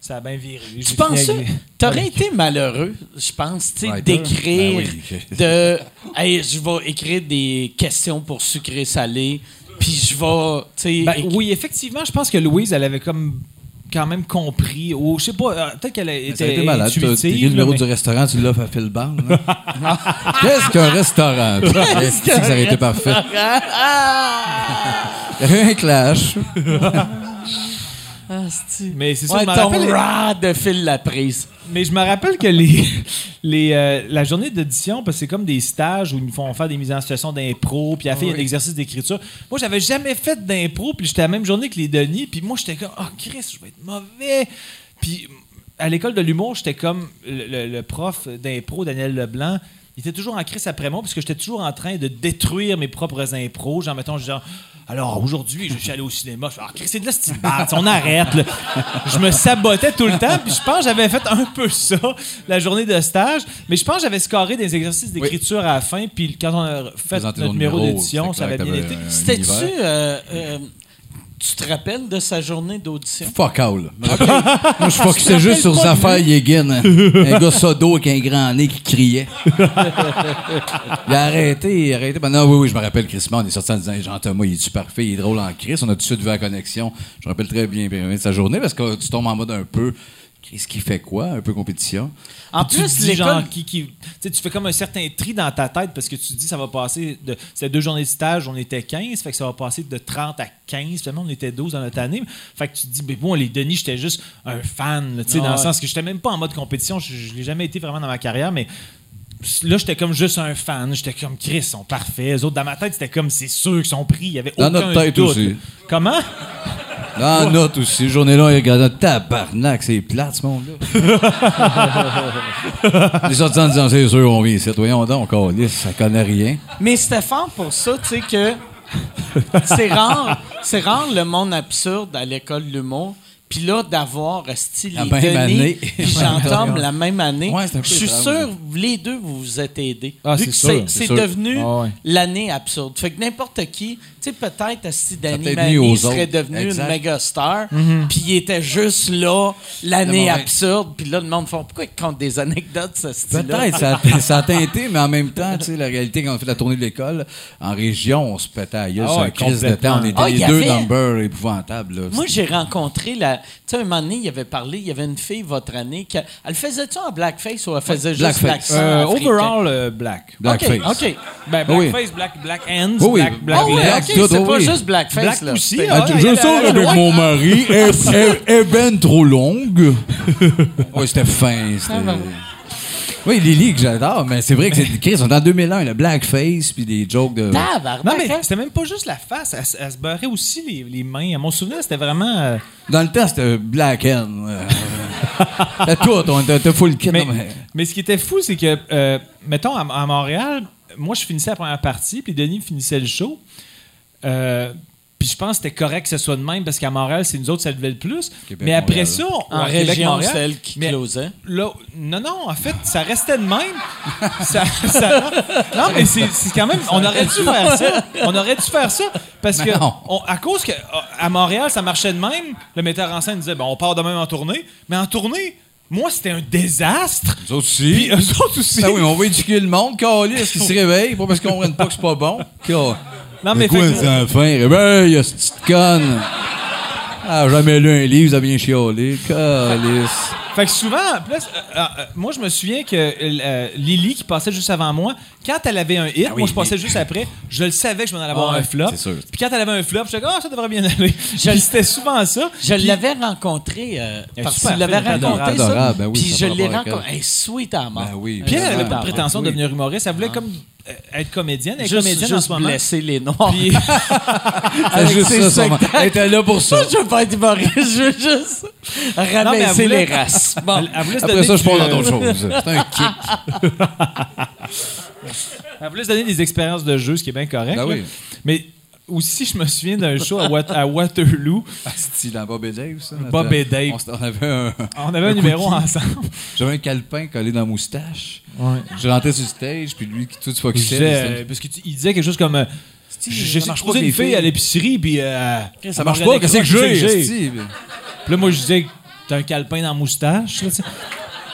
ça a bien viré. Tu penses ça? T'aurais été malheureux, je pense, tu sais, Ouais, d'écrire, ben oui. de. Hey, je vais écrire des questions pour sucré-salé, puis je vais, tu sais. Ben, oui, effectivement, je pense que Louise, elle avait comme quand même compris. Ou je sais pas, euh, peut-être qu'elle a été, Ça a été malade. Tu as intuitive, écrit le numéro du restaurant, tu l'as fait Phil Band. Qu'est-ce qu'un restaurant? Est-ce que ça aurait été parfait? Il y a eu un clash. Ah. Mais c'est ça, Ouais, je me rappelle- rad de fil la prise. Mais je me rappelle que les, les, euh, la journée d'audition, parce que c'est comme des stages où ils nous font faire des mises en situation d'impro, puis à faire il y a un exercice d'écriture. Moi, j'avais jamais fait d'impro, puis j'étais la même journée que les Denis, puis moi, j'étais comme, oh Chris, je vais être mauvais. Puis à l'école de l'humour, j'étais comme le, le- le prof d'impro, Daniel Leblanc. Il était toujours en crise après moi, parce que j'étais toujours en train de détruire mes propres impros. Genre, mettons, genre, alors aujourd'hui, je suis allé au cinéma. Je fais, ah, Chris, c'est de la style on arrête. là. Je me sabotais tout le temps, puis je pense que j'avais fait un peu ça la journée de stage. Mais je pense que j'avais scoré des exercices d'écriture à la fin, puis quand on a fait Présenter notre numéro numéro, d'édition, ça avait bien été. C'était-tu. euh, euh, tu te rappelles de sa journée d'audition? Fuck all. Moi, je focusais juste sur Zafar Yegin. Un gars sodo avec un grand nez qui criait. il a arrêté, il a arrêté. Ben non, oui, oui, je me rappelle, Chris on est sorti en disant Jean-Thomas, il est-tu parfait, il est drôle en Chris. On a tout de suite vu la connexion. Je me rappelle très bien, bien, bien de sa journée parce que tu tombes en mode un peu. Chris, qui fait quoi? Un peu compétition. En Puis plus, genre, l'école. qui, qui, tu fais comme un certain tri dans ta tête parce que tu te dis ça va passer de c'était deux journées de stage, on était 15, fait que ça va passer de 30 à 15, finalement on était 12 dans notre année. Fait que tu te dis ben bon les Denis, j'étais juste un fan, là, tu sais Ah dans le sens que j'étais même pas en mode compétition, je, je l'ai jamais été vraiment dans ma carrière mais Là, j'étais comme juste un fan. J'étais comme Chris, ils sont parfaits. Les autres, dans ma tête, c'était comme c'est sûr qu'ils sont pris. Il y avait Dans aucun notre tête doute. aussi. Comment? Dans la note aussi, journée-là, il regarde tabarnak, c'est plate ce monde-là. Les sortis en disant, c'est sûr, on vient ici. Voyons donc, on ça connaît rien. Mais c'était fort pour ça, tu sais, que c'est rare, c'est rare le monde absurde à l'école de l'humour. Puis là, d'avoir style La même année. puis Jean-Tom la même année, Ouais, je suis sûr, les deux, vous vous êtes aidés. Ah, c'est devenu Ah ouais. l'année absurde. Fait que n'importe qui, sais, peut-être si Danny Manny serait devenu Exact. une méga star, Mhm. puis il était juste là, l'année moment. absurde, puis là, le monde font pourquoi ils comptent des anecdotes, ce style-là? Peut-être, ça, a- ça a teinté, mais en même temps, tu sais, la réalité, quand on fait la tournée de l'école, en région, on se pétait à gueule Ah sur ouais, un crise de temps. On était Ah, il les y deux avait- numbers épouvantables. Là. Moi, j'ai rencontré la. Tu sais, un moment donné, il avait parlé, il y avait une fille votre année. Qui, elle faisait-tu en blackface ou elle faisait juste Blackface. Euh, overall, euh, black. Blackface. OK, OK. Ben, Oui. blackface, black, black hands, Oui, oui. black, black Ah oui, legs. Tout, c'est oh pas oui. juste blackface, Black là. aussi, C'est- ah, je sors avec mon mari, elle, elle- elle est ben trop longue. oui, c'était fin. c'était- Oui, Lily, que j'adore, mais c'est vrai que c'est Chris, on est en 2001, le blackface, puis des jokes de. Non, mais hein? c'était même pas juste la face. Elle, se- elle se beurrait aussi les, les mains. À mon souvenir, c'était vraiment. euh, Dans le temps, c'était Black Hen. euh, C'était tout, on était full kit. Mais- mais ce qui était fou, c'est que, euh, mettons, à, à Montréal, moi, je finissais la première partie, puis Denis finissait le show. Euh, puis je pense que c'était correct que ce soit de même, parce qu'à Montréal, c'est nous autres, ça levait le plus. Québec, mais après Montréal. ça, on- En Québec, région, Montréal, c'est elle qui mais closait. là, non, non, en fait, ça restait de même. Ça- ça- non, mais c'est c'est quand même. On aurait dû faire ça. On aurait dû faire ça. Parce que, on- à cause que à Montréal, ça marchait de même, le metteur en scène disait bon, on part de même en tournée. Mais en tournée, moi, c'était un désastre. Nous autres aussi. Puis eux autres aussi. Ah oui, on va éduquer le monde, Calis, qui se réveille, pas parce qu'on comprenne pas que c'est pas bon. Non, mais C'est quoi, fait que- les enfants? Réveille, cette petite conne. Ah, jamais lu un livre, ça vient chialer. Calis. Fait que souvent, plus, euh, euh, euh, moi, je me souviens que euh, Lily, qui passait juste avant moi, quand elle avait un hit, moi, je passais juste après, je le savais que je m'en allais avoir Ah un flop. c'est sûr. Puis quand elle avait un flop, je disais, ah, ça devrait bien aller. Puis C'était souvent ça. Je Puis- l'avais rencontré euh, parce fine, raconté adorable, ça. adorable, ben oui, puis ça je l'ai rencontré. Elle est sweet à mort. Ben oui. Puis elle avait Ah, pas de prétention oui. de devenir humoriste. Elle voulait comme euh, être comédienne. Elle est Juste, comédienne en juste ce moment. blesser les noirs. Puis, C'est juste ses ça. Elle était là pour ça. Je veux pas être humoriste, je veux juste rabaisser voulait- les races. Bon. Après ça, je parle dans d'autres choses. C'est un kick. Elle voulait se donner des expériences de jeu, ce qui est bien correct. Ben oui. Mais aussi, je me souviens d'un show à, Wat- à Waterloo. C'est dans Bob et Dave, ça. Bob et Dave. On, avait un, On avait un numéro ensemble. j'avais un calepin collé dans la moustache. Je rentrais sur le stage, puis lui, tout se focusait. euh, parce qu'il disait quelque chose comme euh, J'ai marche croisé une fille à l'épicerie, puis. euh, ça marche m'a pas, qu'est-ce que j'ai? Puis là, moi, je disais, t'as un calepin dans la moustache.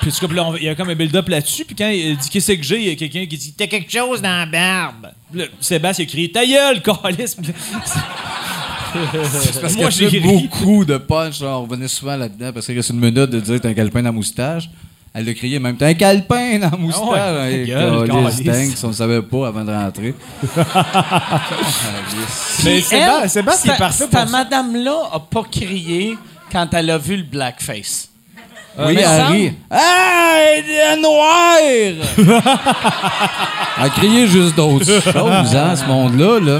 Puis en tout cas, puis là, on- il y a comme un build-up là-dessus. Puis quand il dit qu'est-ce que j'ai, il y a quelqu'un qui dit T'as quelque chose dans la barbe. Puis là, Sébastien a crié Ta gueule, calice. Puis là, Parce Moi, que j'ai j'ai ri. beaucoup de punch. là, on revenait souvent là-dedans parce qu'il reste une minute de dire t'as un calepin dans la moustache. Elle le criait même T'as un calepin dans la moustache. Ah ouais, Hey, gueule, câlisse, câlisse. thanks, on ne savait pas avant de rentrer. Mais Puis Séba- elle, Sébastien est cette- parfait Cette pour ça. madame-là a pas crié quand elle a vu le blackface. Oui, elle ça- rit. Ah, elle est noire! elle criait juste d'autres choses, hein, ce monde-là. Là.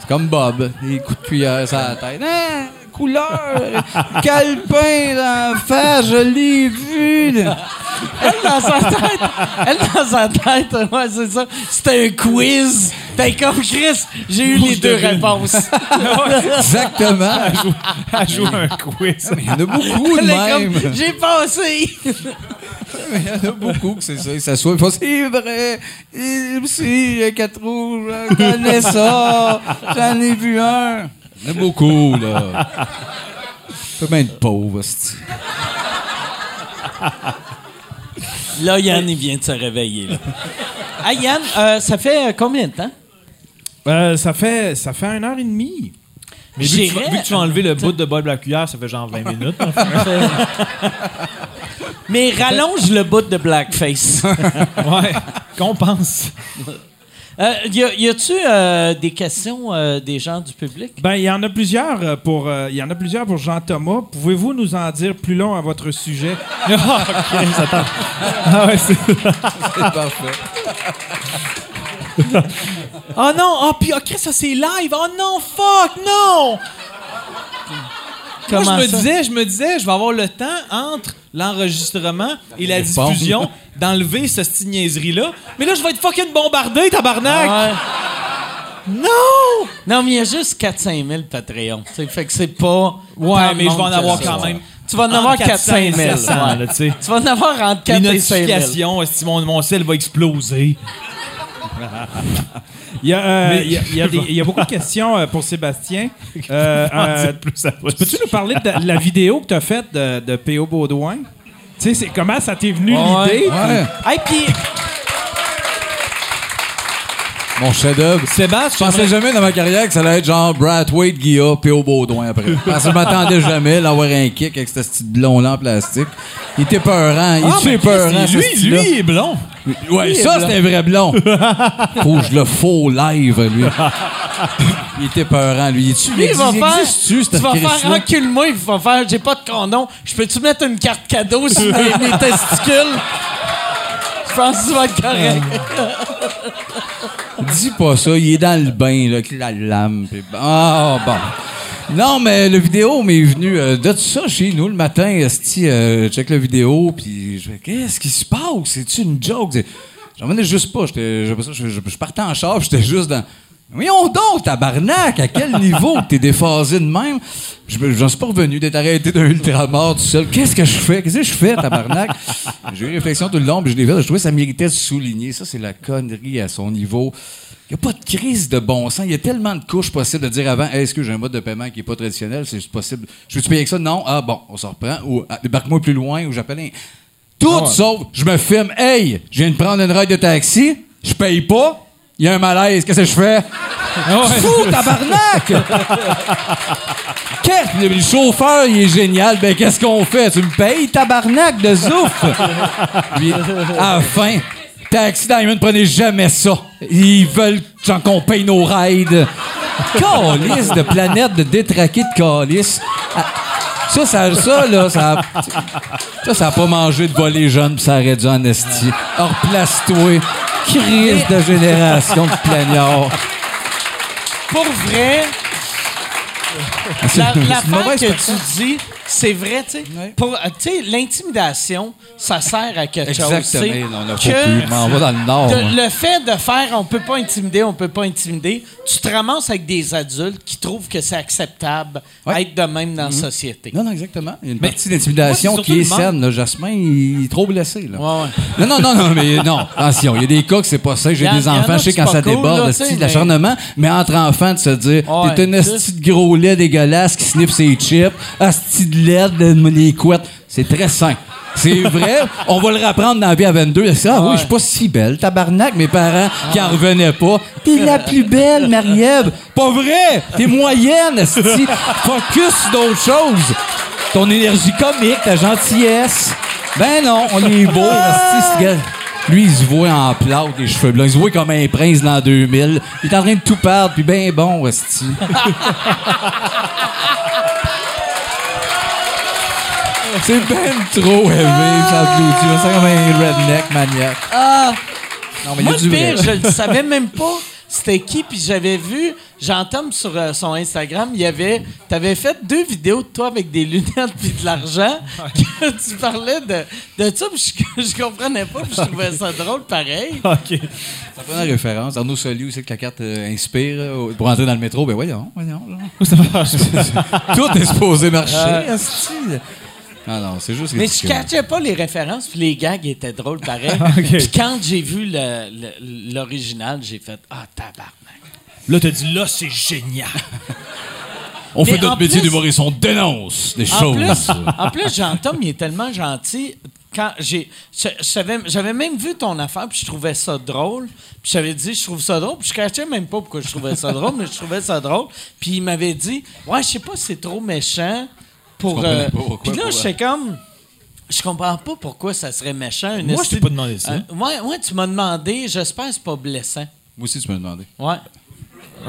C'est comme Bob. Des coups de cuillère sur la tête. Ah, couleur! Calepin face, je l'ai vu! là. Elle, dans sa tête, elle, dans sa tête, ouais, c'est ça. C'était un quiz. T'es comme Chris, j'ai eu les deux réponses. Exactement. Elle joue un quiz. Il y en a beaucoup de même. J'ai passé. Il y en a beaucoup que c'est ça. Ils s'assoient, font c'est vrai. Il aussi, un quatre roues, je connais ça. J'en ai vu un. A beaucoup, là. Peut bien être pauvre, c'est Là, Yann, il vient de se réveiller. Là. Ah, Yann, euh, ça fait euh, combien de temps? Euh, ça, fait, ça fait une heure et demie. Mais vu que, tu, J'irais- vas- vu que tu vas enlever le bout de Bob la cuillère, ça fait genre 20 minutes. Mais rallonge le bout de blackface. ouais. Qu'on pense. Euh, y, a- y a-tu euh, des questions euh, des gens du public? Ben, il y en a plusieurs pour, euh, il y en a plusieurs pour Jean-Thomas. Pouvez-vous nous en dire plus long à votre sujet? Ah, ok, j'attends. Ah ouais, c'est- parfait. Oh non! Oh, puis, oh, Chris, ça c'est live! Oh non, fuck, non! Moi, je me ça? disais, je me disais, je vais avoir le temps entre l'enregistrement et la Les diffusion d'enlever ce style niaiserie-là. Mais là, je vais être fucking bombardé, tabarnak! Ouais. Non! Non, mais il y a juste 400 000 Patreon. tu sais, Fait que c'est pas. Ouais, mais je vais en avoir quand même. Tu vas en avoir entre 400 400 et 000. 700, ouais. là, tu vas en avoir entre 4 Les et 5 000. notifications, est-ce que mon, mon sel va exploser? Il y a, euh, y y a des- il y a beaucoup de questions euh, pour Sébastien. Euh, euh. Peux-tu nous parler de la vidéo que tu as faite de, de P.O. Baudouin? Tu sais, comment ça t'est venu Ouais. l'idée? Ouais. Hey, puis, Mon chef-d'œuvre. Je Sébastien, pensais jamais dans ma carrière que ça allait être genre Brad Wade, Guilla, P.O. Baudouin après. Parce que je m'attendais jamais à avoir un kick avec ce petit blond-là en plastique. Il était peurant. Il Ah, était mais peurant, ce lui, lui, il est blond. Ouais, ça, c'est un vrai blond. Faut que je le faux live, lui. Il était peurant, lui. Il lui, il va faire. Tu cette vas faire encule-moi, il va faire. J'ai pas de condom. Je peux-tu mettre une carte cadeau sur mes, mes testicules? Je pense que tu vas être correct. Dis pas ça, il est dans le bain, là, avec la lame. pis- Ah, bon. Non, mais le vidéo m'est venu euh, de ça chez nous le matin. Esti, euh, check la vidéo, puis je fais Qu'est-ce qui se passe? C'est-tu une joke? J'en venais juste pas. Je, je, partais en char, j'étais juste dans. Voyons donc, tabarnak, à quel niveau t'es déphasé de même? Je me- J'en suis pas revenu d'être arrêté d'un ultramar tout seul. Qu'est-ce que je fais? Qu'est-ce que je fais, tabarnak? J'ai eu une réflexion tout le long, puis je l'ai fait. Je trouvais que ça méritait de souligner. Ça, c'est la connerie à son niveau. Il n'y a pas de crise de bon sens. Il y a tellement de couches possibles de dire avant, Hey, est-ce que j'ai un mode de paiement qui n'est pas traditionnel? C'est possible. Je veux-tu payer avec ça? Non. Ah bon, on s'en reprend. Ou ah, débarque-moi plus loin, ou j'appelle un. Tout sauf, je me filme. Hey, je viens de prendre une ride de taxi, je paye pas, il y a un malaise, qu'est-ce que je fais? Fou, tabarnak! Qu'est-ce- le, le chauffeur, il est génial. Ben, qu'est-ce qu'on fait? Tu me payes, tabarnak de zouf? Puis, à la fin, Taxi Diamond, prenez jamais ça. Ils veulent qu'on paye nos rides. Calice de planète de détraquer de calice. Ah, Ça, ça, ça, là, ça, a- ça, ça a pas mangé de voler jeune pis ça aurait dû en esti. Or, place-toi. Crise de génération de plaignards. Pour vrai, C'est- la, l'affaire mauvaise que tu dis, c'est vrai, tu sais. Pour, euh, tu sais, l'intimidation, ça sert à quelque chose. Exactement. on a que m'en vais dans le nord. de- moi. le fait de faire on peut pas intimider, on peut pas intimider, tu te ramasses avec des adultes qui trouvent que c'est acceptable Ouais. être de même dans la société. Non, non, exactement. Il y a une Mais partie d'intimidation qui est le saine. Là. Jasmin, il est trop blessé. Là. Ouais, ouais. Non, non, non, non, mais non. Attention, il y a des cas que c'est pas ça. J'ai des enfants, je sais quand ça cool, déborde, l'acharnement. Mais entre enfants, de se dire, t'es un esti de gros lait dégueulasse qui sniffe ses chips, esti de de les couettes. C'est très sain. C'est vrai, on va le rapprendre dans la vie à 22. Il dit, Ah oui, je suis pas si belle, tabarnak. Mes parents qui en revenaient pas. T'es la plus belle, Marie-Ève. Pas vrai! T'es moyenne, esti. Focus sur d'autres choses. Ton énergie comique, ta gentillesse. Ben non, on est beau, ce gars. Lui, il se voit en plâtre, les cheveux blancs. Il se voit comme un prince dans 2000. Il est en train de tout perdre, puis ben bon, esti. C'est ben trop élevé, ça applaudit. C'est comme un redneck maniaque. Ah! Non, mais il y Moi, le vrai. pire, je le savais même pas c'était qui, puis j'avais vu, Jean-Tom sur euh, son Instagram, il y avait, t'avais fait deux vidéos de toi avec des lunettes puis de l'argent, que tu parlais de, de ça, puis je, je comprenais pas, puis je trouvais ça drôle pareil. OK. Ça prend la référence. Arnaud Soli aussi que la carte euh, inspire euh, pour entrer dans le métro. Ben voyons, voyons. là. Tout est supposé marcher. Non, c'est juste Mais je catchais pas les références, puis les gags étaient drôles pareil. Ok. Puis quand j'ai vu l'original, j'ai fait « Ah, tabarnak! Là, t'as dit, là, c'est génial. On Mais fait notre métier d'humoriste, on dénonce des » En choses. plus, en plus Jean-Tom, il est tellement gentil. Quand j'ai, j'avais même vu ton affaire, puis je trouvais ça drôle. Puis j'avais dit, je trouve ça drôle. Puis je cachais même pas pourquoi je trouvais ça drôle, mais je trouvais ça drôle. Puis il m'avait dit, ouais, je sais pas si c'est trop méchant pour. euh, pas pourquoi, puis là, pour- j'étais comme. Je comprends pas pourquoi ça serait méchant. une Moi, je t'ai pas demandé ça. Euh, ouais, ouais, tu m'as demandé. J'espère que c'est pas blessant. Moi aussi, tu m'as demandé. Ouais.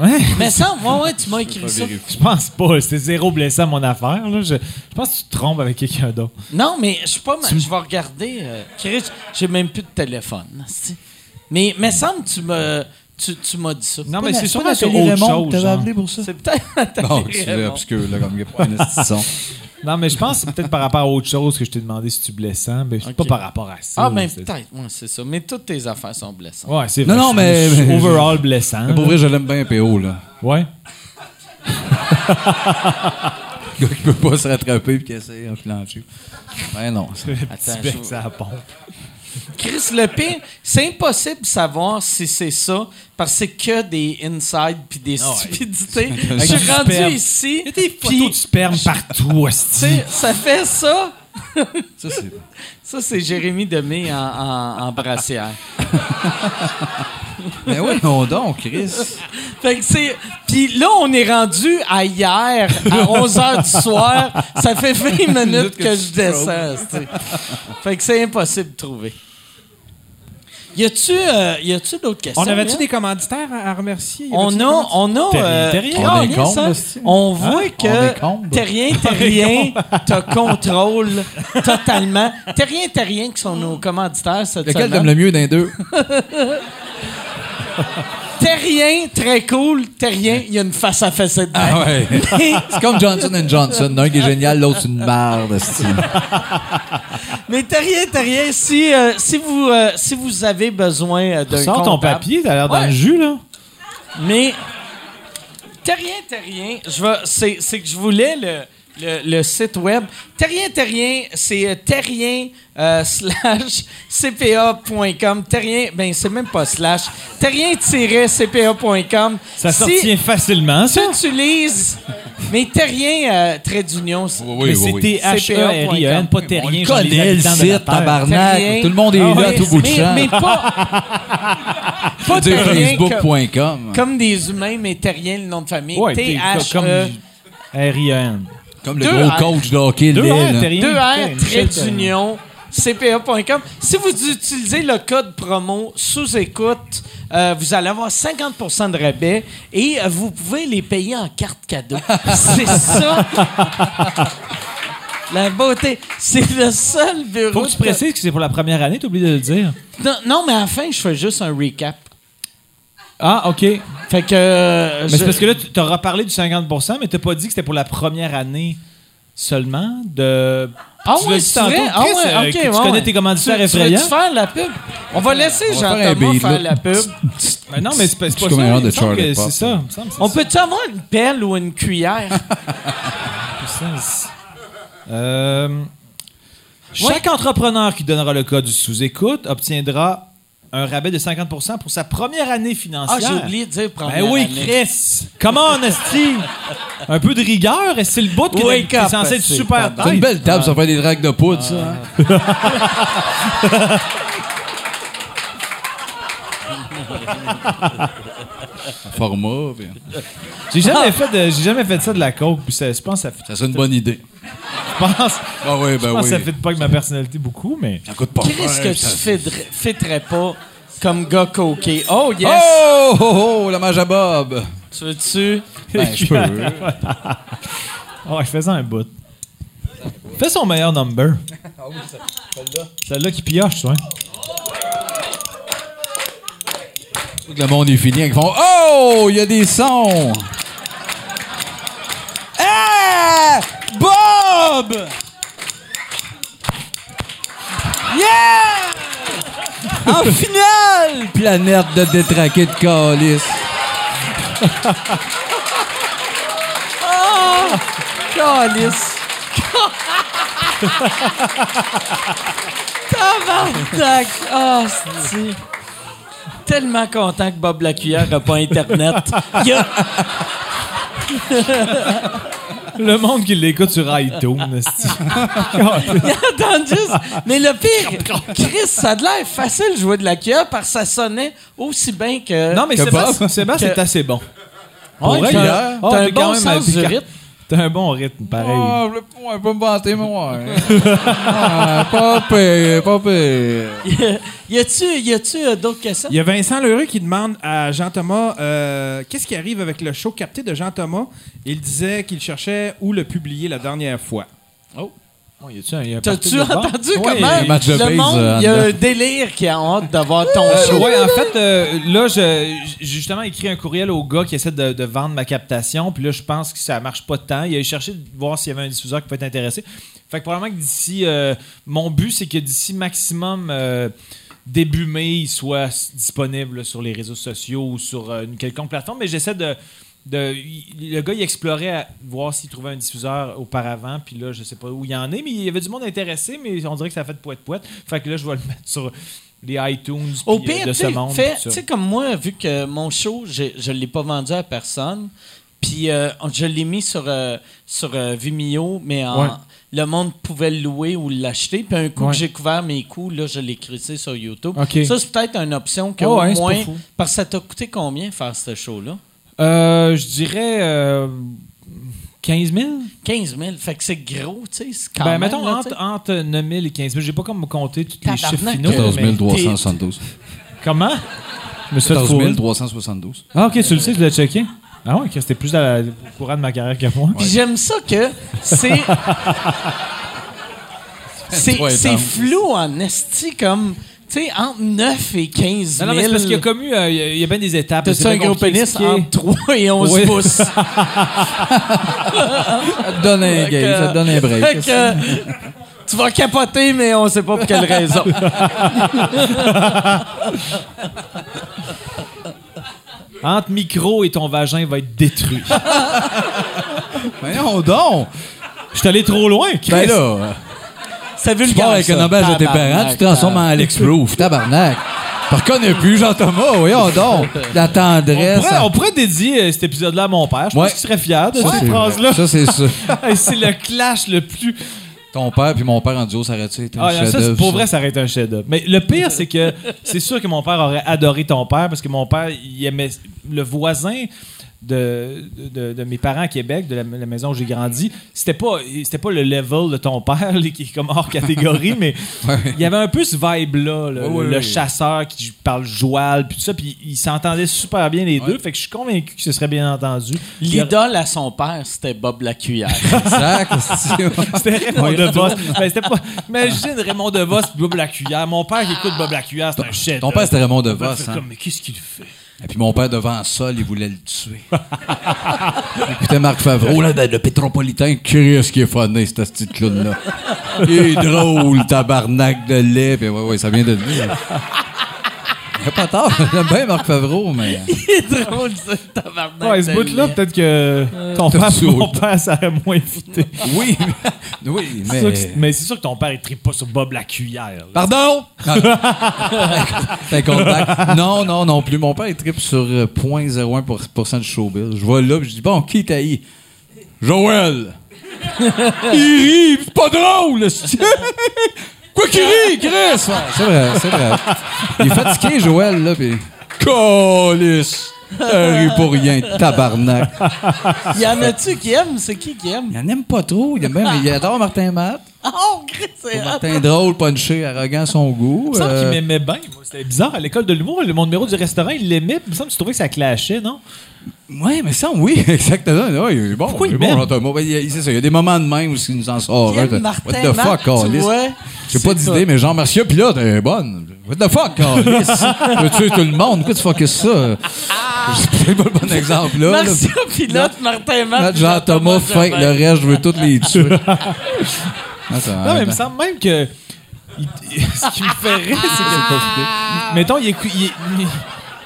Ouais. Mais ça, ouais, ouais, tu m'as écrit ça. Je pense pas. C'était zéro blessant, mon affaire. Là. Je, je pense que tu te trompes avec quelqu'un d'autre. Non, mais je suis pas. Je vais regarder. euh, Chris, j'ai même plus de téléphone. Mais mais semble tu me Tu, tu m'as dit ça. Non, mais c'est sûrement sur autre chose. t'avais genre. appelé pour ça. C'est peut-être Non, c'est Raymond. obscur, là, comme il n'y a pas un. Non, mais je pense que c'est peut-être par rapport à autre chose que je t'ai demandé si tu blessant. Mais pas par rapport à ça. Ah, ben c'est- peut-être. Ouais, c'est ça. Mais toutes tes affaires sont blessantes. Ouais, c'est Non, vrai. non, mais- je suis mais- overall blessant. Mais pour vrai, je l'aime bien, PO, là. Ouais. Le gars qui peut pas se rattraper puis qui essaie plancher. Ben non. c'est- Attends, je- ça pompe. Chris, le pire, c'est impossible de savoir si c'est ça parce que c'est que des inside puis des Ah ouais. stupidités. Je suis du rendu sperme. ici. Il y a des photos de sperme partout, tu hostie. sais, ça fait ça. Ça, c'est. Ça, c'est Jérémy Demé en, en, en brassière. Mais oui, non donc, Chris. Fait que c'est. Puis là, on est rendu à hier, à 11 h du soir. Ça fait 20 minutes que je descends. Fait que c'est impossible de trouver. Y a-tu euh, y a-tu d'autres questions? On avait-tu des commanditaires à, à remercier? On a, on a, Terrien, euh, Terrien. On est hein, là, c'est-tu? on voit On est que. Terrien, Terrien te contrôle totalement. Terrien, Terrien qui sont nos commanditaires cette Lequel semaine. t'aimes le mieux d'un deux? Terrien, très cool. Terrien, il y a une face à face dedans. Ah ouais. C'est comme Johnson Johnson. L'un qui est génial, l'autre c'est une merde. Mais Terrien, Terrien, si, euh, si, vous, euh, si vous avez besoin euh, d'un Sors ton comptable- papier, t'as l'air dans Ouais. le jus, là. Mais Terrien, Terrien, je vais, c'est, c'est que je voulais le, le, le site web. Terrien, Terrien, c'est euh, terrien euh, slash cpa.com. Terrien, ben c'est même pas slash. Terrien-cpa.com. Ça Si sortient facilement, ça. tu utilises, mais Terrien, euh, trait d'union, c'est- c'est T-H-E-R-I-E-N, pas On terrien. les connaît, le site, tabarnak. Terrien. Tout le monde est Ah là, tout bout de champ. mais pas, pas terrien comme, Facebook.com. comme des humains, mais terrien, le nom de famille. Ouais, t'es T-H-E. comme R-I-E-N. Comme le Deux gros coach de hockey, Deux Lille. R, terrien. Deux R, Michel trait Terrien. d'union, cpa.com. Si vous utilisez le code promo sous-écoute, euh, vous allez avoir 50% de rabais et euh, vous pouvez les payer en carte cadeau. C'est ça. La beauté. C'est le seul bureau. Faut que tu précises que c'est pour la première année, t'as oublié de le dire. Non, non, mais à la fin, je fais juste un recap. Ah, OK. Mais Fait que. euh, je- c'est parce que là, tu t'as reparlé du 50% mais t'as pas dit que c'était pour la première année seulement de... Ah tu ouais, c'est tantôt, vrai? Ah Chris, ouais, euh, ok, que ouais, tu connais ouais. tes commanditaires Tu- tu effrayants. veux-tu faire la pub? On va laisser faire Jean-Thomas faire la pub. Ben non, mais c'est pas, ça. de Charlie C'est ça. On peut-tu avoir une pelle ou une cuillère? Euh, chaque entrepreneur qui donnera le code du sous-écoute obtiendra un rabais de 50% pour sa première année Ah, financière. j'ai oublié de dire première Ben oui, année. Chris! Comment on esti? Un peu de rigueur, est-ce que c'est le bout t'es up, censé être c'est super C'est une belle table, ça fait des dragues de poudre, ça. hein? Format, puis- J'ai jamais fait de, j'ai jamais fait ça de la coke, puis ça, je pense que ça fait, ça serait une bonne idée. je pense, Ah oui, je ben pense que ça fait pas avec ma personnalité beaucoup, mais. Ça coûte pas Qu'est-ce que tu fitterais- fitterais pas comme gars coquet? Oh, yes! Oh, oh, oh, la mage à Bob. Tu veux-tu? Ben, je peux. Oh, je faisais un bout. Fais son meilleur number. Celle-là qui pioche, ouais. Tout le monde est fini. Ils font Oh, il y a des sons. Ah! Bob! Yeah! En finale! Planète de détraqué de calice. Calice! Tabarnak! Ah, c'est Tellement content que Bob Lacuillère n'a pas Internet. Il y a- Le monde qui l'écoute sur iTunes, juste. Mais le pire, Chris, ça a de l'air facile de jouer de la cuillère parce que ça sonnait aussi bien que. Non, mais Que Sébastien, Bob? Sébastien, Que- c'est assez bon. Ouais, vrai, t'as- il a- t'as Ah, un t'es quand bon même sens un du piquant. rythme. T'as un bon rythme, pareil. Ah, je peux- ouais, pas me vanter, ouais. Ah, pas pire, pas pire. y a-tu, y a-tu euh, d'autres questions? Il y a Vincent Leroux qui demande à Jean-Thomas euh, qu'est-ce qui arrive avec le show capté de Jean-Thomas? Il disait qu'il cherchait où le publier la dernière fois. Ouais, un T'as-tu de entendu Ouais, comment match de le base, monde, il y a un délire qui a hâte de voir ton Euh, show? ouais, en fait, euh, là, j'ai justement écrit un courriel au gars qui essaie de, de vendre ma captation. Puis là, je pense que ça marche pas tant. Il a cherché de voir s'il y avait un diffuseur qui peut être intéressé. Fait que probablement que d'ici. euh, mon but, c'est que d'ici maximum. euh, début mai, il soit disponible sur les réseaux sociaux ou sur une quelconque plateforme. Mais j'essaie de. De- il- le gars, il explorait à voir s'il trouvait un diffuseur auparavant. Puis là, je sais pas où il y en est. Mais il y avait du monde intéressé. Mais on dirait que ça a fait poète-poète. Fait que là, je vais le mettre sur les iTunes Au euh, pire, de ce monde. tu sais, comme moi, vu que mon show, je ne l'ai pas vendu à personne, puis euh, je l'ai mis sur, euh, sur Vimeo, mais en- Ouais. le monde pouvait le louer ou l'acheter. Puis un coup Ouais. que j'ai couvert mes coûts, là, je l'ai crissé sur YouTube. Ça, c'est peut-être une option que Ouais, au moins... Parce que ça t'a coûté combien faire ce show-là? Euh, je dirais euh, 15 000. 15 000. Fait que c'est gros, tu sais. Ben, même, mettons là, entre, entre 9 000 et 15 000. J'ai pas comme compté tous les chiffres finaux. 14 mais- 372. Comment? Je me suis fait 14 fourrer. 372. Ah, ok, tu le sais, tu l'as checké? Ah ouais, que c'était plus dans la- au courant de ma carrière que moi. Puis j'aime ça que c'est. c'est flou en esti, comme. Tu sais, entre 9 et 15 000. Non, non, mais c'est parce qu'il y a comme eu, euh, il y a- il y a bien des étapes. T'as-tu un gros pénis entre 3 et 11 Oui. pouces? Ça te donne un game, ça te donne un break. Fait que, tu vas capoter, mais on sait pas pour quelle raison. Entre micro et ton vagin va être détruit. Mais non, donc! Je suis allé trop loin, Chris. Ben là, C'est tu pars avec un hommage à tes parents, tu te transformes en Alex Proof, tabarnak. Je reconnais plus Jean-Thomas, voyons donc. La On tendresse. pourrait, on pourrait dédier euh, cet épisode-là à mon père. Je pense Ouais. qu'il serait fier de Ça, cette c'est- phrase-là. Ça, c'est c'est le clash le plus. Ton père puis mon père en duo, ça aurait-tu été un Ah, ça, c'est- chef-d'œuvre, pour ça? vrai, ça aurait été un chef-d'œuvre. Mais le pire, c'est que c'est sûr que mon père aurait adoré ton père parce que mon père, il aimait le voisin de, de, de mes parents à Québec, de la, la maison où j'ai grandi. C'était pas, c'était pas le level de ton père là, qui est comme hors catégorie, mais il y avait un peu ce vibe-là, le, Ouais, chasseur qui parle joual, puis tout ça, puis ils s'entendaient super bien les deux. Fait que je suis convaincu que ce serait bien entendu. L'idole à son père, c'était Bob la cuillère. Exact, C'était Raymond DeVos. Ben, c'était pas... Imagine Raymond DeVos et Bob Lacuillère. Mon père qui écoute Bob Lacuillère, c'est un chef. Ton père, c'était Raymond DeVos, fait hein? comme, mais qu'est-ce qu'il fait? Et puis mon père devant sol, il voulait le tuer. Écoutez Marc Favreau, là, le pétropolitain, Chris qui est funné, ce petit clown-là. Il est drôle, tabarnak de lait. Puis ouais, ouais, ça vient de lui. Il a pas tort, j'aime bien Marc Favreau, mais... C'est drôle, ça, tabarnak. Ouais, ce de bout-là, peut-être que ton T'as père mon père, ça aurait moins évité. Oui, mais... Oui, C'est sûr mais... que- Mais c'est sûr que ton père, il tripe pas sur Bob Lacuillère. là. Pardon? Callback. Non, non, non plus. Mon père, il tripe sur euh, 0.01% du showbiz. Je vois là, puis je dis, bon, qui t'a eu? Joël! il rit, c'est pas drôle! Quoi qu'il rit, Chris? Ouais, c'est vrai, c'est vrai. Il est fatigué, Joël, là, puis... Calice! Il rit pour rien, tabarnak. Y en a-tu qui aiment? C'est qui qui aime? Il en aime pas trop. Il, aime bien, mais il adore Martin Matt. Oh, Chris. Martin drôle, punché, arrogant, son goût. Il me semble Euh, qu'il m'aimait bien. moi. C'était bizarre. À l'école de l'humour, le- mon numéro du restaurant, il l'aimait. Il me semble que tu trouvais que ça clashait, non? Oui, mais ça, oui, exactement. Ouais, il est bon. Pourquoi il est bon? Jean-Thomas? Il y a- c'est ça, il y a des moments de même où il nous en sort. Martin What the fuck, vois? J'ai pas d'idée, mais Jean-Martial Pilote est bonne. What the fuck, Calis? Tu veux tuer tout le monde? Pourquoi tu fuckes ça? C'est pas le bon exemple, là. là. Marcia Pilote, Martin Matt. Là, Jean-Thomas fake, le reste, je veux tous les tuer. Attends, Non, mais il me semble même que. il- ce qui me fait rire, c'est que. Mettons, il, écou-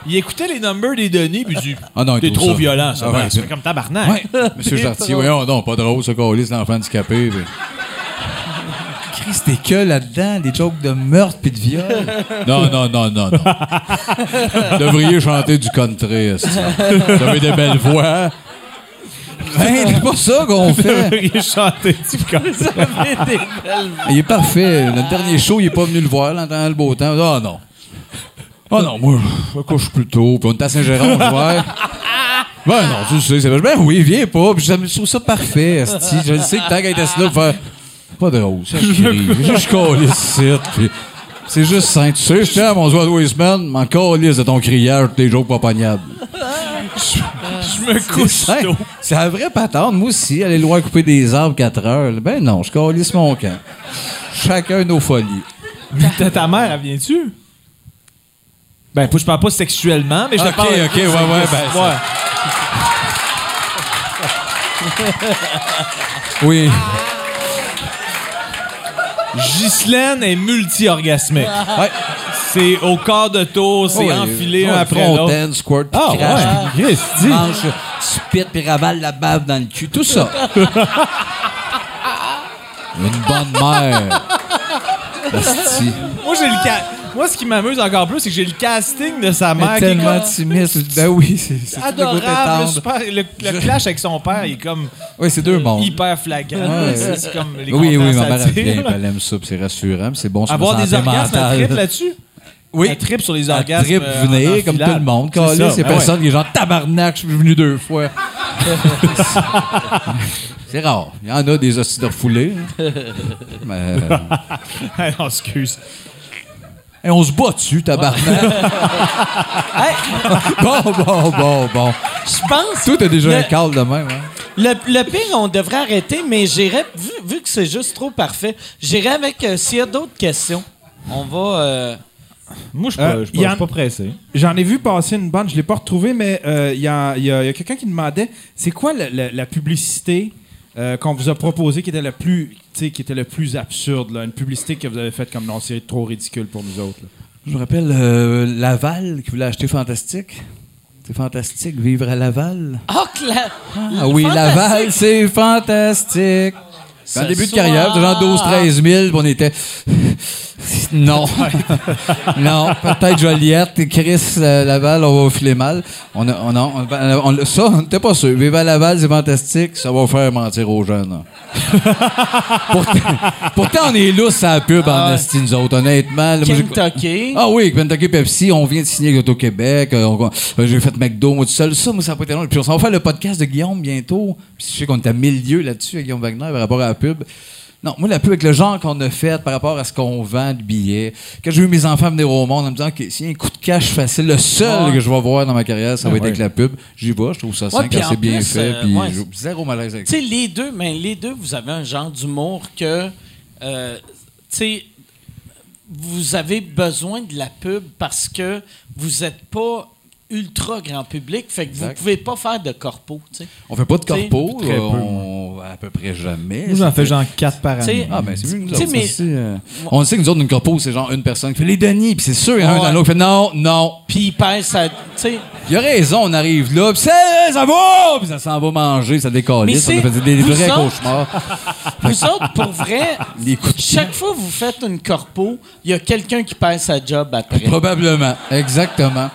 il- écoutait les numbers des données, puis il dit Ah non, il T'es trop ça. violent, ça. Ah Ben, ouais, ça fait comme tabarnak. Ouais, Monsieur Jartier, voyons, non, pas drôle, ça, Calis, l'enfant handicapé. puis- Christ, t'es que là-dedans, des jokes de meurtre puis de viol. Non, non, non, non, non. Vous devriez chanter du country. Vous avez des belles voix. Ben, c'est pas ça qu'on fait. Il chantait du. Il est parfait. Le dernier show, il est pas venu le voir, là, dans le beau temps. Ah non. Ah non, moi, je me couche plus tôt. Puis on est à Saint-Jérôme, ouais. Ben non, tu le sais, c'est Ben oui, viens pas. Puis je trouve ça parfait, esti. Je sais que tant qu'à être là, faire... Pas drôle, ça, je crie. Je colle ici, puis... C'est juste sain. Tu sais, je tiens à mon doigt de Wasteman, m'en calisse de ton criage, tes jokes pas pognables. Je me couche C'est tôt. c'est la vraie patente. Moi aussi, aller loin couper des arbres 4 heures. Ben non, je calisse mon camp. Chacun nos folies. Ta, ta mère, elle vient-tu? Ben, je parle pas sexuellement, mais je te Ok, parle... ok, ouais, ouais, ben, Ouais. Oui. Ghislaine est multi-orgasmée. Ouais. C'est au quart de tour, c'est Ouais, enfilé un après l'autre. Squirt, puis Ah, crash, ouais. puis Yes, mange, spit, puis ravale la bave dans le cul. Tout ça. Une bonne mère. Moi, j'ai le ca- Moi, ce qui m'amuse encore plus, c'est que j'ai le casting de sa mère qui est tellement comme timide. Ben oui, c'est le adorable. tendre. super- le, le clash avec son père, il est comme Oui, c'est deux mondes. hyper flagrant. Ouais. C'est- comme les Oui, oui, ma mère, là. puis elle aime ça, c'est rassurant, c'est bon Avoir des orgasmes, elle là-dessus? Oui. Elle tripe sur les Elle orgasmes. tripe euh, en venir, comme tout le monde. C'est ça, c'est ben personne qui est genre tabarnak, je suis venu deux fois. c'est rare. Il y en a des hosties de refoulés. hein. Mais, euh, Ah, excuse. Hey, on se bat dessus, tabarnak. Hey, bon, bon, bon, bon. je pense. Toi, t'as déjà Le- un câble de même, hein? Le, le pire, on devrait arrêter, mais j'irais, vu, vu que c'est juste trop parfait, j'irais avec euh, s'il y a d'autres questions. On va. euh, Moi, je Euh, pas, je suis pas- pressé. J'en ai vu passer une bande, je l'ai pas retrouvée, mais euh, il y a, il y a- quelqu'un qui demandait c'est quoi le- la publicité euh, qu'on vous a proposée qui était la plus, qui était le plus absurde, là, une publicité que vous avez faite comme non, c'est trop ridicule pour nous autres. là. Je me rappelle euh, Laval qui voulait acheter Fantastique. C'est fantastique, vivre à Laval. Ah, Cla- Ah oui. Laval, c'est fantastique. En début de carrière, genre 12-13 000, puis on était... Non. non, peut-être Joliette, et Chris euh, Laval, on va filer mal. On a, on a- on- on- ça, on n'était pas sûr. Vivre à Laval, c'est fantastique, ça va faire mentir aux jeunes. pourtant, pourtant, on est lousse à la pub en ouais. esti, nous autres, honnêtement. Kentucky. ah oui, Kentucky Pepsi, on vient de signer avec Auto-Québec. euh, euh, J'ai fait McDo, moi tout seul. Ça, moi, ça n'a pas été long. Puis on s'en va faire le podcast de Guillaume bientôt. Puis je sais qu'on est à milieu là-dessus avec Guillaume Wagner par rapport à la pub. Non, moi, la pub avec le genre qu'on a fait par rapport à ce qu'on vend de billets. Quand j'ai vu mes enfants venir au monde en me disant que s'il y a un coup de cash facile, le seul Ouais. que je vais voir dans ma carrière, ça va être ouais. avec la pub. J'y vais, je trouve ça simple, bien plus, fait. euh, puis zéro malaise avec ça. les deux, mais les deux, vous avez un genre d'humour que, euh, tu sais, vous avez besoin de la pub parce que vous n'êtes pas ultra grand public, fait que vous Exact. pouvez pas faire de corpo, tu sais. On fait pas de T'sais, corpo, très peu, on, à peu près jamais. Moi, j'en fais genre 4 par année. Ah, ben c'est mieux que nous Tu sais, autres, mais- ça, c'est, euh, On sait que nous autres, une corpo, c'est genre une personne qui fait les Denis, puis c'est sûr, il y en a un dans l'autre qui fait non, non. Puis il pèse sa- Il a raison, on arrive là, puis c'est- ça va! Puis ça s'en va manger, ça décolle. Mais Ça nous fait des vous vrais autres- cauchemars. vous autres, pour vrai, chaque fois que vous faites une corpo, il y a quelqu'un qui perd sa job après. Probablement, exactement.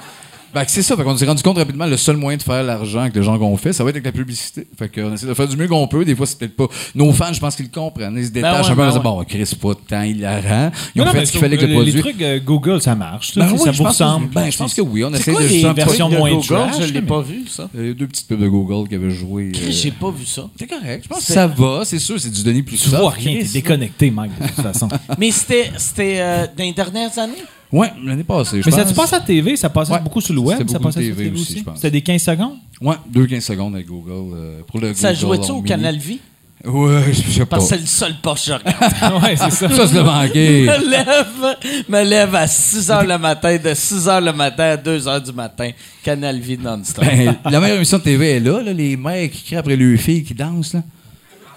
Ben, c'est ça, fait qu'on s'est rendu compte rapidement, le seul moyen de faire l'argent avec les gens qu'on fait, ça va être avec la publicité. Fait qu'on essaie de faire du mieux qu'on peut. Des fois, c'est peut-être pas. Nos fans, je pense qu'ils le comprennent. Ils se détachent ouais, un peu en ben disant, ouais. bon, Chris, c'est pas tant hilarant. Ils Non, ont non, fait ce qu'il fallait avec le produit. Les trucs euh, Google, ça marche. Ben ça, oui, ça vous que- ressemble. Ben, je pense que oui. On essaie quoi de les versions de moins Google? trash, Je l'ai pas vu, ça. Il y a deux petites pubs de Google qui avaient joué. euh, J'ai pas vu ça. C'est correct. Je pense que ça va, c'est sûr, c'est du Denis plus Tu vois rien, t'es déconnecté, Mike, de toute façon. Mais c'était c'était euh, dans les dernières années? Ouais, l'année passée. je Mais ça tu passes à la TV, ça passait Ouais. beaucoup sur le web, C'était ça passait TV la TV aussi, aussi. je pense. C'était des 15 secondes? Ouais, 2-15 secondes avec Google. euh, pour le Ça jouait-tu au Canal. Vie? Ouais, je sais pas. Parce que c'est le seul poste que je regarde. ouais, c'est ça. Ça, c'est le manqué. me lève, me lève à 6 h le matin, de 6 h le matin à 2 h du matin. Canal Vie non-stop. Ben, la meilleure émission de TV est là, là, les mères qui crient après leurs filles qui dansent. Là.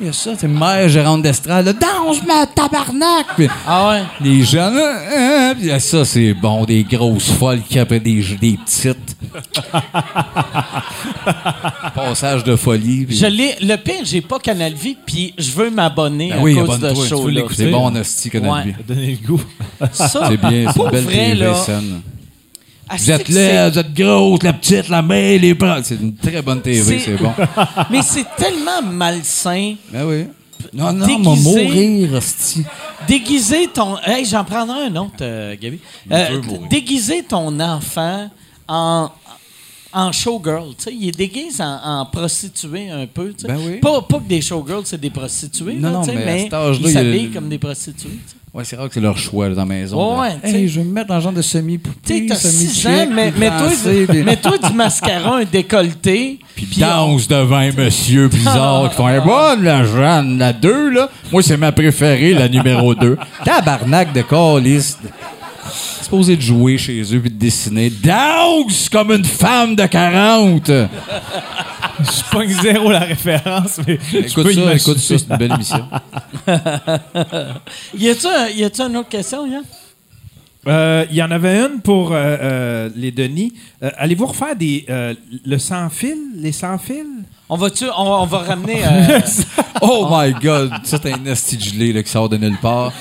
Il y a ça, c'est mère gérante d'estrade. là, Danse, ma tabarnak! Puis ah ouais? les jeunes, hein, hein, puis ça, c'est bon, des grosses folles qui après des, des petites. Passage de folie. puis- Je l'ai, le pire, j'ai pas Canal Vie, puis je veux m'abonner Ben à oui, cause de l'écouter. C'est bon en hostie, Canal Ouais. Vie. Donner le goût. Ça, C'est bien, c'est une belle vrai, TV là, saine. Asti Vous êtes laide, vous êtes grosse, la petite, la mère, les bras. C'est une très bonne TV, C'est- bon. Mais c'est tellement malsain. Ben oui. Non, non, Déguisé. m'a mourir, hostie. Déguiser ton. Hey, j'en prendrai un autre, euh, Gaby. Euh, déguiser ton enfant en. En showgirl, tu sais, il est déguisé en, en prostituée un peu, tu sais. Ben oui. Pas, pas que des showgirls, c'est des prostituées, Non, là, non, mais à mais cet il y a s'habillent le- comme des prostituées. tu sais. Ouais, c'est rare que c'est leur choix là, dans la maison. Ouais, là. Hey, je vais me mettre dans le genre de semi-poupée, Tu sais, t'as semi 6 ans, mais mets-toi du mascara, un décolleté. puis danse devant un monsieur bizarre qui font un bonne la Jeanne, la 2 là. Moi c'est ma préférée, la numéro 2. Tabarnak de calice. Supposé de jouer chez eux puis de dessiner. Danse comme une femme de 40. Je pogne zéro la référence, mais je Écoute peux ça, imaginer. écoute ça, c'est une belle émission. Y a-tu un- y a-tu une autre question, Yann? Euh, Il y en avait une pour euh, euh, les Denis. Euh, Allez-vous refaire des, euh, le sans-fil? Les sans-fil? On va-tu, on, on va ramener. euh, Oh my god, ça c'est un esti gelé là, qui sort de nulle part.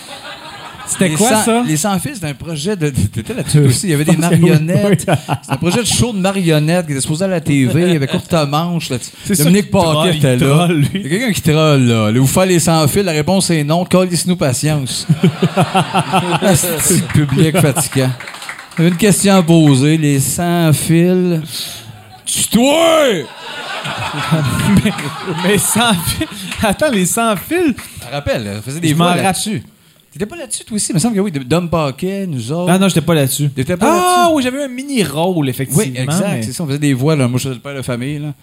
C'était quoi sans- ça? Les sans-fils, c'était un projet de. T'étais là-dessus aussi. Il y avait des marionnettes. C'était un projet de show de marionnettes qui était supposé à la TV. Il y avait courte manche. C'est Dominique Paquet était là. Il y a quelqu'un qui troll, là. Allez-vous faire les sans-fils? La réponse est non. Collez-nous patience. Asti de public fatigant. Une question à poser. Les sans-fils. Tu toi! Mais sans fil. Attends, les sans fil. Je rappelle, faisait des Je m'en. T'étais pas là-dessus, toi aussi? Il me semble que oui. Dom Paquet, nous autres. Ah non, j'étais pas là-dessus. T'étais pas Ah là-dessus? oui, j'avais un mini rôle, effectivement. Oui, exact. Mais, C'est ça, on faisait des voix, là. Moi, je faisais le père de famille, là.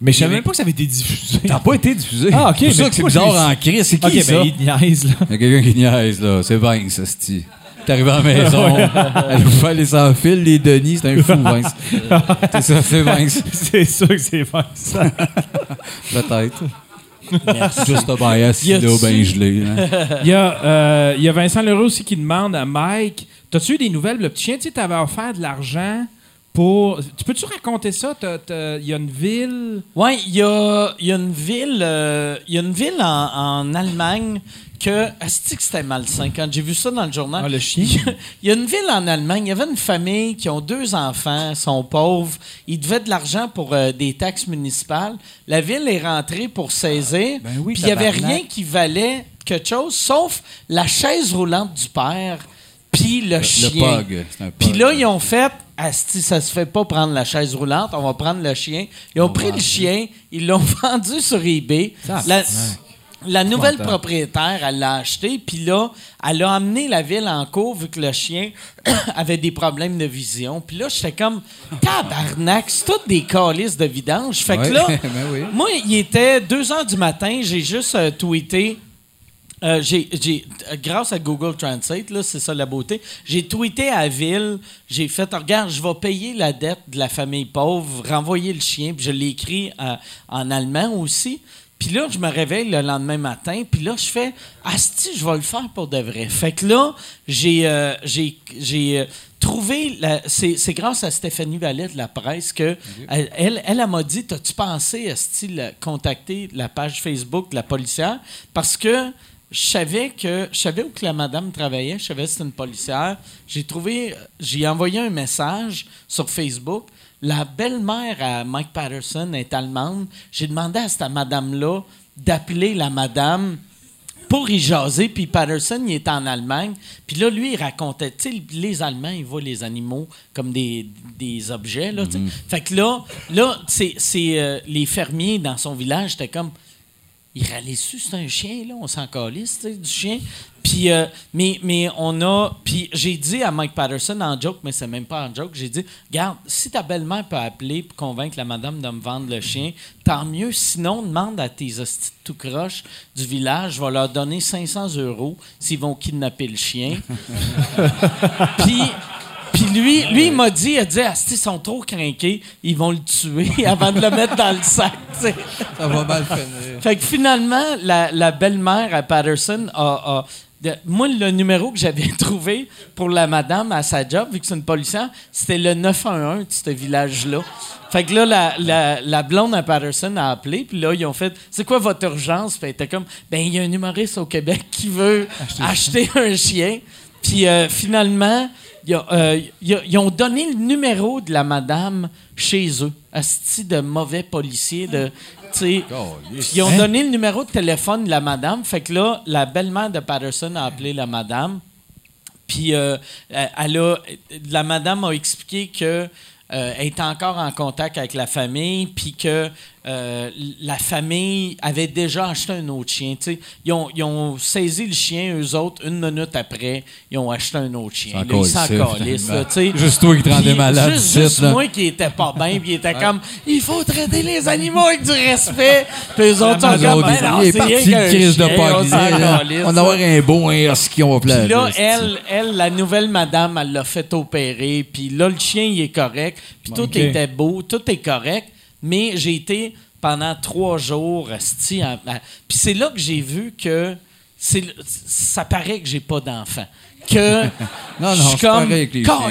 mais je savais même pas que ça avait été diffusé. T'as pas été diffusé. Ah, ok, C'est ça que c'est bizarre en crise. C'est qui, Ok, ça? ben il niaise, là. Il y a quelqu'un qui niaise, là. C'est Vince, esti. T'es arrivé à la maison, elle vous fait les sans-fil, les Denis, c'est un fou, Vince. c'est ça, c'est Vince. C'est sûr que c'est pas ça. Juste un bias, Y là, a-tu- ben gelé. là. Il y, a, euh, il y a Vincent Leroux aussi qui demande à Mike T'as-tu eu des nouvelles? Le petit chien, tu sais, t'avais offert de l'argent pour. Tu peux-tu raconter ça? T'as- t'as- Il y a une ville? Ouais, il y a, il y a une ville, euh, il y a une ville en, en Allemagne que, asti que c'était malsain quand j'ai vu ça dans le journal. Ah, le chien? Il y a- une ville en Allemagne, il y avait une famille qui ont deux enfants, sont pauvres, ils devaient de l'argent pour euh, des taxes municipales. La ville est rentrée pour saisir, Ben oui, puis il y avait rien qui valait quelque chose sauf la chaise roulante du père puis le, Le chien. Puis là, ils ont fait, Asti, ça se fait pas prendre la chaise roulante, on va prendre le chien. Ils ont pris le chien, ils l'ont vendu sur eBay. La, la nouvelle propriétaire, elle l'a acheté, puis là, elle a amené la ville en cours vu que le chien avait des problèmes de vision. Puis là, j'étais comme, tabarnak, c'est toutes des calices de vidange. Fait que là, ben oui. moi, il était 2 heures du matin, j'ai juste euh, tweeté. euh, j'ai, j'ai- grâce à Google Translate, là, c'est ça la beauté, j'ai tweeté à la ville, j'ai fait, regarde, je vais payer la dette de la famille pauvre, renvoyer le chien, puis je l'ai écrit euh, en allemand aussi. Puis là, je me réveille le lendemain matin, puis là, je fais, asti, je vais le faire pour de vrai. Fait que là, j'ai, euh, j'ai, euh, trouvé, c'est, grâce à Stéphanie Vallet de la presse que elle, elle, elle, elle m'a dit, t'as-tu pensé, asti, contacter la page Facebook de la policière? Parce que je savais que je savais où que la madame travaillait, je savais que c'était une policière. J'ai trouvé, j'ai envoyé un message sur Facebook. La belle-mère à Mike Patterson est allemande. J'ai demandé à cette madame-là d'appeler la madame pour y jaser. Puis Patterson, il est en Allemagne. Puis là, lui, il racontait, tu sais, les Allemands, ils voient les animaux comme des, des objets, là, sais. Fait que là, là c'est, c'est, euh, les fermiers dans son village, c'était comme, il râlait dessus, c'est un chien, là, on s'en calisse, tu sais, du chien. Puis, euh, mais, mais on a. Puis j'ai dit à Mike Patterson en joke, mais c'est même pas en joke, j'ai dit Garde, si ta belle-mère peut appeler pour convaincre la madame de me vendre le chien, tant mieux. Sinon, demande à tes hosties tout croche du village, je vais leur donner 500 euros s'ils vont kidnapper le chien. Puis. Puis lui, lui, il m'a dit, il a dit, Asti, ils sont trop craqués, ils vont le tuer avant de le mettre dans le sac. Ça va mal finir. Fait que finalement, la, la belle-mère à Patterson a. a- de- moi, le numéro que j'avais trouvé pour la madame à sa job, vu que c'est une policière, c'était le 911 de ce village-là. Fait que là, la, la, la blonde à Patterson a appelé, puis là, ils ont fait C'est quoi votre urgence? Puis elle était comme Ben, il y a un humoriste au Québec qui veut acheter un chien. Puis euh, finalement, il y a- euh, ils ont donné le numéro de la madame chez eux. Asti de mauvais. De, sais, ils ont donné le numéro de téléphone de la madame. Fait que là, la belle-mère de Patterson a appelé la madame. Puis euh, elle a, la madame a expliqué que euh, elle est encore en contact avec la famille, puis que euh, la famille avait déjà acheté un autre chien. Ils ont, ils ont saisi le chien, eux autres, une minute après, ils ont acheté un autre chien. Là, ils s'en calissent. Juste toi qui te rendais Puis, malade Juste, moi qui était pas bien, puis il était comme il faut traiter les animaux avec du respect. Puis eux autres sont comme ben non, c'est rien crise de on va avoir un beau husky, on va Puis plaire. là, elle, elle, la nouvelle madame, elle l'a fait opérer. Puis là, le chien, il est correct. Puis tout était beau, tout est correct. Mais j'ai été pendant trois jours Puis c'est là que j'ai vu que ça paraît que j'ai pas d'enfant. Que Non, non, je suis comme, avec les chiens.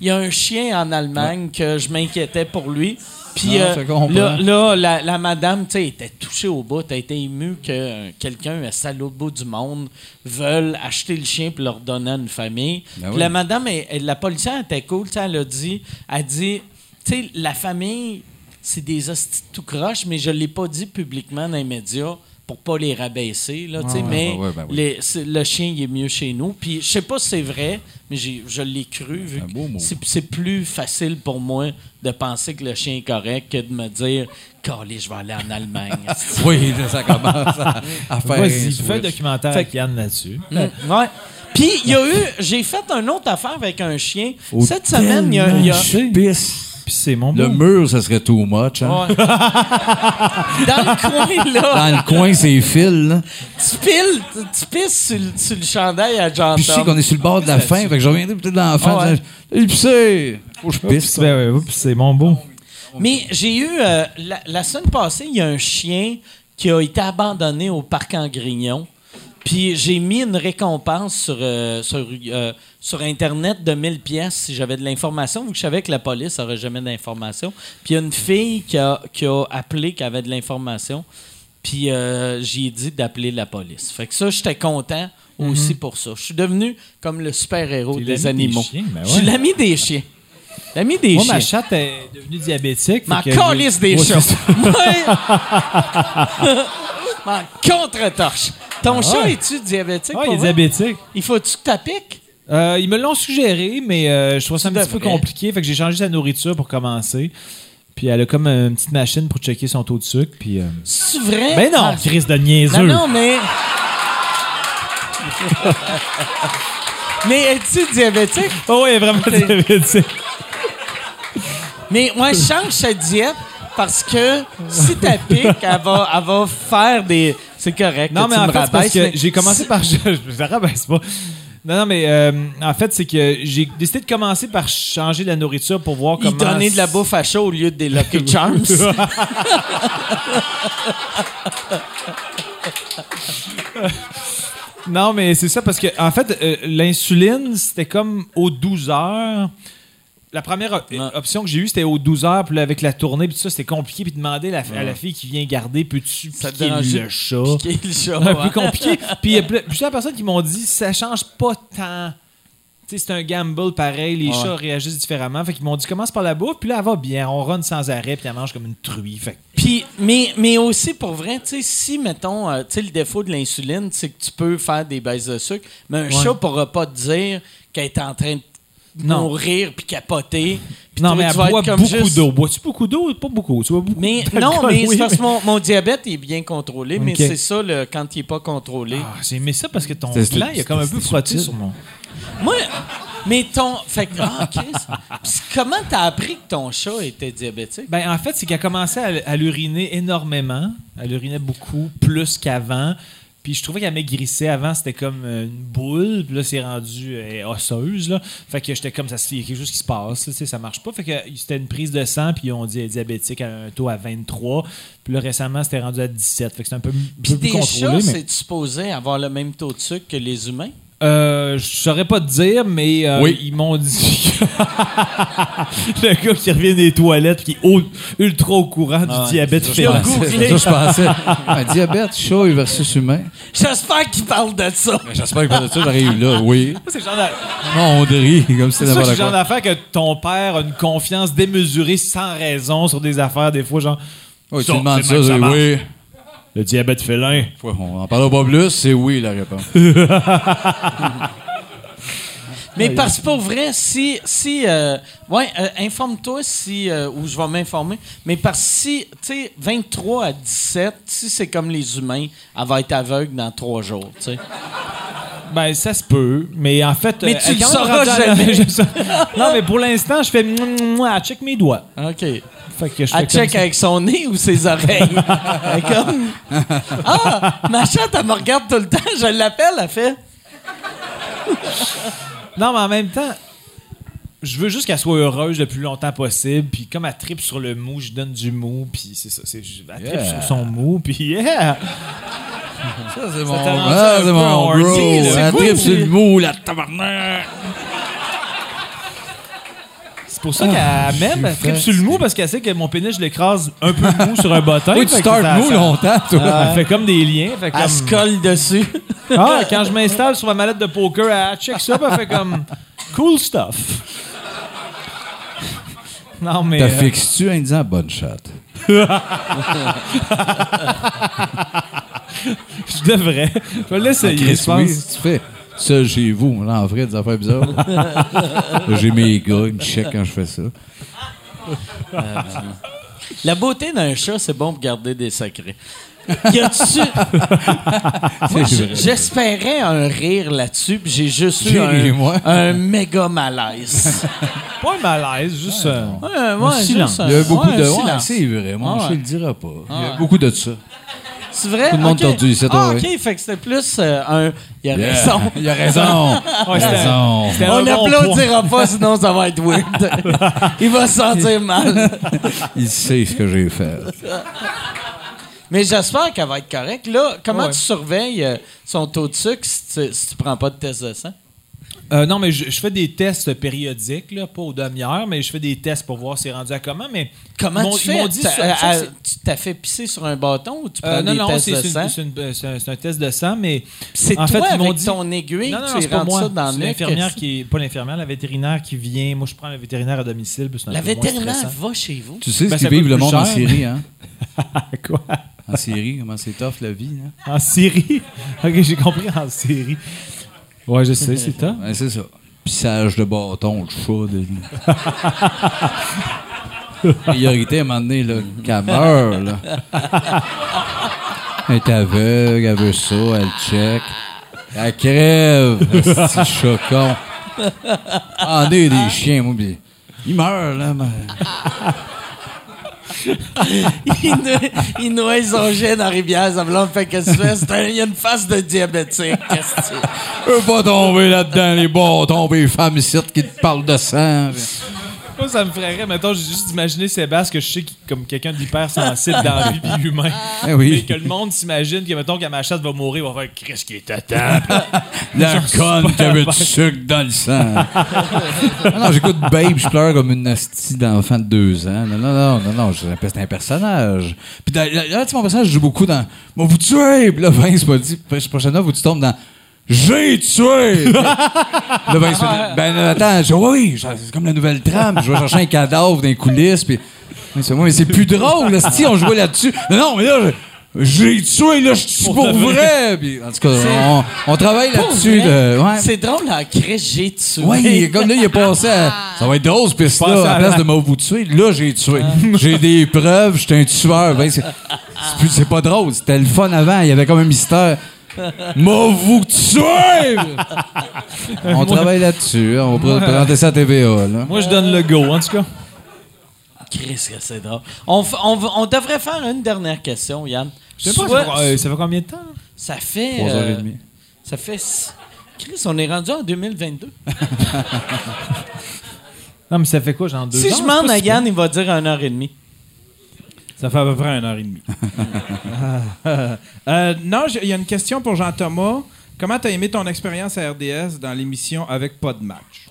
Il y a un chien en Allemagne que je m'inquiétais pour lui. Puis euh, là, là, la, la madame, tu sais, était touchée au bout. Elle était émue que euh, quelqu'un à l'autre bout du monde veulent acheter le chien pour leur donner à une famille. Ben Puis oui. La madame, elle- elle- la policière était cool. Elle a dit, elle dit, tu sais, la famille, c'est des hosties tout croche, mais je l'ai pas dit publiquement dans les médias pour pas les rabaisser, là, tu sais, mais ben ouais, ben les- le chien, il est mieux chez nous. Puis je sais pas si c'est vrai, mais j'ai- je l'ai cru, vu que c'est- c'est plus facile pour moi de penser que le chien est correct que de me dire Calé, je vais aller en Allemagne. Oui, ça commence à, à faire. Vas-y, fais un documentaire Fait avec Yann là-dessus. Ouais. Puis il y a eu, j'ai fait une autre affaire avec un chien. Cette semaine, il y a. il y a- Pisse. Puis c'est mon Le beau. mur, ça serait too much. Hein? Ouais. Dans le coin, là, Dans le coin, c'est fil. Là. tu piles, tu- tu pisses sur, le- sur le chandail à John Puis je sais qu'on est sur le bord de la fin, fait que je reviendrai peut-être dans la fin. Ah ouais. Et puis c'est. Faut que je pisse. Ben ouais, oups, c'est mon beau. Mais j'ai eu, euh, la, la semaine passée, il y a un chien qui a été abandonné au parc en Grignon. Puis j'ai mis une récompense sur, euh, sur, euh, sur Internet de 1000 pièces si j'avais de l'information, vu que je savais que la police n'aurait jamais d'informations. Puis il y a une fille qui a, qui a appelé, qui avait de l'information. Puis euh, j'ai dit d'appeler la police. Fait que ça, j'étais content aussi pour ça. Je suis devenu comme le super-héros des animaux. chiens, ben Je suis l'ami des chiens. L'ami des Moi, chiens. ma chatte est devenue diabétique. Ma calisse des chats. Ouais. Ma contre-torche. Ton chat, ouais. es-tu diabétique? Ouais, pour il est diabétique. Il faut-tu que t'appiques? Euh, ils me l'ont suggéré, mais euh, je trouve ça un Tu petit peu compliqué. Fait que j'ai changé sa nourriture pour commencer. Puis elle a comme une petite machine pour checker son taux de sucre. Puis. euh, C'est vrai? Ben non, Ah, Chris de niaiseux. non, non, mais... mais es-tu diabétique? Oh, ouais, vraiment diabétique. Mais moi, je change sa diète parce que si t'appiques, elle va, elle va faire des... C'est correct. Non, que mais tu en me fait, c'est parce que mais j'ai commencé par. Je, je rabaisse pas. Non, non, mais euh, en fait, c'est que j'ai décidé de commencer par changer la nourriture pour voir Il comment. donnait de la bouffe à chaud au lieu des Lucky Charms. Non, mais c'est ça parce que, en fait, euh, l'insuline, c'était comme aux 12 heures. La première op- Ouais. option que j'ai eue, c'était aux 12 heures, puis là, avec la tournée, puis tout ça, c'était compliqué. Puis demander la- à la fille qui vient garder, peux-tu piquer le chat? Piquer le chat, un ouais. peu compliqué. Puis il y a plusieurs personnes qui m'ont dit ça change pas tant. Tu sais, c'est un gamble pareil, les Ouais. chats réagissent différemment. Fait qu'ils m'ont dit commence par la bouffe, puis là elle va bien, on run sans arrêt, puis elle mange comme une truie. Fait Puis, mais, mais aussi, pour vrai, tu sais, si, mettons, euh, tu sais, le défaut de l'insuline, c'est que tu peux faire des baisses de sucre, mais un chat pourra pas te dire qu'elle est en train de Non. mourir puis capoter. Non, toi, mais tu elle boit beaucoup juste- d'eau. Bois-tu beaucoup d'eau? Pas beaucoup? Tu bois beaucoup Mais non, mais oui, parce que mon, mon diabète est bien contrôlé, mais c'est ça, le, quand il est pas contrôlé. Ah, j'ai aimé ça parce que ton gland, il a comme un peu frotté sur mon. Moi, mais ton. Fait que. Ah, Chris. Comment t'as appris que ton chat était diabétique? Ben, en fait, c'est qu'elle commençait à, à l'uriner énormément. Elle urinait beaucoup, plus qu'avant. Puis je trouvais qu'elle maigrissait. Avant, c'était comme euh, une boule. Puis là, c'est rendu euh, osseuse. Là. Fait que j'étais comme ça. Il y a quelque chose qui se passe. là, ça marche pas. Fait que c'était une prise de sang. Puis on dit elle est diabétique à un taux à 23. Puis là, récemment, c'était rendu à 17. Fait que c'est un peu, un Puis peu plus des contrôlé. chats, mais... c'est supposé avoir le même taux de sucre que les humains? Euh, je saurais pas te dire, mais euh, Oui. ils m'ont dit que le gars qui revient des toilettes puis qui est au- ultra au courant du ouais. diabète ça, je pensais. Un diabète, chat versus humain. J'espère qu'il parle de ça. Ben, J'espère que par ça, j'aurais eu là. Oui. C'est le genre Non, on rit comme si c'est c'était ça, genre d'affaire que ton père a une confiance démesurée sans raison sur des affaires, des fois, genre. Oui, tu Ça, demandes c'est ça, ça oui. Le diabète félin. Ouais, On en parlera pas plus, c'est oui la réponse. Mais parce que pour vrai, si. si euh, ouais, euh, informe-toi si. euh, ou je vais m'informer. Mais parce que si. Tu sais, 23 à 17, si c'est comme les humains, elle va être aveugle dans trois jours, tu sais. Ben, ça se peut, mais en fait... Mais euh, tu le sauras jamais. Non, mais pour l'instant, je fais... mouah, check mes doigts. OK. Fait que je fais Elle check avec son nez ou ses oreilles. Elle est comme. Ah, ma chatte, elle me regarde tout le temps. Je l'appelle, elle fait. Non, mais en même temps, je veux juste qu'elle soit heureuse le plus longtemps possible. Puis comme elle tripe sur le mou, je donne du mou. Puis c'est ça. C'est, elle tripe Yeah. sur son mou. Puis yeah! Ça, c'est mon, ah, c'est mon bro. cool, sur le c'est- mou, la tabarnak. C'est pour ça qu'elle m'aime. Elle tripe sur le mou parce qu'elle sait que mon pénis, je l'écrase un peu mou sur un bottin. Oui, tu starts mou longtemps, toi. Elle fait comme des liens. Fait Elle se comme... colle dessus. Ah, quand je m'installe sur ma mallette de poker, elle check ça, elle fait comme cool stuff. Non, mais. T'as euh, fixes-tu en disant bonne shot? je devrais. Je vais l'essayer, Chris, je pense. oui, tu fais ça chez vous. Là, en vrai, des affaires bizarres. J'ai mes gars, ils me checkent quand je fais ça. La beauté d'un chat, c'est bon pour garder des secrets. Y a-tu. Moi, j'espérais un rire là-dessus, puis j'ai juste eu un, moi. un méga malaise. Pas un malaise, juste. euh, Ouais, ouais, silence. juste un- Il y a beaucoup ouais, de. un Ouais, silence. c'est vrai. Ah ouais. il le dira pas. Il y a ouais. beaucoup de ça. C'est vrai? Tout le monde tordu ici, toi, Ah, oui. OK, fait que c'était plus euh, un. Il a Yeah. raison. Il a raison. Ouais, On bon n'applaudira pas, sinon ça va être weird. Il va se sentir mal. Il sait ce que j'ai fait. Mais j'espère qu'elle va être correcte. Là, comment Ouais. tu surveilles euh, son taux de sucre si tu, si tu prends pas de test de sang? Euh, non, mais je, je fais des tests périodiques, là, pas aux demi-heures, mais je fais des tests pour voir c'est rendu à comment. Mais Comment tu ils fais? m'ont dit T'as- ça- euh, euh, tu t'as fait pisser sur un bâton ou tu prends Euh, non, des non, tests c'est de c'est sang? une- c'est une- c'est un, c'est un test de sang, mais. C'est en toi fait, ils m'ont avec dit- ton aiguille, Non, non, tu c'est pas rentres moi. ça dans le l'infirmière que- qui est. Pas l'infirmière, la vétérinaire qui vient. Moi, je prends le vétérinaire à domicile. puis c'est un La vétérinaire va chez vous. Tu sais Ben, ce ça qu'ils vivent le monde en. Syrie, hein? Quoi? En Syrie, comment c'est tough la vie, hein? En Syrie? ok, j'ai compris en Syrie. Ouais, je sais, c'est ça. Ouais, c'est ça. Pissage de bâton, le chat. De... Priorité à un moment donné, là, qu'elle meurt, là. Elle est aveugle, elle veut ça, elle check. Elle crève, c'est choquant. Ah, on est des chiens, moi, pis il meurt, là. mais- il, noie, il noie son chien dans la rivière, ça me fait que Il y a une face de diabétique. Veux pas tomber là-dedans, les bâtons, pis les femmes ici qui te parlent de sang. Moi, ça me ferait. Mettons, j'ai juste d'imaginer Sébastien, que je sais est comme quelqu'un d'hypersensible dans la vie puis humain. Eh oui. Mais que le monde s'imagine que, mettons, quand ma chatte va mourir, il va faire Chris qui est à table. La conne qui avait du sucre dans le sang. Ah non, j'écoute Babe, je pleure comme une hostie d'enfant de deux ans. Non, non, non, non, non, je c'est un personnage. Puis là, là, tu sais, mon personnage joue beaucoup dans « Moi, vous tuez! » Puis là, Vince m'a dit, « Prochaine fois, faut que tu tombes dans « J'ai tué! » Là, dit « Ben, attends, je oui, oui, c'est comme la nouvelle trame. Je vais chercher un cadavre dans les coulisses. » Puis, mais c'est, ouais, mais c'est plus drôle, là, si on jouait là-dessus. Non, non, mais là, je- j'ai tué, là, je suis pour, vrai. Puis, en tout cas, on, on travaille là-dessus. de- ouais. C'est drôle, en crèche, j'ai tué. Ouais, il est comme là, il est passé à. Ça va être drôle, ce piste-là. Passé À à la place la- de m'a vous tuer, là, j'ai tué. J'ai des preuves, j'étais un tueur. Ben, c'est, c'est, plus- c'est pas drôle. C'était le fun avant. Il y avait comme un mystère. M'a vous tué! On travaille là-dessus. hein. On va présenter ça à TVA, là. Moi, je donne le go, en tout cas. Chris, que c'est drôle. On, devrait faire une dernière question, Yann. Je sais pas, Soit- ça, fait, euh, ça fait combien de temps? ça fait. Trois heures et euh, demie. ça fait. Chris, on est rendu en 2022. Non, mais ça fait quoi, genre deux si ans? je demande à Yann, il va dire une heure et demie. Ça fait à peu près une heure et demie. Euh, non, il y a une question pour Jean-Thomas. Comment t'as aimé ton expérience à RDS dans l'émission avec pas de match?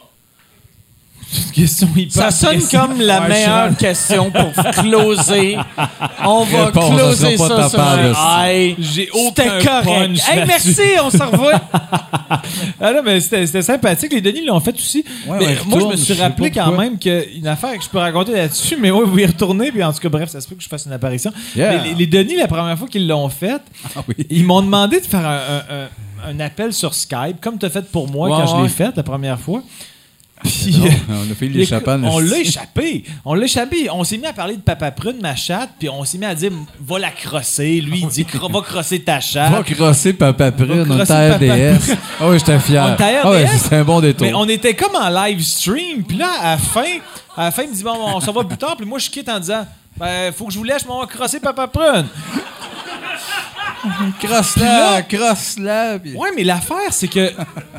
C'est une question Ça sonne comme la Ouais, meilleure je- question pour closer. On va Réponse, closer ça ça sur un. J'ai aucun correct. punch Hey, merci, on se revoit. Ah non, mais c'était sympathique. Les Denis l'ont fait aussi. Ouais, mais ouais, moi, je me suis rappelé quand pourquoi. même qu'une affaire que je peux raconter là-dessus, mais ouais, vous y retournez. Puis en tout cas, bref, ça se peut que je fasse une apparition. Yeah. Mais les, les Denis, la première fois qu'ils l'ont fait, Ah oui. ils m'ont demandé de faire un, un- un- un appel sur Skype, comme tu as fait pour moi Ouais, quand je l'ai fait la première fois. Non, euh, on a fait. On l'a échappé. On l'a échappé. On s'est mis à parler de Papa Prune, ma chatte, puis on s'est mis à dire va la crosser. Lui, il dit va crosser ta Va chatte. crosser Papa Prune, on Papa RDS. Ah oui, j'étais fier. On Ah ouais, c'était un bon détour. Mais on était comme en live stream. Puis là, à la fin, à la fin, il me dit bon, on s'en va plus tard. Puis moi, je quitte en disant ben, faut que je vous laisse, je m'en vais crosser Papa Prune. Crosse-la, crosse-la. puis- Ouais, mais l'affaire, c'est que, tu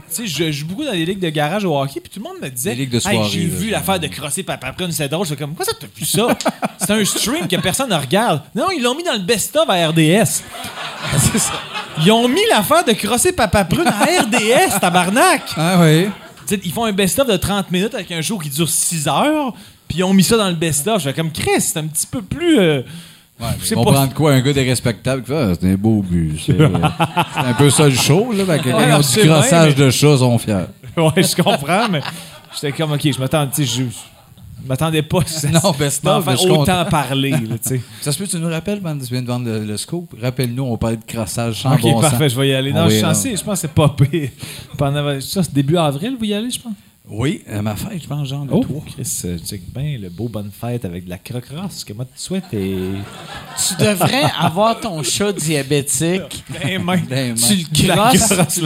sais, je joue beaucoup dans des ligues de garage au hockey, puis tout le monde me disait, Des ligues de Hey, soirée, j'ai vu l'affaire de crosser Papa Prune, c'est drôle. Je comme, quoi ça, t'as vu ça? c'est un stream que personne ne regarde. Non, ils l'ont mis dans le best-of à RDS. c'est ça. Ils ont mis l'affaire de crosser Papa Prune à RDS, tabarnak! Ah oui. Tu sais, ils font un best-of de 30 minutes avec un show qui dure 6 heures, puis ils ont mis ça dans le best-of. Je fais comme, Chris, c'est un petit peu plus. euh, je sais On pas. prend de quoi un gars dérespectable qui fait ah, c'est un beau but. C'est euh, un peu ça le show, là. Que quand Ouais, ils ont du crossage mais- de chat, ils sont fiers. ouais, je comprends, mais j'étais comme, ok, je m'attendais, tu sais, je. m'attendais pas ça Non, je suis autant parler, là, tu sais. Ça se peut, tu nous rappelles, man, tu viens de vendre le, le scoop? Rappelle-nous, on parlait de crossage sans Ok, bon parfait, sens. je vais y aller. Non, Oui, je suis non. censé, je pense que c'est pas pire. Pendant, ça, c'est début avril, vous y allez, je pense? Oui, à ma fête, je pense, genre le Oh, 3. Chris, euh, check bien le beau bonne fête avec de la croque-rosse que moi tu souhaites et. Tu devrais avoir ton chat diabétique. Ben, main. Ben, Tu le crosses.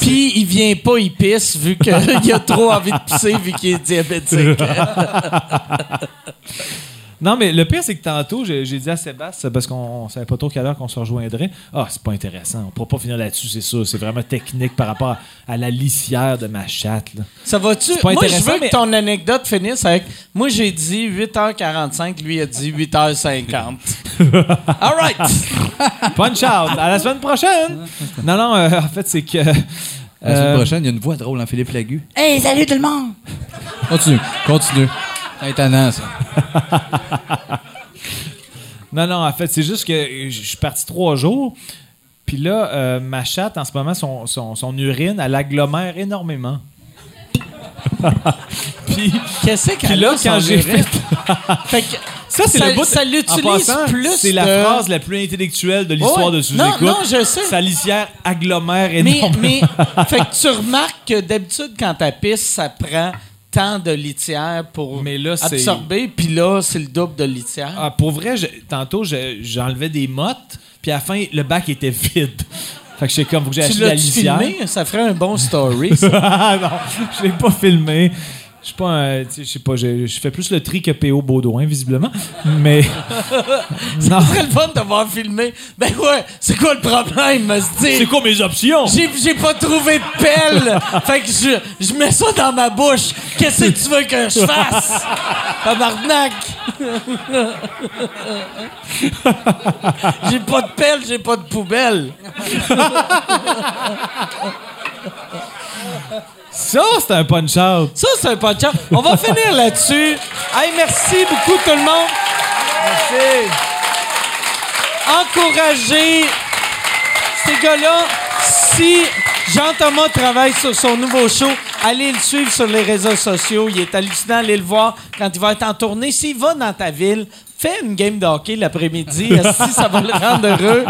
Puis il vient pas, il pisse vu qu'il a trop envie de pisser vu qu'il est diabétique. Non, mais le pire, c'est que tantôt, j'ai dit à Sébastien, parce qu'on on savait pas trop quelle heure qu'on se rejoindrait. Ah, c'est pas intéressant. On pourra pas finir là-dessus, c'est ça. C'est vraiment technique par rapport à, à la licière de ma chatte. Là. Ça va-tu? pas Moi, je veux mais- que ton anecdote finisse avec. Moi, j'ai dit 8h45, lui a dit 8h50. All right! Punch out! À la semaine prochaine! Non, non, euh, en fait, c'est que. La semaine euh, prochaine, il y a une voix drôle en Philippe Lagu. Hey, salut tout le monde! Continue, continue. C'est étonnant, ça. Non, non, en fait, c'est juste que je suis parti trois jours. Puis là, euh, ma chatte, en ce moment, son, son, son urine, elle agglomère énormément. puis, Qu'est-ce qu'elle là, quand j'ai fait. Fait que Ça, c'est le bout. ça l'utilise plus C'est la phrase la plus intellectuelle de l'histoire Ouais. de sous-écoute. Non, non, je sais. Sa lisière agglomère Mais, énormément. mais fait que tu remarques que d'habitude, quand tu pisses, ça prend tant de litière pour Mais là, c'est- absorber, puis là, c'est le double de litière. Ah, pour vrai, je- tantôt, je- j'enlevais des mottes, puis à la fin, le bac était vide. Fait que j'étais comme, faut que j'ai acheté la l'as-tu lisière. filmé? Ça ferait un bon story, ça. non, je l'ai pas filmé. Je suis pas je sais pas, je fais plus le tri que P.O. Baudouin, visiblement. Mais. Ce serait le fun de voir filmer. Ben ouais, c'est quoi le problème, C'est quoi mes options? J'ai, j'ai pas trouvé de pelle. fait que je, je mets ça dans ma bouche. Qu'est-ce que tu veux que je fasse? Tabarnak! j'ai pas de pelle, j'ai pas de poubelle. Ça, c'est un punch-out. Ça, c'est un podcast. On va finir là-dessus. Hey, merci beaucoup tout le monde. Merci. Encouragez ces gars-là. Si Jean-Thomas travaille sur son nouveau show, allez le suivre sur les réseaux sociaux. Il est hallucinant. Allez le voir quand il va être en tournée. S'il va dans ta ville, fais une game de hockey l'après-midi. si ça va le rendre heureux.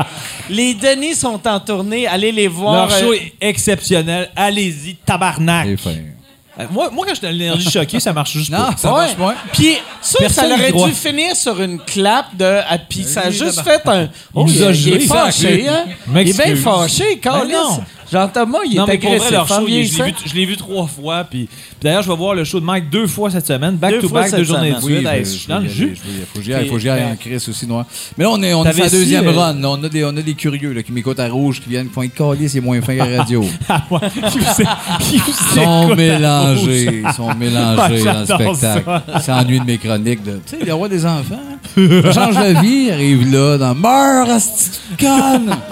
Les Denis sont en tournée. Allez les voir. Leur show Euh, est exceptionnel. Allez-y, tabarnak. Euh, Moi, moi, quand je suis dans l'énergie choquée, ça marche juste Non, pas. ça marche moins. Puis ça, Personne ça aurait dû finir sur une clap de. ah, Puis ça a juste fait un. Oh, nous il, a est- il est fâché, hein? Il est bien fâché, Carlis. Ben. Jean-Thomas, il Non, est mais pour agressif. vrai, leur hein, show, je l'ai vu, je l'ai vu trois fois. Puis, puis d'ailleurs, je vais voir le show de Mike deux fois cette semaine. Back Deux to fois back, cette deux journées de semaine. suite. Oui, Hey, je je suis dans le jus. aller. Faut que j'y aille, faut que j'y aille Puis, en crise aussi, noir. Mais là, on est, on est T'avais sur la si, deuxième euh, run. là. On a des, on a des curieux là, qui m'écoutent à rouge, qui viennent, qui font calés, c'est moins fin que la radio. Ah, ouais. Qui vous é- qui vous Ils sont écoute à mélangés. rouge. Ils sont mélangés dans le j'adore spectacle. Ils s'ennuient de mes chroniques. De, tu sais, le roi des enfants. Change la vie. Arrive là, dans Meurs, de conne!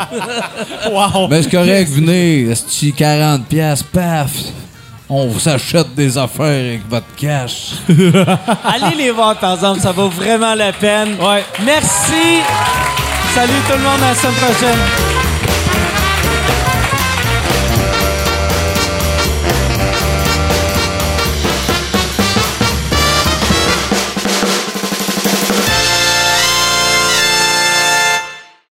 Wow. Ben, c'est correct, venez. Asti, 40 piastres, paf. On vous achète des affaires avec votre cash. Allez les voir, par exemple. Ça vaut vraiment la peine. Ouais. Merci. Salut tout le monde. À la semaine prochaine.